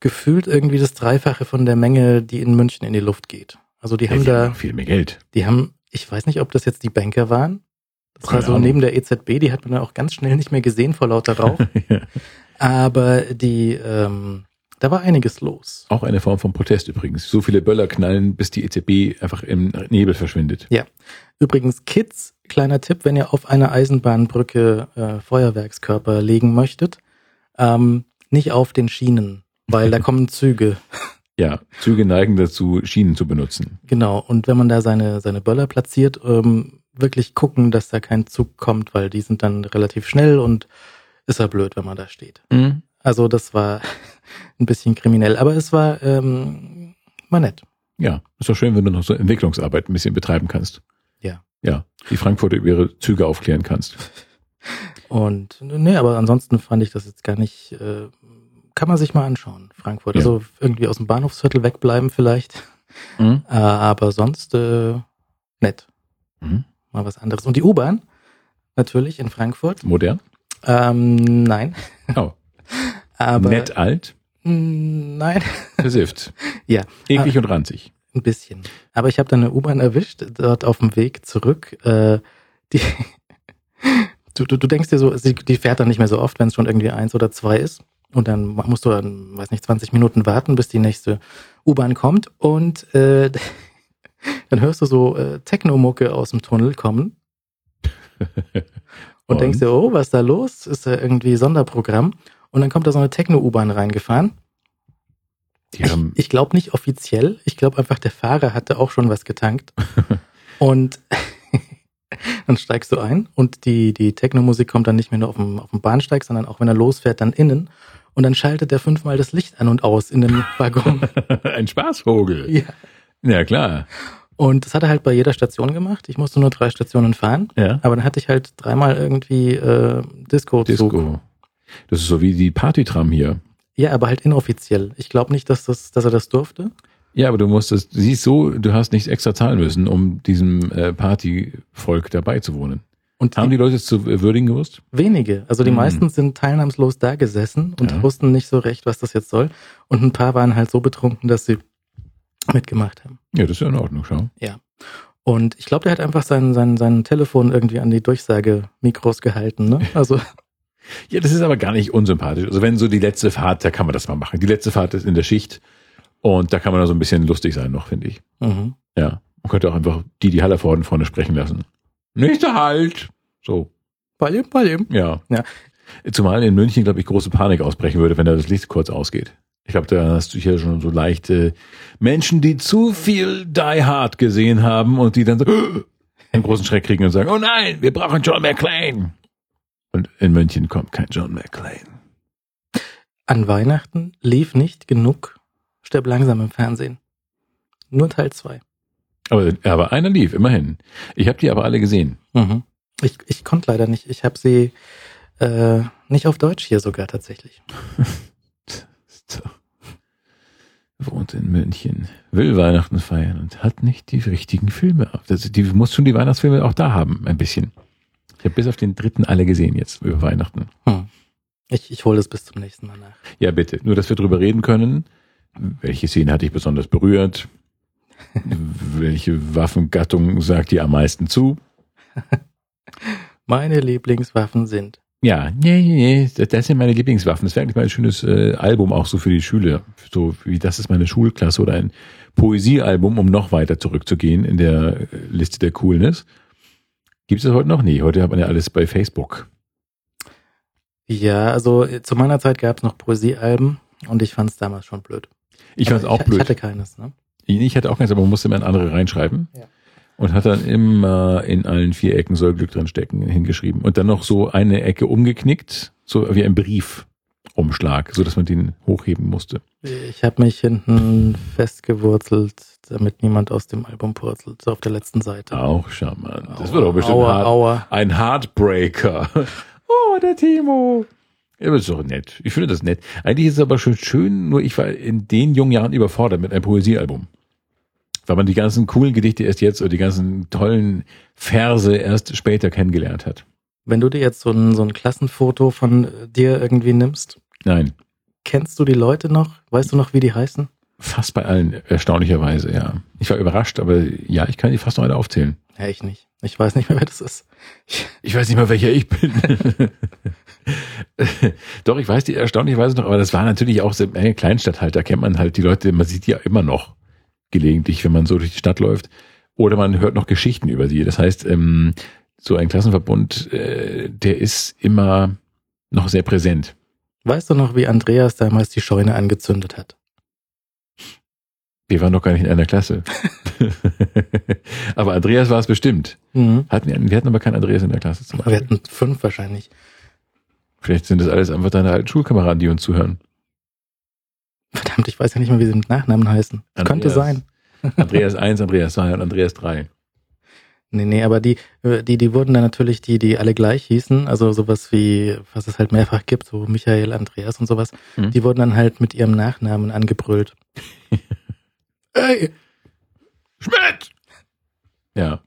gefühlt irgendwie das Dreifache von der Menge, die in München in die Luft geht. Also die haben Ja, da, viel mehr Geld. die haben, ich weiß nicht, ob das jetzt die Banker waren. Das Keine war so Ahnung. neben der EZB, die hat man dann auch ganz schnell nicht mehr gesehen vor lauter Rauch. ja. Aber die, ähm, da war einiges los. Auch eine Form von Protest übrigens. So viele Böller knallen, bis die EZB einfach im Nebel verschwindet. Übrigens, Kids, kleiner Tipp, wenn ihr auf einer Eisenbahnbrücke äh, Feuerwerkskörper legen möchtet, ähm, nicht auf den Schienen, weil da kommen Züge. Ja, Züge neigen dazu, Schienen zu benutzen. Genau. Und wenn man da seine, seine Böller platziert, ähm, wirklich gucken, dass da kein Zug kommt, weil die sind dann relativ schnell und ist ja blöd, wenn man da steht. Mhm. Also das war ein bisschen kriminell, aber es war, ähm, war nett. Ja, ist doch schön, wenn du noch so Entwicklungsarbeit ein bisschen betreiben kannst. Ja. Ja, die Frankfurter über ihre Züge aufklären kannst. Und nee, aber ansonsten fand ich das jetzt gar nicht, äh, kann man sich mal anschauen, Frankfurt. Ja. Also irgendwie aus dem Bahnhofsviertel wegbleiben vielleicht. Mhm. Äh, aber sonst äh, nett. Mhm. Mal was anderes. Und die U-Bahn, natürlich in Frankfurt. Modern. Ähm, nein. Oh. Aber Nett alt. Mm, Nein, Versifft. Ja. Eklig und ranzig. Ein bisschen. Aber ich habe dann eine U-Bahn erwischt, dort auf dem Weg zurück. Äh, die du, du, du denkst dir so, sie, die fährt dann nicht mehr so oft, wenn es schon irgendwie eins oder zwei ist. Und dann musst du dann, weiß nicht, 20 Minuten warten, bis die nächste U-Bahn kommt. Und äh, dann hörst du so äh, Techno-Mucke aus dem Tunnel kommen. Und, Und? denkst dir, oh, was ist da los? Ist da irgendwie Sonderprogramm? Und dann kommt da so eine Techno-U-Bahn reingefahren. Ich, ich glaube nicht offiziell. Ich glaube einfach, der Fahrer hatte auch schon was getankt. und dann steigst du ein und die, die Techno-Musik kommt dann nicht mehr nur auf dem, auf dem Bahnsteig, sondern auch wenn er losfährt, dann innen. Und dann schaltet er fünfmal das Licht an und aus in dem Waggon. ein Spaßvogel. ja. Ja, klar. Und das hat er halt bei jeder Station gemacht. Ich musste nur drei Stationen fahren. Ja. Aber dann hatte ich halt dreimal irgendwie äh, Disco-Zug. Disco. Das ist so wie die Partytram hier. Ja, aber halt inoffiziell. Ich glaube nicht, dass, das, dass er das durfte. Ja, aber du musstest, siehst so, du hast nichts extra zahlen müssen, um diesem äh, Partyvolk dabei zu wohnen. Und Haben die Leute es zu würdigen gewusst? Wenige. Also die Mhm. meisten sind teilnahmslos da gesessen und Ja. wussten nicht so recht, was das jetzt soll. Und ein paar waren halt so betrunken, dass sie mitgemacht haben. Ja, das ist ja in Ordnung, schau. Und ich glaube, der hat einfach sein, sein, sein Telefon irgendwie an die Durchsage-Mikros gehalten. Ne? Also Ja, das ist aber gar nicht unsympathisch. Also wenn so die letzte Fahrt, da kann man das mal machen. Die letzte Fahrt ist in der Schicht und da kann man da so ein bisschen lustig sein noch, finde ich. mhm. Ja. Man könnte auch einfach die, die Halle vorne vorne sprechen lassen. Nächster Halt! So, bei ihm, bei ihm. ja. Ja. Zumal in München, glaube ich, große Panik ausbrechen würde, wenn da das Licht kurz ausgeht. Ich glaube, da hast du hier schon so leichte Menschen, die zu viel Die Hard gesehen haben und die dann so einen großen Schreck kriegen und sagen, oh nein, wir brauchen John McClane. Und in München kommt kein John McClane. An Weihnachten lief nicht genug Stirb langsam im Fernsehen. Nur Teil 2. Aber, aber einer lief, immerhin. Ich habe die aber alle gesehen. Mhm. Ich, ich konnte leider nicht. Ich habe sie äh, nicht auf Deutsch hier sogar tatsächlich. So. Wohnt in München, will Weihnachten feiern und hat nicht die richtigen Filme. Das, die muss schon die Weihnachtsfilme auch da haben, ein bisschen. Ich habe bis auf den dritten alle gesehen jetzt über Weihnachten. Hm. Ich, ich hole das bis zum nächsten Mal nach. Ja, bitte. Nur, dass wir drüber reden können. Welche Szene hat dich besonders berührt? Welche Waffengattung sagt dir am meisten zu? Meine Lieblingswaffen sind. Ja, nee, nee, nee, das- das sind meine Lieblingswaffen. Das wäre eigentlich mal ein schönes äh, Album auch so für die Schüler. So wie das ist meine Schulklasse oder ein Poesiealbum, um noch weiter zurückzugehen in der äh, Liste der Coolness. Gibt es das heute noch? Nee, heute hat man ja alles bei Facebook. Ja, also äh, zu meiner Zeit gab es noch Poesiealben und ich fand es damals schon blöd. Ich fand es auch ich, blöd. Ich hatte keines, ne? Ich hatte auch keins, aber man musste immer in andere reinschreiben. Ja. Und hat dann immer in allen vier Ecken soll Glück drin stecken hingeschrieben. Und dann noch so eine Ecke umgeknickt, so wie ein Briefumschlag, so dass man den hochheben musste. Ich habe mich hinten festgewurzelt, damit niemand aus dem Album purzelt, so auf der letzten Seite. Auch charmant. Das wird doch bestimmt aua, hart. aua. ein Heartbreaker. Oh, der Timo. Ja, das ist doch nett. Ich finde das nett. Eigentlich ist es aber schon schön, nur ich war in den jungen Jahren überfordert mit einem Poesiealbum. Weil man die ganzen coolen Gedichte erst jetzt oder die ganzen tollen Verse erst später kennengelernt hat. Wenn du dir jetzt so ein, so ein Klassenfoto von dir irgendwie nimmst, Nein, kennst du die Leute noch? Weißt du noch, wie die heißen? Fast bei allen, erstaunlicherweise, ja. Ich war überrascht, aber ja, ich kann die fast noch alle aufzählen. Ja, ich nicht. Ich weiß nicht mehr, wer das ist. Ich, Ich weiß nicht mal, welcher ich bin. Doch, ich weiß die erstaunlicherweise noch, aber das war natürlich auch so eine Kleinstadt halt, da kennt man halt die Leute, man sieht die ja immer noch gelegentlich, wenn man so durch die Stadt läuft. Oder man hört noch Geschichten über sie. Das heißt, ähm, so ein Klassenverbund, äh, der ist immer noch sehr präsent. weißt du noch, wie Andreas damals die Scheune angezündet hat? Wir waren doch gar nicht in einer Klasse. aber Andreas war es bestimmt. Mhm. Hatten, wir wir hatten aber keinen Andreas in der Klasse zum Wir Beispiel. hatten fünf wahrscheinlich. Vielleicht sind das alles einfach deine alten Schulkameraden, die uns zuhören. Verdammt, ich weiß ja nicht mehr, wie sie mit Nachnamen heißen. Andreas. Könnte sein. Andreas 1, Andreas 2 und Andreas 3. Nee, nee, aber die, äh, die, die wurden dann natürlich die, die alle gleich hießen, also sowas wie, was es halt mehrfach gibt, so Michael, Andreas und sowas, Mhm. die wurden dann halt mit ihrem Nachnamen angebrüllt. Ey! Schmidt! Ja.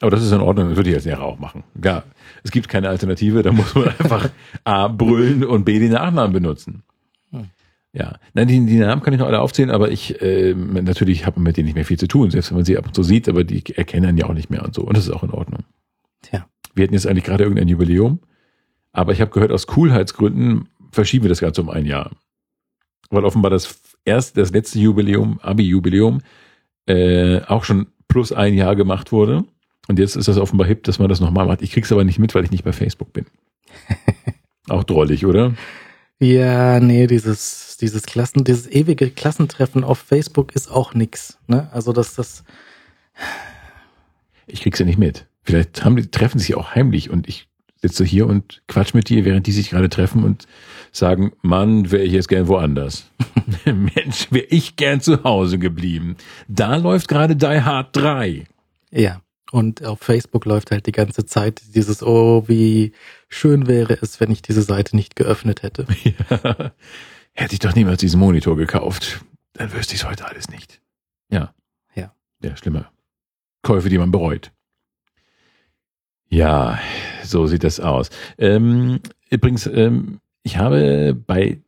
Aber das ist in Ordnung, das würde ich als Lehrer auch machen. Ja, es gibt keine Alternative, da muss man einfach A brüllen und B den Nachnamen benutzen. Hm. Ja, nein, die, die Namen kann ich noch alle aufzählen, aber ich, ähm, natürlich habe mit denen nicht mehr viel zu tun, selbst wenn man sie ab und zu sieht, aber die erkennen einen ja auch nicht mehr und so. Und das ist auch in Ordnung. Tja. Wir hatten jetzt eigentlich gerade irgendein Jubiläum, aber ich habe gehört, aus Coolheitsgründen verschieben wir das Ganze um ein Jahr. Weil offenbar das erste, das letzte Jubiläum, Abi-Jubiläum, äh, auch schon plus ein Jahr gemacht wurde. Und jetzt ist das offenbar hip, dass man das nochmal macht. Ich krieg's aber nicht mit, weil ich nicht bei Facebook bin. auch drollig, oder? Ja, nee, dieses, dieses Klassen, dieses ewige Klassentreffen auf Facebook ist auch nix, ne? Also das, das, Ich krieg's ja nicht mit. Vielleicht haben die, treffen sich auch heimlich und ich sitze hier und quatsch mit dir, während die sich gerade treffen und sagen, Mann, wäre ich jetzt gern woanders. Mensch, wäre ich gern zu Hause geblieben. Da läuft gerade Die Hard 3. ja. Und auf Facebook läuft halt die ganze Zeit dieses, oh, wie schön wäre es, wenn ich diese Seite nicht geöffnet hätte. Ja. Hätte ich doch niemals diesen Monitor gekauft, dann wüsste ich es heute alles nicht. Ja. Ja. Ja, schlimmer. Käufe, die man bereut. Ja, so sieht das aus. Ähm, übrigens, ähm, ich habe bei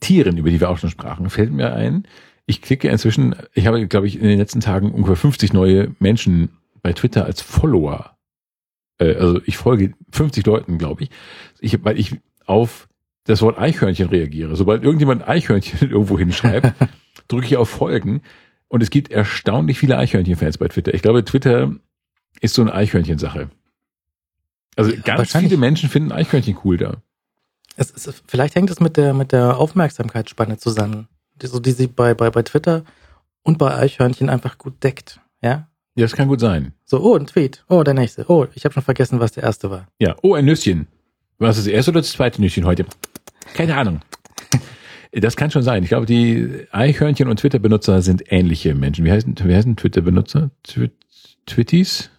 Tieren, über die wir auch schon sprachen, fällt mir ein, ich klicke inzwischen, ich habe, glaube ich, in den letzten Tagen ungefähr 50 neue Menschen bei Twitter als Follower. Äh, also ich folge 50 Leuten, glaube ich. ich. Weil ich auf das Wort Eichhörnchen reagiere. Sobald irgendjemand Eichhörnchen irgendwo hinschreibt, drücke ich auf Folgen. Und es gibt erstaunlich viele Eichhörnchen-Fans bei Twitter. Ich glaube, Twitter ist so eine Eichhörnchen-Sache. Also ganz viele Menschen finden Eichhörnchen cool da. Es ist, vielleicht hängt es mit der, mit der Aufmerksamkeitsspanne zusammen, die, so, die sie bei, bei, bei Twitter und bei Eichhörnchen einfach gut deckt. Ja? Ja, das kann gut sein. So, oh, ein Tweet. Oh, der nächste. Oh, ich habe schon vergessen, was der erste war. Ja. Oh, ein Nüsschen. War es das erste oder das zweite Nüsschen heute? Keine Ahnung. Das kann schon sein. Ich glaube, die Eichhörnchen und Twitter-Benutzer sind ähnliche Menschen. Wie heißen, wie heißen Twitter-Benutzer? Twit Twitties?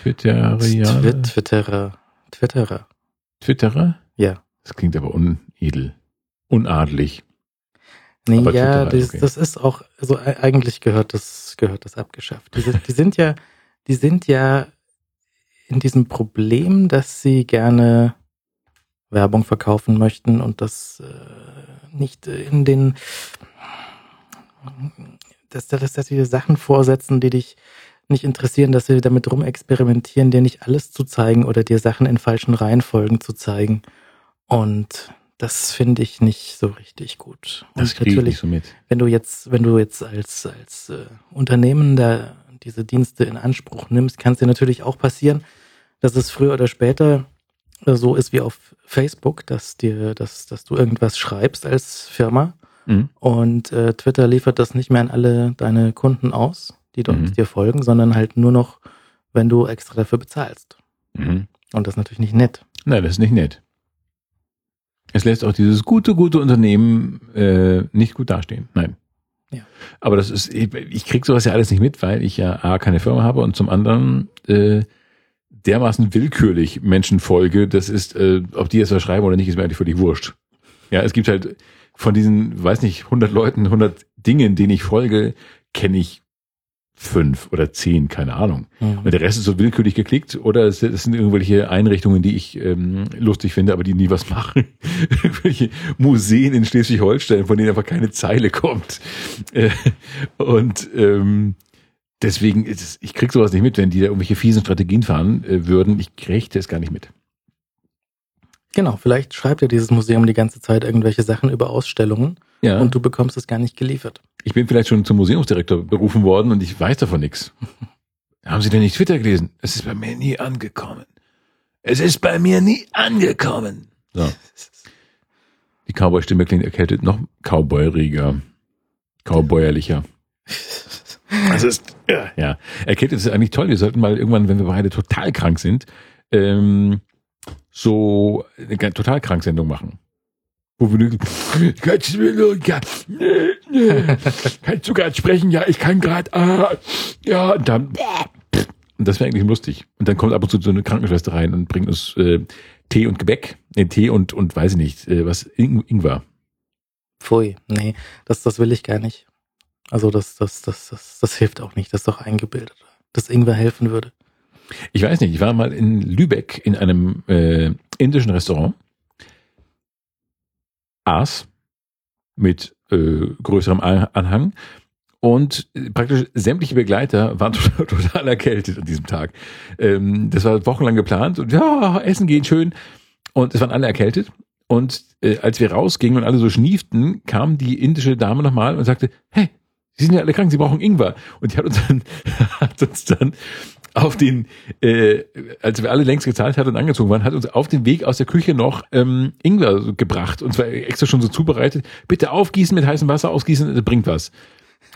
Twitterianer? Twit, Twitterer. Twitterer. Twitterer? Ja. Das klingt aber unedel. Unadelig. Nee, Aber ja, Twitterer, das, okay. das ist auch, also e- eigentlich gehört das, gehört das abgeschafft. Die, sind- die sind ja, die sind ja in diesem Problem, dass sie gerne Werbung verkaufen möchten und das äh, nicht in den, dass, dass, dass sie dir Sachen vorsetzen, die dich nicht interessieren, dass sie damit rumexperimentieren, dir nicht alles zu zeigen oder dir Sachen in falschen Reihenfolgen zu zeigen. Und das finde ich nicht so richtig gut. Das und kriege ich natürlich nicht so mit. wenn du jetzt, wenn du jetzt als, als äh, Unternehmen da diese Dienste in Anspruch nimmst, kann es dir natürlich auch passieren, dass es früher oder später äh, so ist wie auf Facebook, dass dir, dass, dass du irgendwas schreibst als Firma Mhm. und äh, Twitter liefert das nicht mehr an alle deine Kunden aus, die Mhm. dir folgen, sondern halt nur noch, wenn du extra dafür bezahlst. Mhm. Und das ist natürlich nicht nett. Nein, das ist nicht nett. Es lässt auch dieses gute, gute Unternehmen äh, nicht gut dastehen. Nein. Ja. Aber das ist, ich, ich krieg sowas ja alles nicht mit, weil ich ja A, keine Firma habe und zum anderen äh, dermaßen willkürlich Menschen folge, das ist, äh, ob die jetzt was schreiben oder nicht, ist mir eigentlich völlig wurscht. Ja, es gibt halt von diesen, weiß nicht, 100 Leuten, 100 Dingen, denen ich folge, kenne ich fünf oder zehn, keine Ahnung. Mhm. Und der Rest ist so willkürlich geklickt oder es, es sind irgendwelche Einrichtungen, die ich ähm, lustig finde, aber die nie was machen. irgendwelche Museen in Schleswig-Holstein, von denen einfach keine Zeile kommt. Äh, und ähm, deswegen ist es, ich krieg sowas nicht mit, wenn die da irgendwelche fiesen Strategien fahren äh, würden. Ich kriege das gar nicht mit. Genau, vielleicht schreibt ja dieses Museum die ganze Zeit irgendwelche Sachen über Ausstellungen Ja. und du bekommst es gar nicht geliefert. Ich bin vielleicht schon zum Museumsdirektor berufen worden und ich weiß davon nichts. Haben Sie denn nicht Twitter gelesen? Es ist bei mir nie angekommen. Es ist bei mir nie angekommen. So. Die Cowboy-Stimme klingt erkältet, noch cowboyriger, cowboyerlicher. Das ist, ja, ja. Erkältet ist eigentlich toll. Wir sollten mal irgendwann, wenn wir beide total krank sind, ähm, so eine total krank Sendung machen. Wo wir kannst du ja, nee, nee, kannst du gerade sprechen? Ja, ich kann gerade, ah, ja, und dann, Und das wäre eigentlich lustig. Und dann kommt ab und zu so eine Krankenschwester rein und bringt uns äh, Tee und Gebäck, nee, Tee und, und weiß ich nicht, äh, was, Ing Ingwer. Pfui, nee, das, das will ich gar nicht. Also das, das, das, das, das hilft auch nicht. Das ist doch eingebildet. Dass Ingwer helfen würde. Ich weiß nicht, ich war mal in Lübeck in einem äh, indischen Restaurant, aß mit äh, größerem Anhang und praktisch sämtliche Begleiter waren total, total erkältet an diesem Tag. Ähm, das war wochenlang geplant und ja, Essen gehen schön. Und es waren alle erkältet. Und äh, als wir rausgingen und alle so schnieften, kam die indische Dame nochmal und sagte, hey, Sie sind ja alle krank, Sie brauchen Ingwer. Und die hat uns dann, hat uns dann auf den, äh, als wir alle längst gezahlt hatten und angezogen waren, hat uns auf dem Weg aus der Küche noch ähm, Ingwer gebracht. Und zwar extra schon so zubereitet. Bitte aufgießen mit heißem Wasser, ausgießen, das bringt was.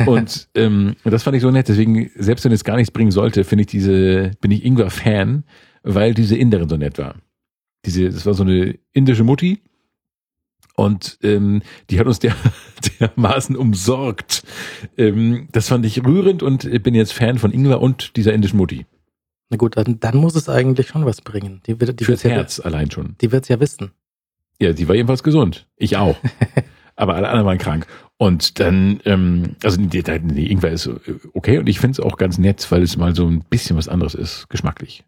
Und ähm, das fand ich so nett. Deswegen, selbst wenn es gar nichts bringen sollte, finde ich diese, bin ich Ingwer-Fan, weil diese Inderin so nett war. Diese, das war so eine indische Mutti. Und ähm, die hat uns der, dermaßen umsorgt. Ähm, das fand ich rührend und bin jetzt Fan von Ingwer und dieser indischen Mutti. Na gut, dann, dann muss es eigentlich schon was bringen. Die, die Fürs Herz ja, allein schon. Die wird's ja wissen. Ja, die war jedenfalls gesund. Ich auch. Aber alle anderen waren krank. Und dann, ähm, also die, die Ingwer ist okay und ich finde es auch ganz nett, weil es mal so ein bisschen was anderes ist, geschmacklich.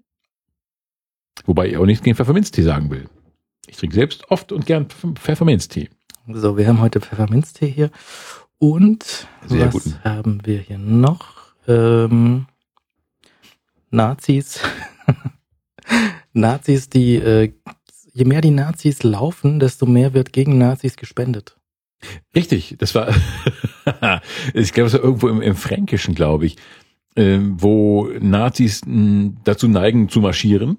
Wobei ich auch nichts gegen Pfefferminztee sagen will. Ich trinke selbst oft und gern Pfefferminztee. So, wir haben heute Pfefferminztee hier. Und Sehr was guten. haben wir hier noch? Ähm, Nazis. Nazis, die, äh, je mehr die Nazis laufen, desto mehr wird gegen Nazis gespendet. Richtig, das war, ich glaube, es war irgendwo im, im Fränkischen, glaube ich, äh, wo Nazis mh, dazu neigen zu marschieren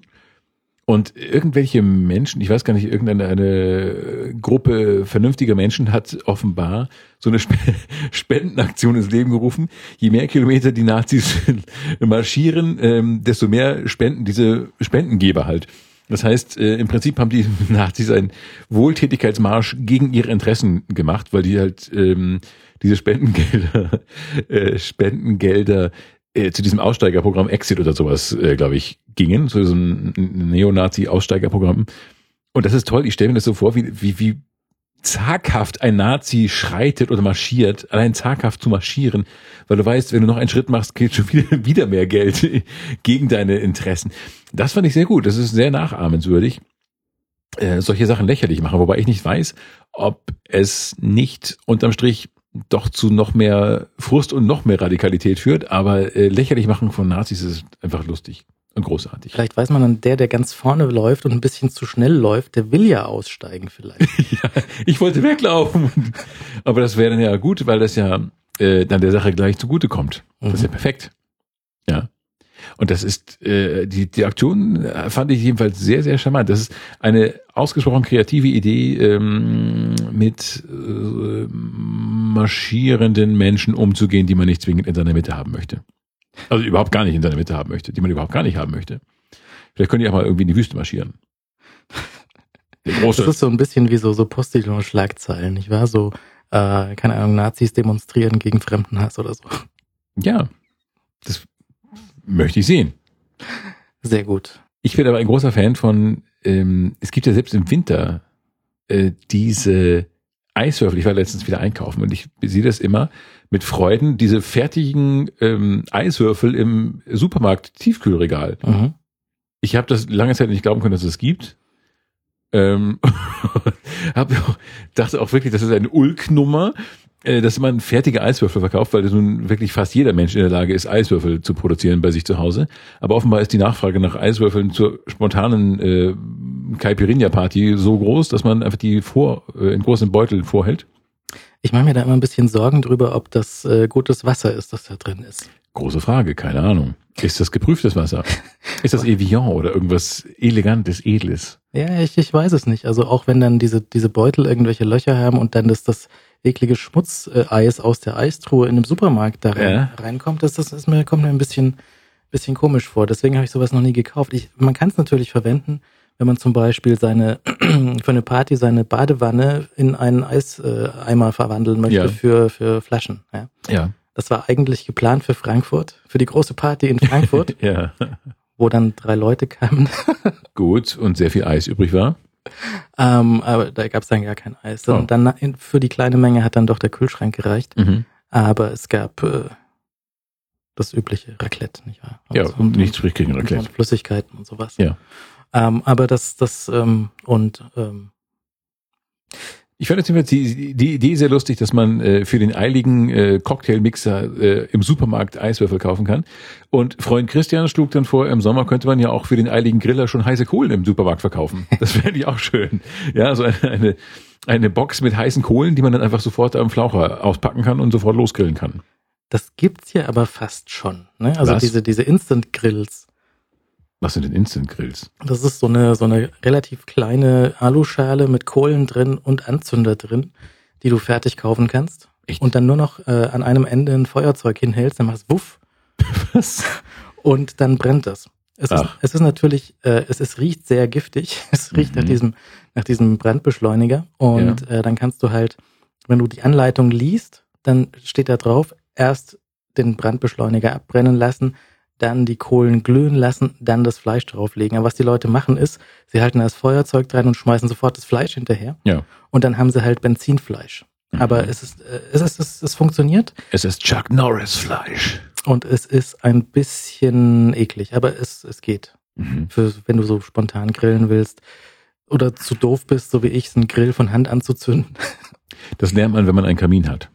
und irgendwelche Menschen, ich weiß gar nicht, irgendeine eine Gruppe vernünftiger Menschen hat offenbar so eine Spendenaktion ins Leben gerufen. Je mehr Kilometer die Nazis marschieren, ähm, desto mehr spenden diese Spendengeber halt. Das heißt, äh, im Prinzip haben die Nazis einen Wohltätigkeitsmarsch gegen ihre Interessen gemacht, weil die halt ähm, diese Spendengelder, äh, Spendengelder äh, zu diesem Aussteigerprogramm Exit oder sowas, äh, glaube ich, gingen, zu diesem Neonazi-Aussteigerprogramm. Und das ist toll, ich stelle mir das so vor, wie, wie, wie zaghaft ein Nazi schreitet oder marschiert, allein zaghaft zu marschieren, weil du weißt, wenn du noch einen Schritt machst, geht schon wieder, wieder mehr Geld gegen deine Interessen. Das fand ich sehr gut, das ist sehr nachahmenswürdig. Äh, solche Sachen lächerlich machen, wobei ich nicht weiß, ob es nicht unterm Strich doch zu noch mehr Frust und noch mehr Radikalität führt, aber äh, lächerlich machen von Nazis ist einfach lustig und großartig. Vielleicht weiß man dann, der, der ganz vorne läuft und ein bisschen zu schnell läuft, der will ja aussteigen vielleicht. ja, ich wollte weglaufen. Aber das wäre dann ja gut, weil das ja äh, dann der Sache gleich zugute kommt. Das ist ja mhm. perfekt. Ja. Und das ist, äh, die, die Aktion fand ich jedenfalls sehr, sehr charmant. Das ist eine ausgesprochen kreative Idee, ähm, mit äh, marschierenden Menschen umzugehen, die man nicht zwingend in seiner Mitte haben möchte. Also überhaupt gar nicht in seiner Mitte haben möchte, die man überhaupt gar nicht haben möchte. Vielleicht könnt ihr auch mal irgendwie in die Wüste marschieren. Das ist so ein bisschen wie so, so Postillon-Schlagzeilen, nicht wahr? So, äh, keine Ahnung, Nazis demonstrieren gegen Fremdenhass oder so. Ja, das möchte ich sehen. Sehr gut. Ich bin aber ein großer Fan von, ähm, es gibt ja selbst im Winter äh, diese Eiswürfel. Ich war letztens wieder einkaufen und ich sehe das immer mit Freuden, diese fertigen ähm, Eiswürfel im Supermarkt Tiefkühlregal. Mhm. Ich habe das lange Zeit nicht glauben können, dass es das gibt. Ähm, hab, dachte auch wirklich, das ist eine Ulknummer, äh, dass man fertige Eiswürfel verkauft, weil das nun wirklich fast jeder Mensch in der Lage ist, Eiswürfel zu produzieren bei sich zu Hause. Aber offenbar ist die Nachfrage nach Eiswürfeln zur spontanen äh, Caipirinha-Party so groß, dass man einfach die vor, äh, in großen Beuteln vorhält. Ich mache mir da immer ein bisschen Sorgen drüber, ob das äh, gutes Wasser ist, das da drin ist. Große Frage, keine Ahnung. Ist das geprüftes Wasser? Ist das Evian oder irgendwas Elegantes, Edles? Ja, ich, ich weiß es nicht. Also auch wenn dann diese, diese Beutel irgendwelche Löcher haben und dann das, das eklige Schmutzeis aus der Eistruhe in einem Supermarkt da rein, ja. reinkommt, das, das ist mir, kommt mir ein bisschen, bisschen komisch vor. Deswegen habe ich sowas noch nie gekauft. Ich, man kann es natürlich verwenden, wenn man zum Beispiel seine für eine Party seine Badewanne in einen Eiseimer verwandeln möchte ja. für, für Flaschen. Ja. ja. das war eigentlich geplant für Frankfurt, für die große Party in Frankfurt, ja. wo dann drei Leute kamen. Gut, und sehr viel Eis übrig war. ähm, aber da gab es dann gar kein Eis. Oh. Und dann für die kleine Menge hat dann doch der Kühlschrank gereicht. Mhm. Aber es gab äh, das übliche Raclette, nicht wahr? Ja, und, nichts spricht gegen Raclette. und Flüssigkeiten und sowas. Ja. Ähm, aber das, das, ähm, und ähm, Ich fand jetzt die, die Idee sehr lustig, dass man äh, für den eiligen äh, Cocktailmixer äh, im Supermarkt Eiswürfel kaufen kann. Und Freund Christian schlug dann vor, im Sommer könnte man ja auch für den eiligen Griller schon heiße Kohlen im Supermarkt verkaufen. Das fände ich auch schön. Ja, so eine, eine, eine Box mit heißen Kohlen, die man dann einfach sofort am Flaucher auspacken kann und sofort losgrillen kann. das gibt's ja aber fast schon. Ne? Also Was? diese, diese Instant Grills. Was sind denn Instant Grills? Das ist so eine, so eine relativ kleine Aluschale mit Kohlen drin und Anzünder drin, die du fertig kaufen kannst. Echt? Und dann nur noch äh, an einem Ende ein Feuerzeug hinhältst, dann machst du wuff Was? und dann brennt das. Es ist, es ist natürlich, äh, es, es riecht sehr giftig. Es riecht nach Mhm. diesem, nach diesem Brandbeschleuniger. Und äh, dann kannst du halt, wenn du die Anleitung liest, dann steht da drauf, erst den Brandbeschleuniger abbrennen lassen, dann die Kohlen glühen lassen, dann das Fleisch drauflegen. Aber was die Leute machen ist, sie halten das Feuerzeug dran und schmeißen sofort das Fleisch hinterher. Ja. Und dann haben sie halt Benzinfleisch. Aber Mhm. es ist, äh, es ist, es, es funktioniert Es ist Chuck Norris Fleisch. und es ist ein bisschen eklig, aber es, es geht. Mhm. Für, wenn du so spontan grillen willst oder zu doof bist, so wie ich, einen Grill von Hand anzuzünden. Das lernt man, wenn man einen Kamin hat.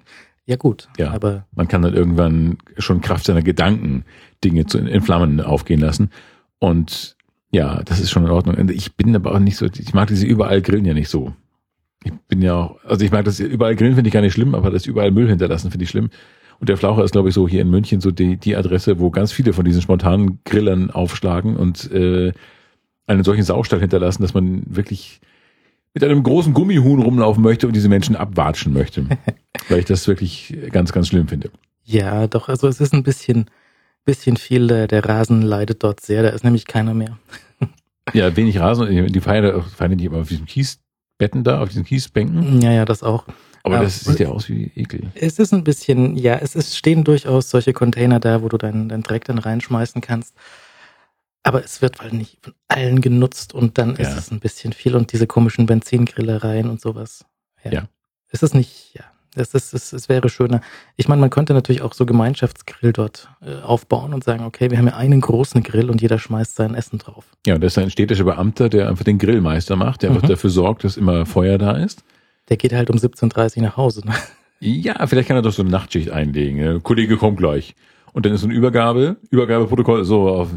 Ja gut, Ja. aber Man kann dann irgendwann schon Kraft seiner Gedanken Dinge zu, in Flammen aufgehen lassen. Und ja, das ist schon in Ordnung. Ich bin aber auch nicht so, ich mag diese überall Grillen ja nicht so. Ich bin ja auch, also ich mag das überall Grillen finde ich gar nicht schlimm, aber das überall Müll hinterlassen finde ich schlimm. Und der Flaucher ist, glaube ich, so hier in München so die, die Adresse, wo ganz viele von diesen spontanen Grillern aufschlagen und äh, einen solchen Saustall hinterlassen, dass man wirklich mit einem großen Gummihuhn rumlaufen möchte und diese Menschen abwatschen möchte. Weil ich das wirklich ganz, ganz schlimm finde. ja, doch, also es ist ein bisschen, bisschen viel, der, der Rasen leidet dort sehr, da ist nämlich keiner mehr. Ja, wenig Rasen. Die feiern, feiern die immer auf diesen Kiesbetten da, auf diesen Kiesbänken. Ja, ja, das auch. Aber das sieht ja aus wie Ekel. Es ist ein bisschen, ja, es ist, stehen durchaus solche Container da, wo du deinen, deinen Dreck dann reinschmeißen kannst. Aber es wird halt nicht von allen genutzt und dann ist Ja. es ein bisschen viel und diese komischen Benzingrillereien und sowas. Ja. Es ist nicht, ja, es ist, es, es wäre schöner. Ich meine, man könnte natürlich auch so Gemeinschaftsgrill dort äh, aufbauen und sagen, okay, wir haben ja einen großen Grill und jeder schmeißt sein Essen drauf. Ja, und das ist ein städtischer Beamter, der einfach den Grillmeister macht, der einfach Mhm. dafür sorgt, dass immer Feuer da ist. Der geht halt um 17.30 Uhr nach Hause. Ne? Ja, vielleicht kann er doch so eine Nachtschicht einlegen. ne? Kollege kommt gleich. Und dann ist so eine Übergabe, Übergabeprotokoll, so auf,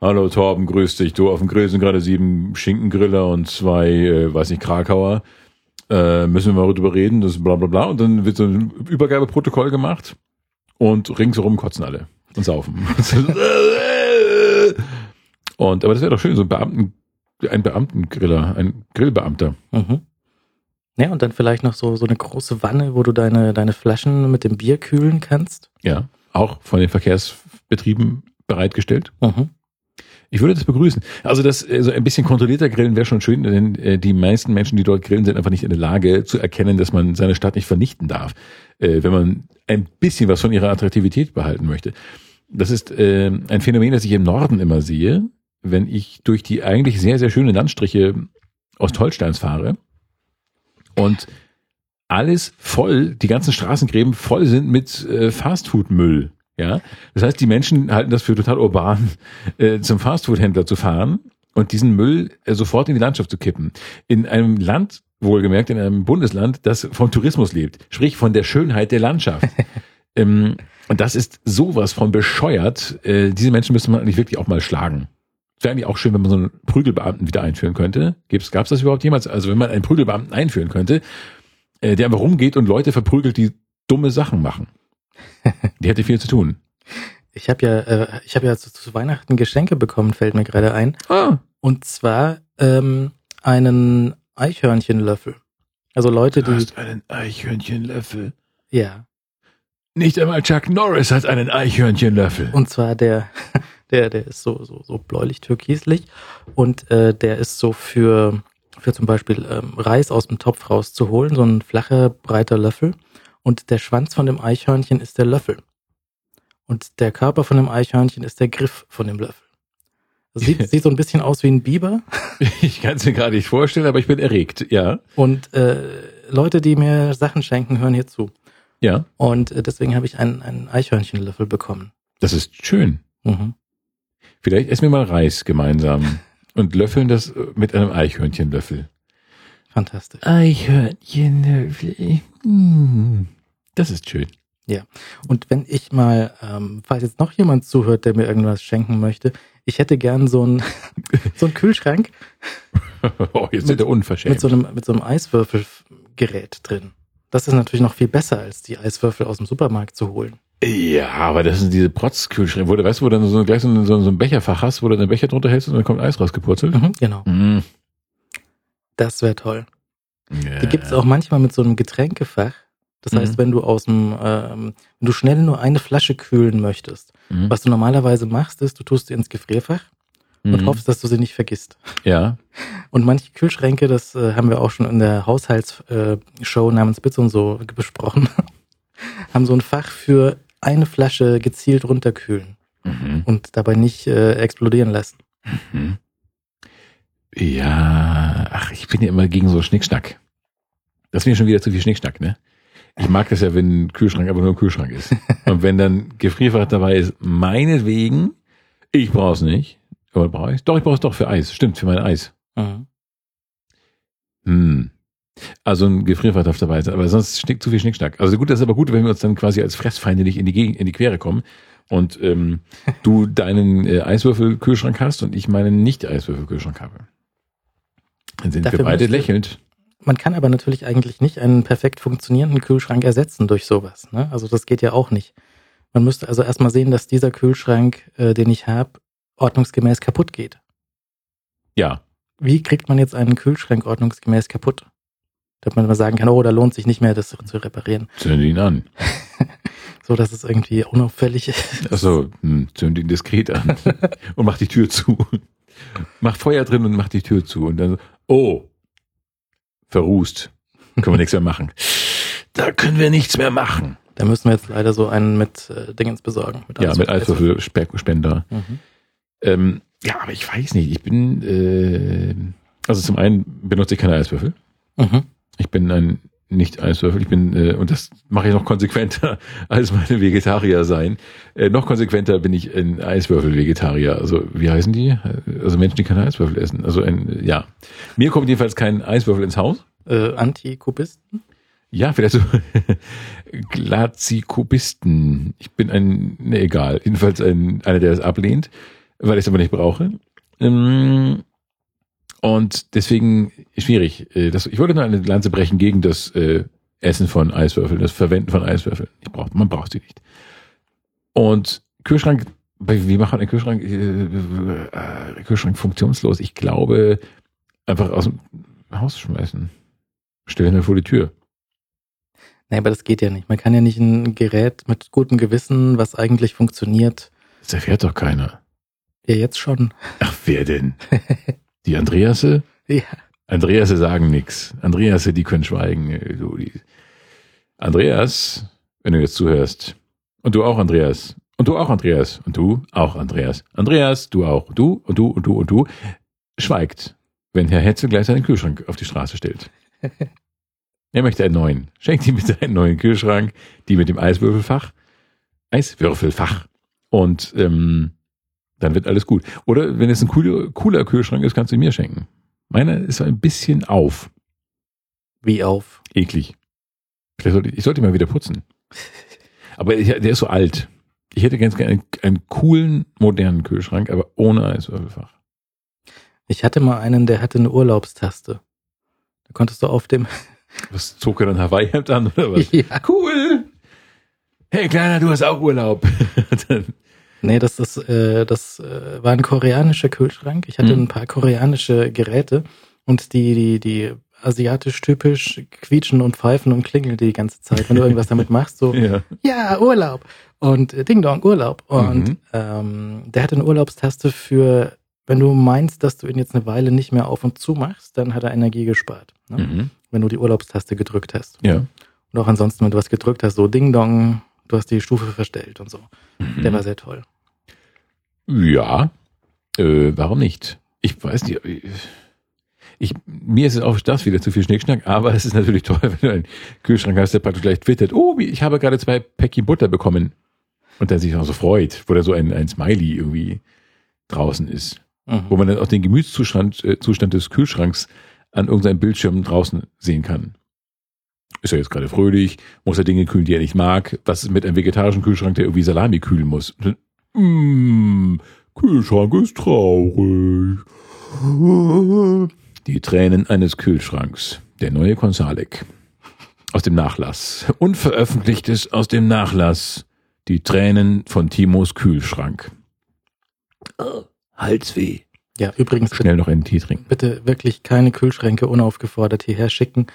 hallo Torben, grüß dich, du, auf dem Grill sind gerade sieben Schinkengriller und zwei, äh, weiß nicht, Krakauer. Äh, müssen wir mal drüber reden, das ist bla bla bla. Und dann wird so ein Übergabeprotokoll gemacht und ringsherum kotzen alle und saufen. und, aber das wäre doch schön, so ein Beamten, ein Beamtengriller, ein Grillbeamter. Mhm. Ja, und dann vielleicht noch so, so eine große Wanne, wo du deine, deine Flaschen mit dem Bier kühlen kannst. Ja, auch von den Verkehrsbetrieben bereitgestellt. Mhm. Ich würde das begrüßen. Also das so ein bisschen kontrollierter Grillen wäre schon schön, denn äh, die meisten Menschen, die dort grillen, sind einfach nicht in der Lage zu erkennen, dass man seine Stadt nicht vernichten darf, äh, wenn man ein bisschen was von ihrer Attraktivität behalten möchte. Das ist äh, ein Phänomen, das ich im Norden immer sehe, wenn ich durch die eigentlich sehr, sehr schöne Landstriche Ostholsteins fahre und alles voll, die ganzen Straßengräben voll sind mit äh, Fastfood-Müll. Ja, das heißt, die Menschen halten das für total urban, äh, zum Fastfood-Händler zu fahren und diesen Müll äh, sofort in die Landschaft zu kippen. In einem Land, wohlgemerkt, in einem Bundesland, das vom Tourismus lebt, sprich von der Schönheit der Landschaft. ähm, und das ist sowas von bescheuert. Äh, diese Menschen müsste man eigentlich wirklich auch mal schlagen. Es wäre eigentlich auch schön, wenn man so einen Prügelbeamten wieder einführen könnte. Gab es das überhaupt jemals? Also wenn man einen Prügelbeamten einführen könnte, äh, der einfach rumgeht und Leute verprügelt, die dumme Sachen machen. Die hätte viel zu tun. Ich habe ja, äh, ich habe ja zu, zu Weihnachten Geschenke bekommen, fällt mir gerade ein. Ah, Und zwar ähm, einen Eichhörnchenlöffel. Also Leute, du die, hast einen Eichhörnchenlöffel. ja, Nicht einmal Chuck Norris hat einen Eichhörnchenlöffel. und zwar der, der, der ist so so so bläulich-türkislich und äh, der ist so für für zum Beispiel ähm, Reis aus dem Topf rauszuholen, so ein flacher breiter Löffel und der Schwanz von dem Eichhörnchen ist der Löffel. Und der Körper von dem Eichhörnchen ist der Griff von dem Löffel. Sieht, sieht so ein bisschen aus wie ein Biber. Ich kann es mir gerade nicht vorstellen, aber ich bin erregt, ja. Und äh, Leute, die mir Sachen schenken, hören hier zu. Ja, Und äh, deswegen habe ich einen, einen Eichhörnchenlöffel bekommen. das ist schön. Mhm. Vielleicht essen wir mal Reis gemeinsam und löffeln das äh, mit einem Eichhörnchenlöffel. Fantastisch. Eichhörnchenlöffel. Mm. Das ist schön. Und wenn ich mal, ähm, falls jetzt noch jemand zuhört, der mir irgendwas schenken möchte, ich hätte gern so einen so einen Kühlschrank Oh, jetzt Mit- er unverschämt. mit so einem mit so einem Eiswürfelgerät drin. Das ist natürlich noch viel besser, als die Eiswürfel aus dem Supermarkt zu holen. ja, aber das sind diese Protzkühlschränke, wo du weißt, wo du dann so gleich so ein, so ein Becherfach hast, wo du den Becher drunter hältst und dann kommt Eis rausgepurzelt. Mhm, genau, Mm. das wäre toll. Ja. Die gibt's auch manchmal mit so einem Getränkefach. Das heißt, Mhm. wenn du aus dem, ähm, wenn du schnell nur eine Flasche kühlen möchtest, Mhm. was du normalerweise machst, ist, du tust sie ins Gefrierfach und Mhm. hoffst, dass du sie nicht vergisst. Ja. Und manche Kühlschränke, das äh, haben wir auch schon in der Haushaltsshow äh, namens Bits und so besprochen, haben so ein Fach für eine Flasche gezielt runterkühlen Mhm. und dabei nicht äh, explodieren lassen. Mhm. Ja, ach, ich bin ja immer gegen so Schnickschnack. Das ist mir schon wieder zu viel Schnickschnack, ne? Ich mag das ja, wenn ein Kühlschrank aber nur ein Kühlschrank ist. Und wenn dann Gefrierfach dabei ist, meinetwegen, ich brauch's nicht. Oder brauche ich? Doch, ich brauche es doch für Eis. Stimmt, für mein Eis. Mhm. Hm. Also ein Gefrierfach darf dabei sein, aber sonst schnick, zu viel Schnickschnack. Also gut, das ist aber gut, wenn wir uns dann quasi als Fressfeinde nicht in die, Gegend, in die Quere kommen und ähm, du deinen äh, Eiswürfelkühlschrank hast und ich meinen Nicht-Eiswürfelkühlschrank habe. Dann sind Dafür wir beide lächelnd. Man kann aber natürlich eigentlich nicht einen perfekt funktionierenden Kühlschrank ersetzen durch sowas. Ne? Also das geht ja auch nicht. Man müsste also erstmal sehen, dass dieser Kühlschrank, äh, den ich habe, ordnungsgemäß kaputt geht. Ja, Wie kriegt man jetzt einen Kühlschrank ordnungsgemäß kaputt? Damit man mal sagen kann, oh, da lohnt sich nicht mehr, das zu reparieren. zünd ihn an. So, dass es irgendwie unauffällig ist. Achso, hm, zünd ihn diskret an und mach die Tür zu. Mach Feuer drin und mach die Tür zu. Und dann so, oh, verrußt. Können wir nichts mehr machen. Da können wir nichts mehr machen. Da müssen wir jetzt leider so einen mit äh, Dingens besorgen. Ja, mit Eiswürfelspender. Mhm. Ähm, ja, aber ich weiß nicht. Ich bin, äh, also zum einen benutze ich keine Eiswürfel. Mhm. Ich bin ein nicht-Eiswürfel. Ich bin, äh, und das mache ich noch konsequenter als meine Vegetarier sein. Äh, noch konsequenter bin ich ein Eiswürfel-Vegetarier. Also, wie heißen die? Also Menschen, die keine Eiswürfel essen. Also ein, ja. Mir kommt jedenfalls kein Eiswürfel ins Haus. Äh, Antikubisten? Ja, vielleicht so Glazikubisten. Ich bin ein, ne, egal. Jedenfalls ein, einer, der es ablehnt, weil ich es aber nicht brauche. Ähm, Und deswegen schwierig. Äh, Das, ich wollte nur eine Lanze brechen gegen das äh, Essen von Eiswürfeln, das Verwenden von Eiswürfeln. Ich brauch, man braucht sie nicht. Und Kühlschrank, wie macht man einen Kühlschrank? Äh, äh, Kühlschrank funktionslos. Ich glaube, einfach aus dem Haus schmeißen. Stellen wir vor die Tür. Nee, aber das geht ja nicht. Man kann ja nicht ein Gerät mit gutem Gewissen, was eigentlich funktioniert, Das erfährt doch keiner. ja jetzt schon. Ach, wer denn? Die Andreasse? Ja. Andreasse sagen nix. Andreasse, die können schweigen. Andreas, wenn du jetzt zuhörst. Und du auch, Andreas. Und du auch, Andreas. Und du auch, Andreas. Andreas, du auch. Du und du und du und du. Schweigt, wenn Herr Hetzel gleich seinen Kühlschrank auf die Straße stellt. er möchte einen neuen. Schenkt ihm bitte einen neuen Kühlschrank. Die mit dem Eiswürfelfach. Eiswürfelfach. Und ähm, dann wird alles gut. Oder wenn es ein cooler, cooler Kühlschrank ist, kannst du ihn mir schenken. Meiner ist ein bisschen auf. Wie auf. Eklig. Sollte, ich sollte ihn mal wieder putzen. Aber ich, der ist so alt. Ich hätte ganz gerne einen, einen coolen, modernen Kühlschrank, aber ohne Eiswürfelfach. Ich hatte mal einen, der hatte eine Urlaubstaste. Da konntest du auf dem. Was zog er dann Hawaii-Hemd an oder was? ja. Cool! Hey Kleiner, du hast auch Urlaub. dann, Nee, das ist, äh, das äh, war ein koreanischer Kühlschrank. Ich hatte Mhm. ein paar koreanische Geräte und die, die, die asiatisch typisch quietschen und pfeifen und klingeln die ganze Zeit, wenn du irgendwas damit machst, so, ja. ja, Urlaub. Und äh, Ding Dong, Urlaub. Und Mhm. ähm, der hatte eine Urlaubstaste für, wenn du meinst, dass du ihn jetzt eine Weile nicht mehr auf und zu machst, dann hat er Energie gespart. Ne? Mhm. Wenn du die Urlaubstaste gedrückt hast. Ja. Und auch ansonsten, wenn du was gedrückt hast, so Ding Dong, Du hast die Stufe verstellt und so. Mhm. Der war sehr toll. Ja, äh, warum nicht? Ich weiß nicht. Ich, mir ist es auch das wieder zu viel Schnickschnack, aber es ist natürlich toll, wenn du einen Kühlschrank hast, der praktisch gleich twittert, oh, ich habe gerade zwei Päckchen Butter bekommen. Und der sich auch so freut, wo da so ein, ein Smiley irgendwie draußen ist. Mhm. Wo man dann auch den Gemütszustand äh, Zustand des Kühlschranks an irgendeinem Bildschirm draußen sehen kann. Ist er jetzt gerade fröhlich? Muss er Dinge kühlen, die er nicht mag? Was ist mit einem vegetarischen Kühlschrank, der irgendwie Salami kühlen muss? Mm, Kühlschrank ist traurig. Die Tränen eines Kühlschranks. Der neue Konsalek. Aus dem Nachlass. Unveröffentlichtes aus dem Nachlass. Die Tränen von Timos Kühlschrank. Oh, Halsweh. Ja, übrigens Schnell noch einen Tee trinken. bitte wirklich keine Kühlschränke unaufgefordert hierher schicken.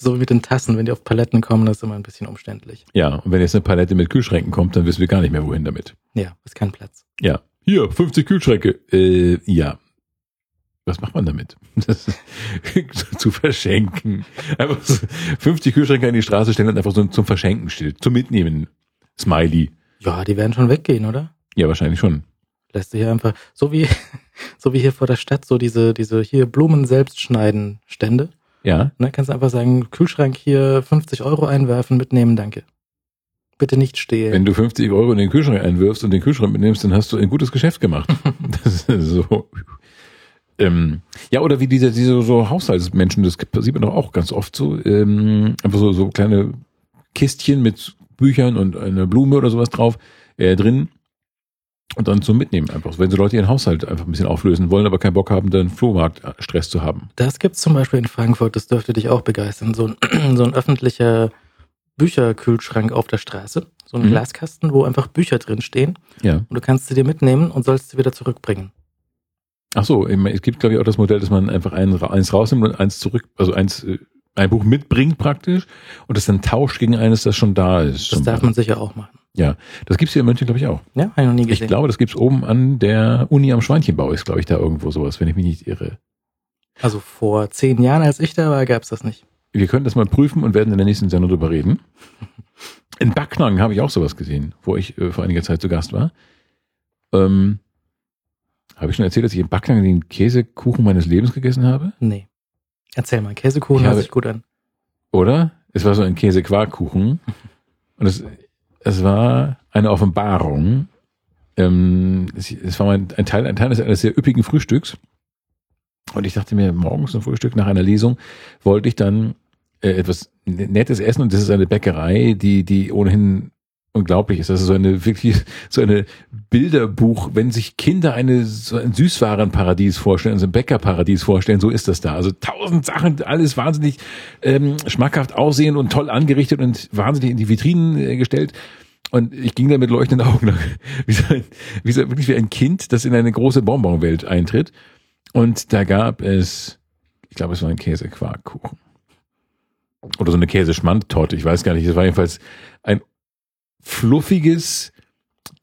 So wie mit den Tassen, wenn die auf Paletten kommen, das ist immer ein bisschen umständlich. Ja, und wenn jetzt eine Palette mit Kühlschränken kommt, dann wissen wir gar nicht mehr, wohin damit. Ja, ist kein Platz. Ja. Hier, 50 Kühlschränke. Äh, ja. Was macht man damit? Das zu verschenken. Einfach so 50 Kühlschränke an die Straße stellen und einfach so zum Verschenken steht. Zum Mitnehmen. Smiley. Ja, die werden schon weggehen, oder? Ja, wahrscheinlich schon. Lässt sich hier einfach, so wie, so wie hier vor der Stadt, so diese, diese hier Blumen selbst schneiden Stände. Ja. Ne, kannst du einfach sagen, Kühlschrank hier 50 Euro einwerfen, mitnehmen, danke. Bitte nicht stehlen. Wenn du 50 Euro in den Kühlschrank einwirfst und den Kühlschrank mitnimmst, dann hast du ein gutes Geschäft gemacht. das ist so. Ähm, ja, oder wie diese, diese so Haushaltsmenschen, das sieht man doch auch ganz oft so, ähm, einfach so, so kleine Kistchen mit Büchern und eine Blume oder sowas drauf äh, drin und dann zum Mitnehmen einfach. Wenn so Leute ihren Haushalt einfach ein bisschen auflösen wollen, aber keinen Bock haben, dann Flohmarkt-Stress zu haben. Das gibt's zum Beispiel in Frankfurt, das dürfte dich auch begeistern. So ein, so ein öffentlicher Bücherkühlschrank auf der Straße. So ein Mhm. Glaskasten, wo einfach Bücher drin stehen. Ja. Und du kannst sie dir mitnehmen und sollst sie wieder zurückbringen. Ach so, es gibt glaube ich auch das Modell, dass man einfach ein, eins rausnimmt und eins zurück, also eins, äh, ein Buch mitbringt praktisch und das dann tauscht gegen eines, das schon da ist. Das darf man sicher auch machen. Ja, das gibt's hier in München glaube ich auch. Ja, habe ich noch nie Ich gesehen. glaube, das gibt's oben an der Uni am Schweinchenbau, ist glaube ich da irgendwo sowas, wenn ich mich nicht irre. also vor zehn Jahren, als ich da war, gab's das nicht. Wir können das mal prüfen und werden in der nächsten Sendung drüber reden. In Backnang habe ich auch sowas gesehen, wo ich äh, vor einiger Zeit zu Gast war. Ähm, habe ich schon erzählt, dass ich in Backnang den Käsekuchen meines Lebens gegessen habe? Nee. Erzähl mal, Käsekuchen Ich hört sich gut an. Oder? Es war so ein Käse-Quarkkuchen. Und es, es war eine Offenbarung. Ähm, es, es war mein, ein Teil, ein Teil eines, sehr üppigen Frühstücks. Und ich dachte mir, morgens zum Frühstück nach einer Lesung wollte ich dann äh, etwas Nettes essen. Und das ist eine Bäckerei, die, die ohnehin unglaublich ist. Das ist so eine wirklich, so eine Bilderbuch, wenn sich Kinder eine, so ein Süßwarenparadies vorstellen, so ein Bäckerparadies vorstellen, so ist das da. Also tausend Sachen, alles wahnsinnig ähm, schmackhaft aussehen und toll angerichtet und wahnsinnig in die Vitrinen äh, gestellt. Und ich ging da mit leuchtenden Augen nach, wie so ein, wie so, wirklich wie ein Kind, das in eine große Bonbonwelt eintritt. Und da gab es, ich glaube, es war ein Käsequarkkuchen. Oder so eine Käseschmandtorte, ich weiß gar nicht. Es war jedenfalls ein fluffiges,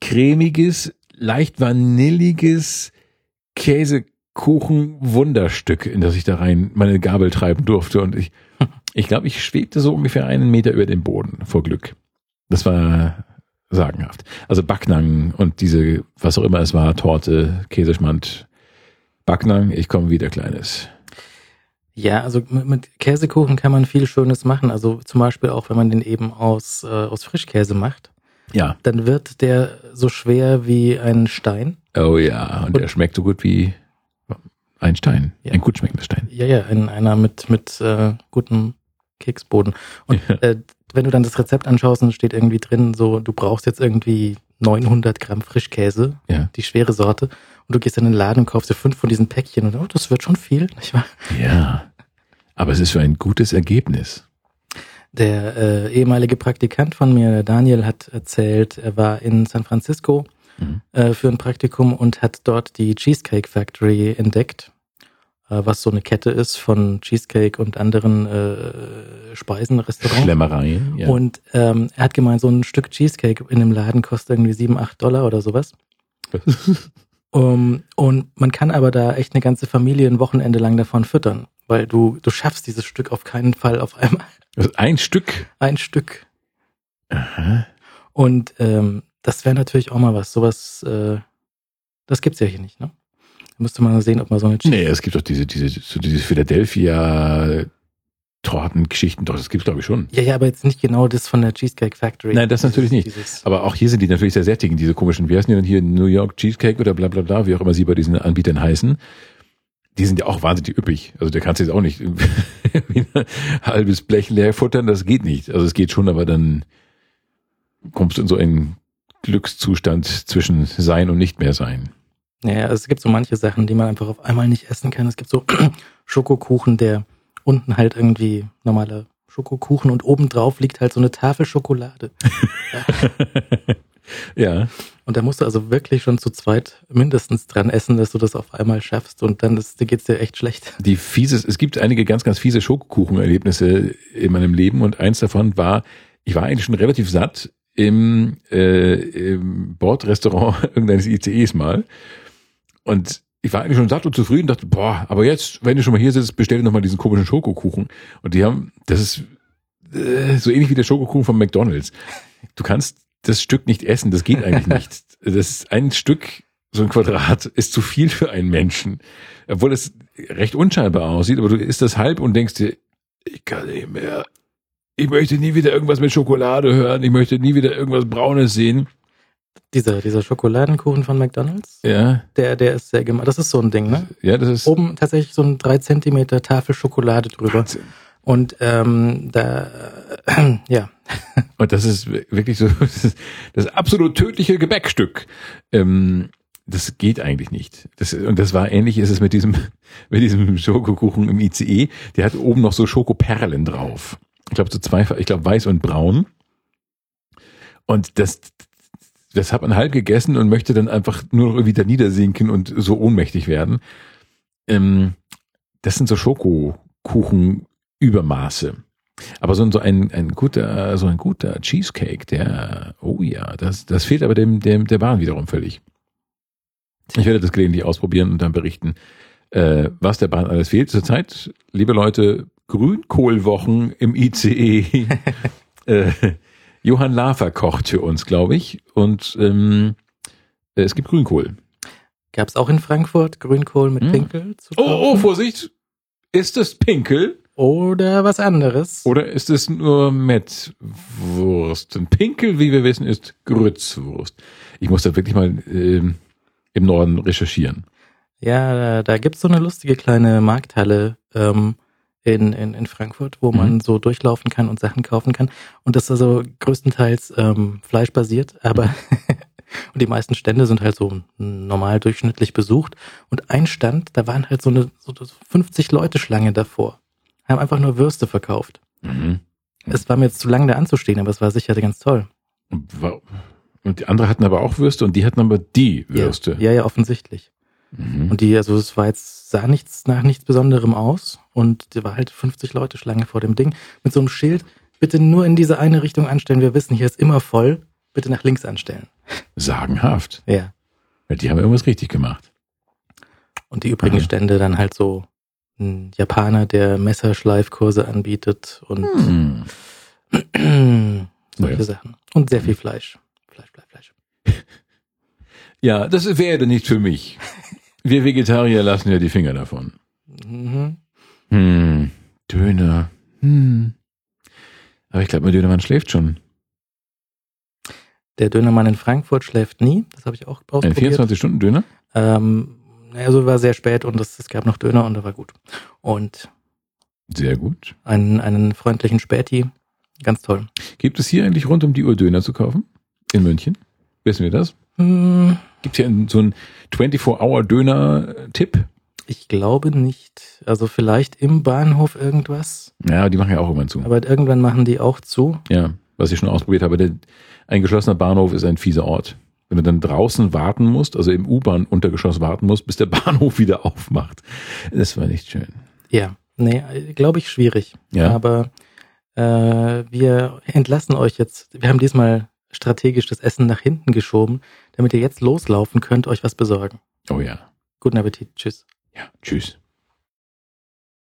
cremiges, leicht vanilliges Käsekuchen-Wunderstück, in das ich da rein meine Gabel treiben durfte. Und ich, ich glaube, ich schwebte so ungefähr einen Meter über dem Boden vor Glück. Das war sagenhaft. Also Backnang und diese, was auch immer es war, Torte, Käseschmand, Backnang, ich komme wieder, Kleines. Ja, also mit, Käsekuchen kann man viel Schönes machen. Also zum Beispiel auch, wenn man den eben aus, äh, aus Frischkäse macht, Ja. dann wird der so schwer wie ein Stein. Oh ja, und der schmeckt so gut wie ein Stein. Ja. Ein gut schmeckender Stein. Ja, ja, in einer mit, mit äh, gutem Keksboden. Und Ja. äh, wenn du dann das Rezept anschaust, dann steht irgendwie drin, so, du brauchst jetzt irgendwie 900 Gramm Frischkäse, Ja. die schwere Sorte. Und du gehst in den Laden und kaufst dir fünf von diesen Päckchen und oh, das wird schon viel, nicht wahr? Ja. Aber es ist für ein gutes Ergebnis. Der äh, ehemalige Praktikant von mir, der Daniel, hat erzählt, er war in San Francisco Mhm. äh, für ein Praktikum und hat dort die Cheesecake Factory entdeckt, äh, was so eine Kette ist von Cheesecake und anderen äh, Speisenrestaurants. Schlemmereien. Ja. Und ähm, er hat gemeint, so ein Stück Cheesecake in dem Laden kostet irgendwie sieben, acht Dollar oder sowas. Um, und man kann aber da echt eine ganze Familie ein Wochenende lang davon füttern, weil du, du schaffst dieses Stück auf keinen Fall auf einmal. Also ein Stück. Ein Stück. Aha. Und ähm, das wäre natürlich auch mal was. Sowas, äh, das gibt's ja hier nicht, ne? Da müsste man mal sehen, ob man so eine Nee, es gibt doch diese, diese, so diese Philadelphia Tortengeschichten, doch, das gibt's glaube ich schon. Ja, ja, aber jetzt nicht genau das von der Cheesecake Factory. Nein, das natürlich nicht. Dieses, Aber auch hier sind die natürlich sehr sättigend, diese komischen, wie heißen die denn hier, New York Cheesecake oder bla bla bla, wie auch immer sie bei diesen Anbietern heißen. Die sind ja auch wahnsinnig üppig. Also da kannst du jetzt auch nicht irgendwie ein halbes Blech leer futtern, das geht nicht. Also es geht schon, aber dann kommst du in so einen Glückszustand zwischen Sein und nicht mehr sein. Naja, also es gibt so manche Sachen, die man einfach auf einmal nicht essen kann. Es gibt so Schokokuchen, der unten halt irgendwie normaler Schokokuchen und obendrauf liegt halt so eine Tafel Schokolade. ja. Und da musst du also wirklich schon zu zweit mindestens dran essen, dass du das auf einmal schaffst und dann ist, geht's dir echt schlecht. Die fieses, es gibt einige ganz, ganz fiese Schokokuchenerlebnisse in meinem Leben und eins davon war, ich war eigentlich schon relativ satt im, äh, im Bordrestaurant irgendeines ICEs mal und ich war eigentlich schon satt und zufrieden, dachte, boah, aber jetzt, wenn du schon mal hier sitzt, bestell dir noch mal diesen komischen Schokokuchen. Und die haben, das ist äh, so ähnlich wie der Schokokuchen von McDonalds. Du kannst das Stück nicht essen, das geht eigentlich nicht. Das ist ein Stück, so ein Quadrat, ist zu viel für einen Menschen. Obwohl es recht unscheinbar aussieht, aber du isst das halb und denkst dir, ich kann nicht mehr. Ich möchte nie wieder irgendwas mit Schokolade hören. Ich möchte nie wieder irgendwas Braunes sehen. Dieser, dieser Schokoladenkuchen von McDonalds, Ja, der, der ist sehr gemacht. Das ist so ein Ding, ne? ja, das ist Oben tatsächlich so ein drei Zentimeter Tafel Schokolade drüber. Wahnsinn. Und ähm, da, äh, ja, Und das ist wirklich so das, ist das absolut tödliche Gebäckstück. Ähm, das geht eigentlich nicht. Das, und das war ähnlich ist es mit diesem, mit diesem Schokokuchen im ICE. Der hat oben noch so Schokoperlen drauf. Ich glaube so zwei, ich glaube weiß und braun. Und das, das hat man halb gegessen und möchte dann einfach nur noch wieder niedersinken und so ohnmächtig werden. Ähm, das sind so Schokokuchen-Übermaße. Aber so, ein- so ein, ein guter, so ein guter Cheesecake, der, oh ja, das, das fehlt aber dem, dem, der Bahn wiederum völlig. Ich werde das gelegentlich ausprobieren und dann berichten, äh, was der Bahn alles fehlt. Zurzeit, liebe Leute, Grünkohlwochen im ICE. äh, Johann Lafer kocht für uns, glaube ich. Und ähm, äh, es gibt Grünkohl. gab's auch in Frankfurt Grünkohl mit Hm. Pinkel Oh, oh? Vorsicht! Ist es Pinkel? Oder was anderes. Oder ist es nur Mettwurst? Ein Pinkel, wie wir wissen, ist Grützwurst. Ich muss da wirklich mal ähm, im Norden recherchieren. Ja, da, da gibt's so eine lustige kleine Markthalle ähm, in, in, in Frankfurt, wo man Mhm. so durchlaufen kann und Sachen kaufen kann. Und das ist also größtenteils ähm, fleischbasiert, aber und die meisten Stände sind halt so normal durchschnittlich besucht. Und ein Stand, da waren halt so eine so 50 Leute Schlange davor. Haben einfach nur Würste verkauft. Mhm. Es war mir jetzt zu lang da anzustehen, aber es war sicher ganz toll. Und die anderen hatten aber auch Würste und die hatten aber die Würste. Ja, ja, ja offensichtlich. Mhm. Und die, also es war jetzt, sah nichts nach nichts Besonderem aus und da war halt 50 Leute Schlange vor dem Ding mit so einem Schild, bitte nur in diese eine Richtung anstellen, wir wissen, hier ist immer voll, bitte nach links anstellen. Sagenhaft. Ja. Ja, die haben irgendwas richtig gemacht. Und die übrigen Aha. Stände dann halt so ein Japaner, der Messerschleifkurse anbietet und Hm. solche Naja. Sachen. Und sehr viel Fleisch. Fleisch, Fleisch, Fleisch. Ja, das wäre nicht für mich. Wir Vegetarier lassen ja die Finger davon. Mhm. Hm. Döner. Hm. Aber ich glaube, mein Dönermann schläft schon. Der Dönermann in Frankfurt schläft nie, das habe ich auch Ein ausprobiert. 24-Stunden-Döner? Ähm, also war sehr spät und es, es gab noch Döner und da war gut. Und Sehr gut. einen, einen freundlichen Späti, ganz toll. Gibt es hier eigentlich rund um die Uhr Döner zu kaufen? In München? Wissen wir das? Hm, Gibt es hier so einen 24-Hour-Döner-Tipp? ich glaube nicht. Also vielleicht im Bahnhof irgendwas, Ja, die machen ja auch irgendwann zu. aber irgendwann machen die auch zu. Ja, was ich schon ausprobiert habe. Der, ein geschlossener Bahnhof ist ein fieser Ort. Wenn du dann draußen warten musst, also im U-Bahn-Untergeschoss warten musst, bis der Bahnhof wieder aufmacht. Das war nicht schön. Ja, nee, glaube ich schwierig. Ja. Aber äh, wir entlassen euch jetzt. Wir haben diesmal strategisch das Essen nach hinten geschoben, damit ihr jetzt loslaufen könnt, euch was besorgen. Oh ja. Guten Appetit. Tschüss. Ja, tschüss.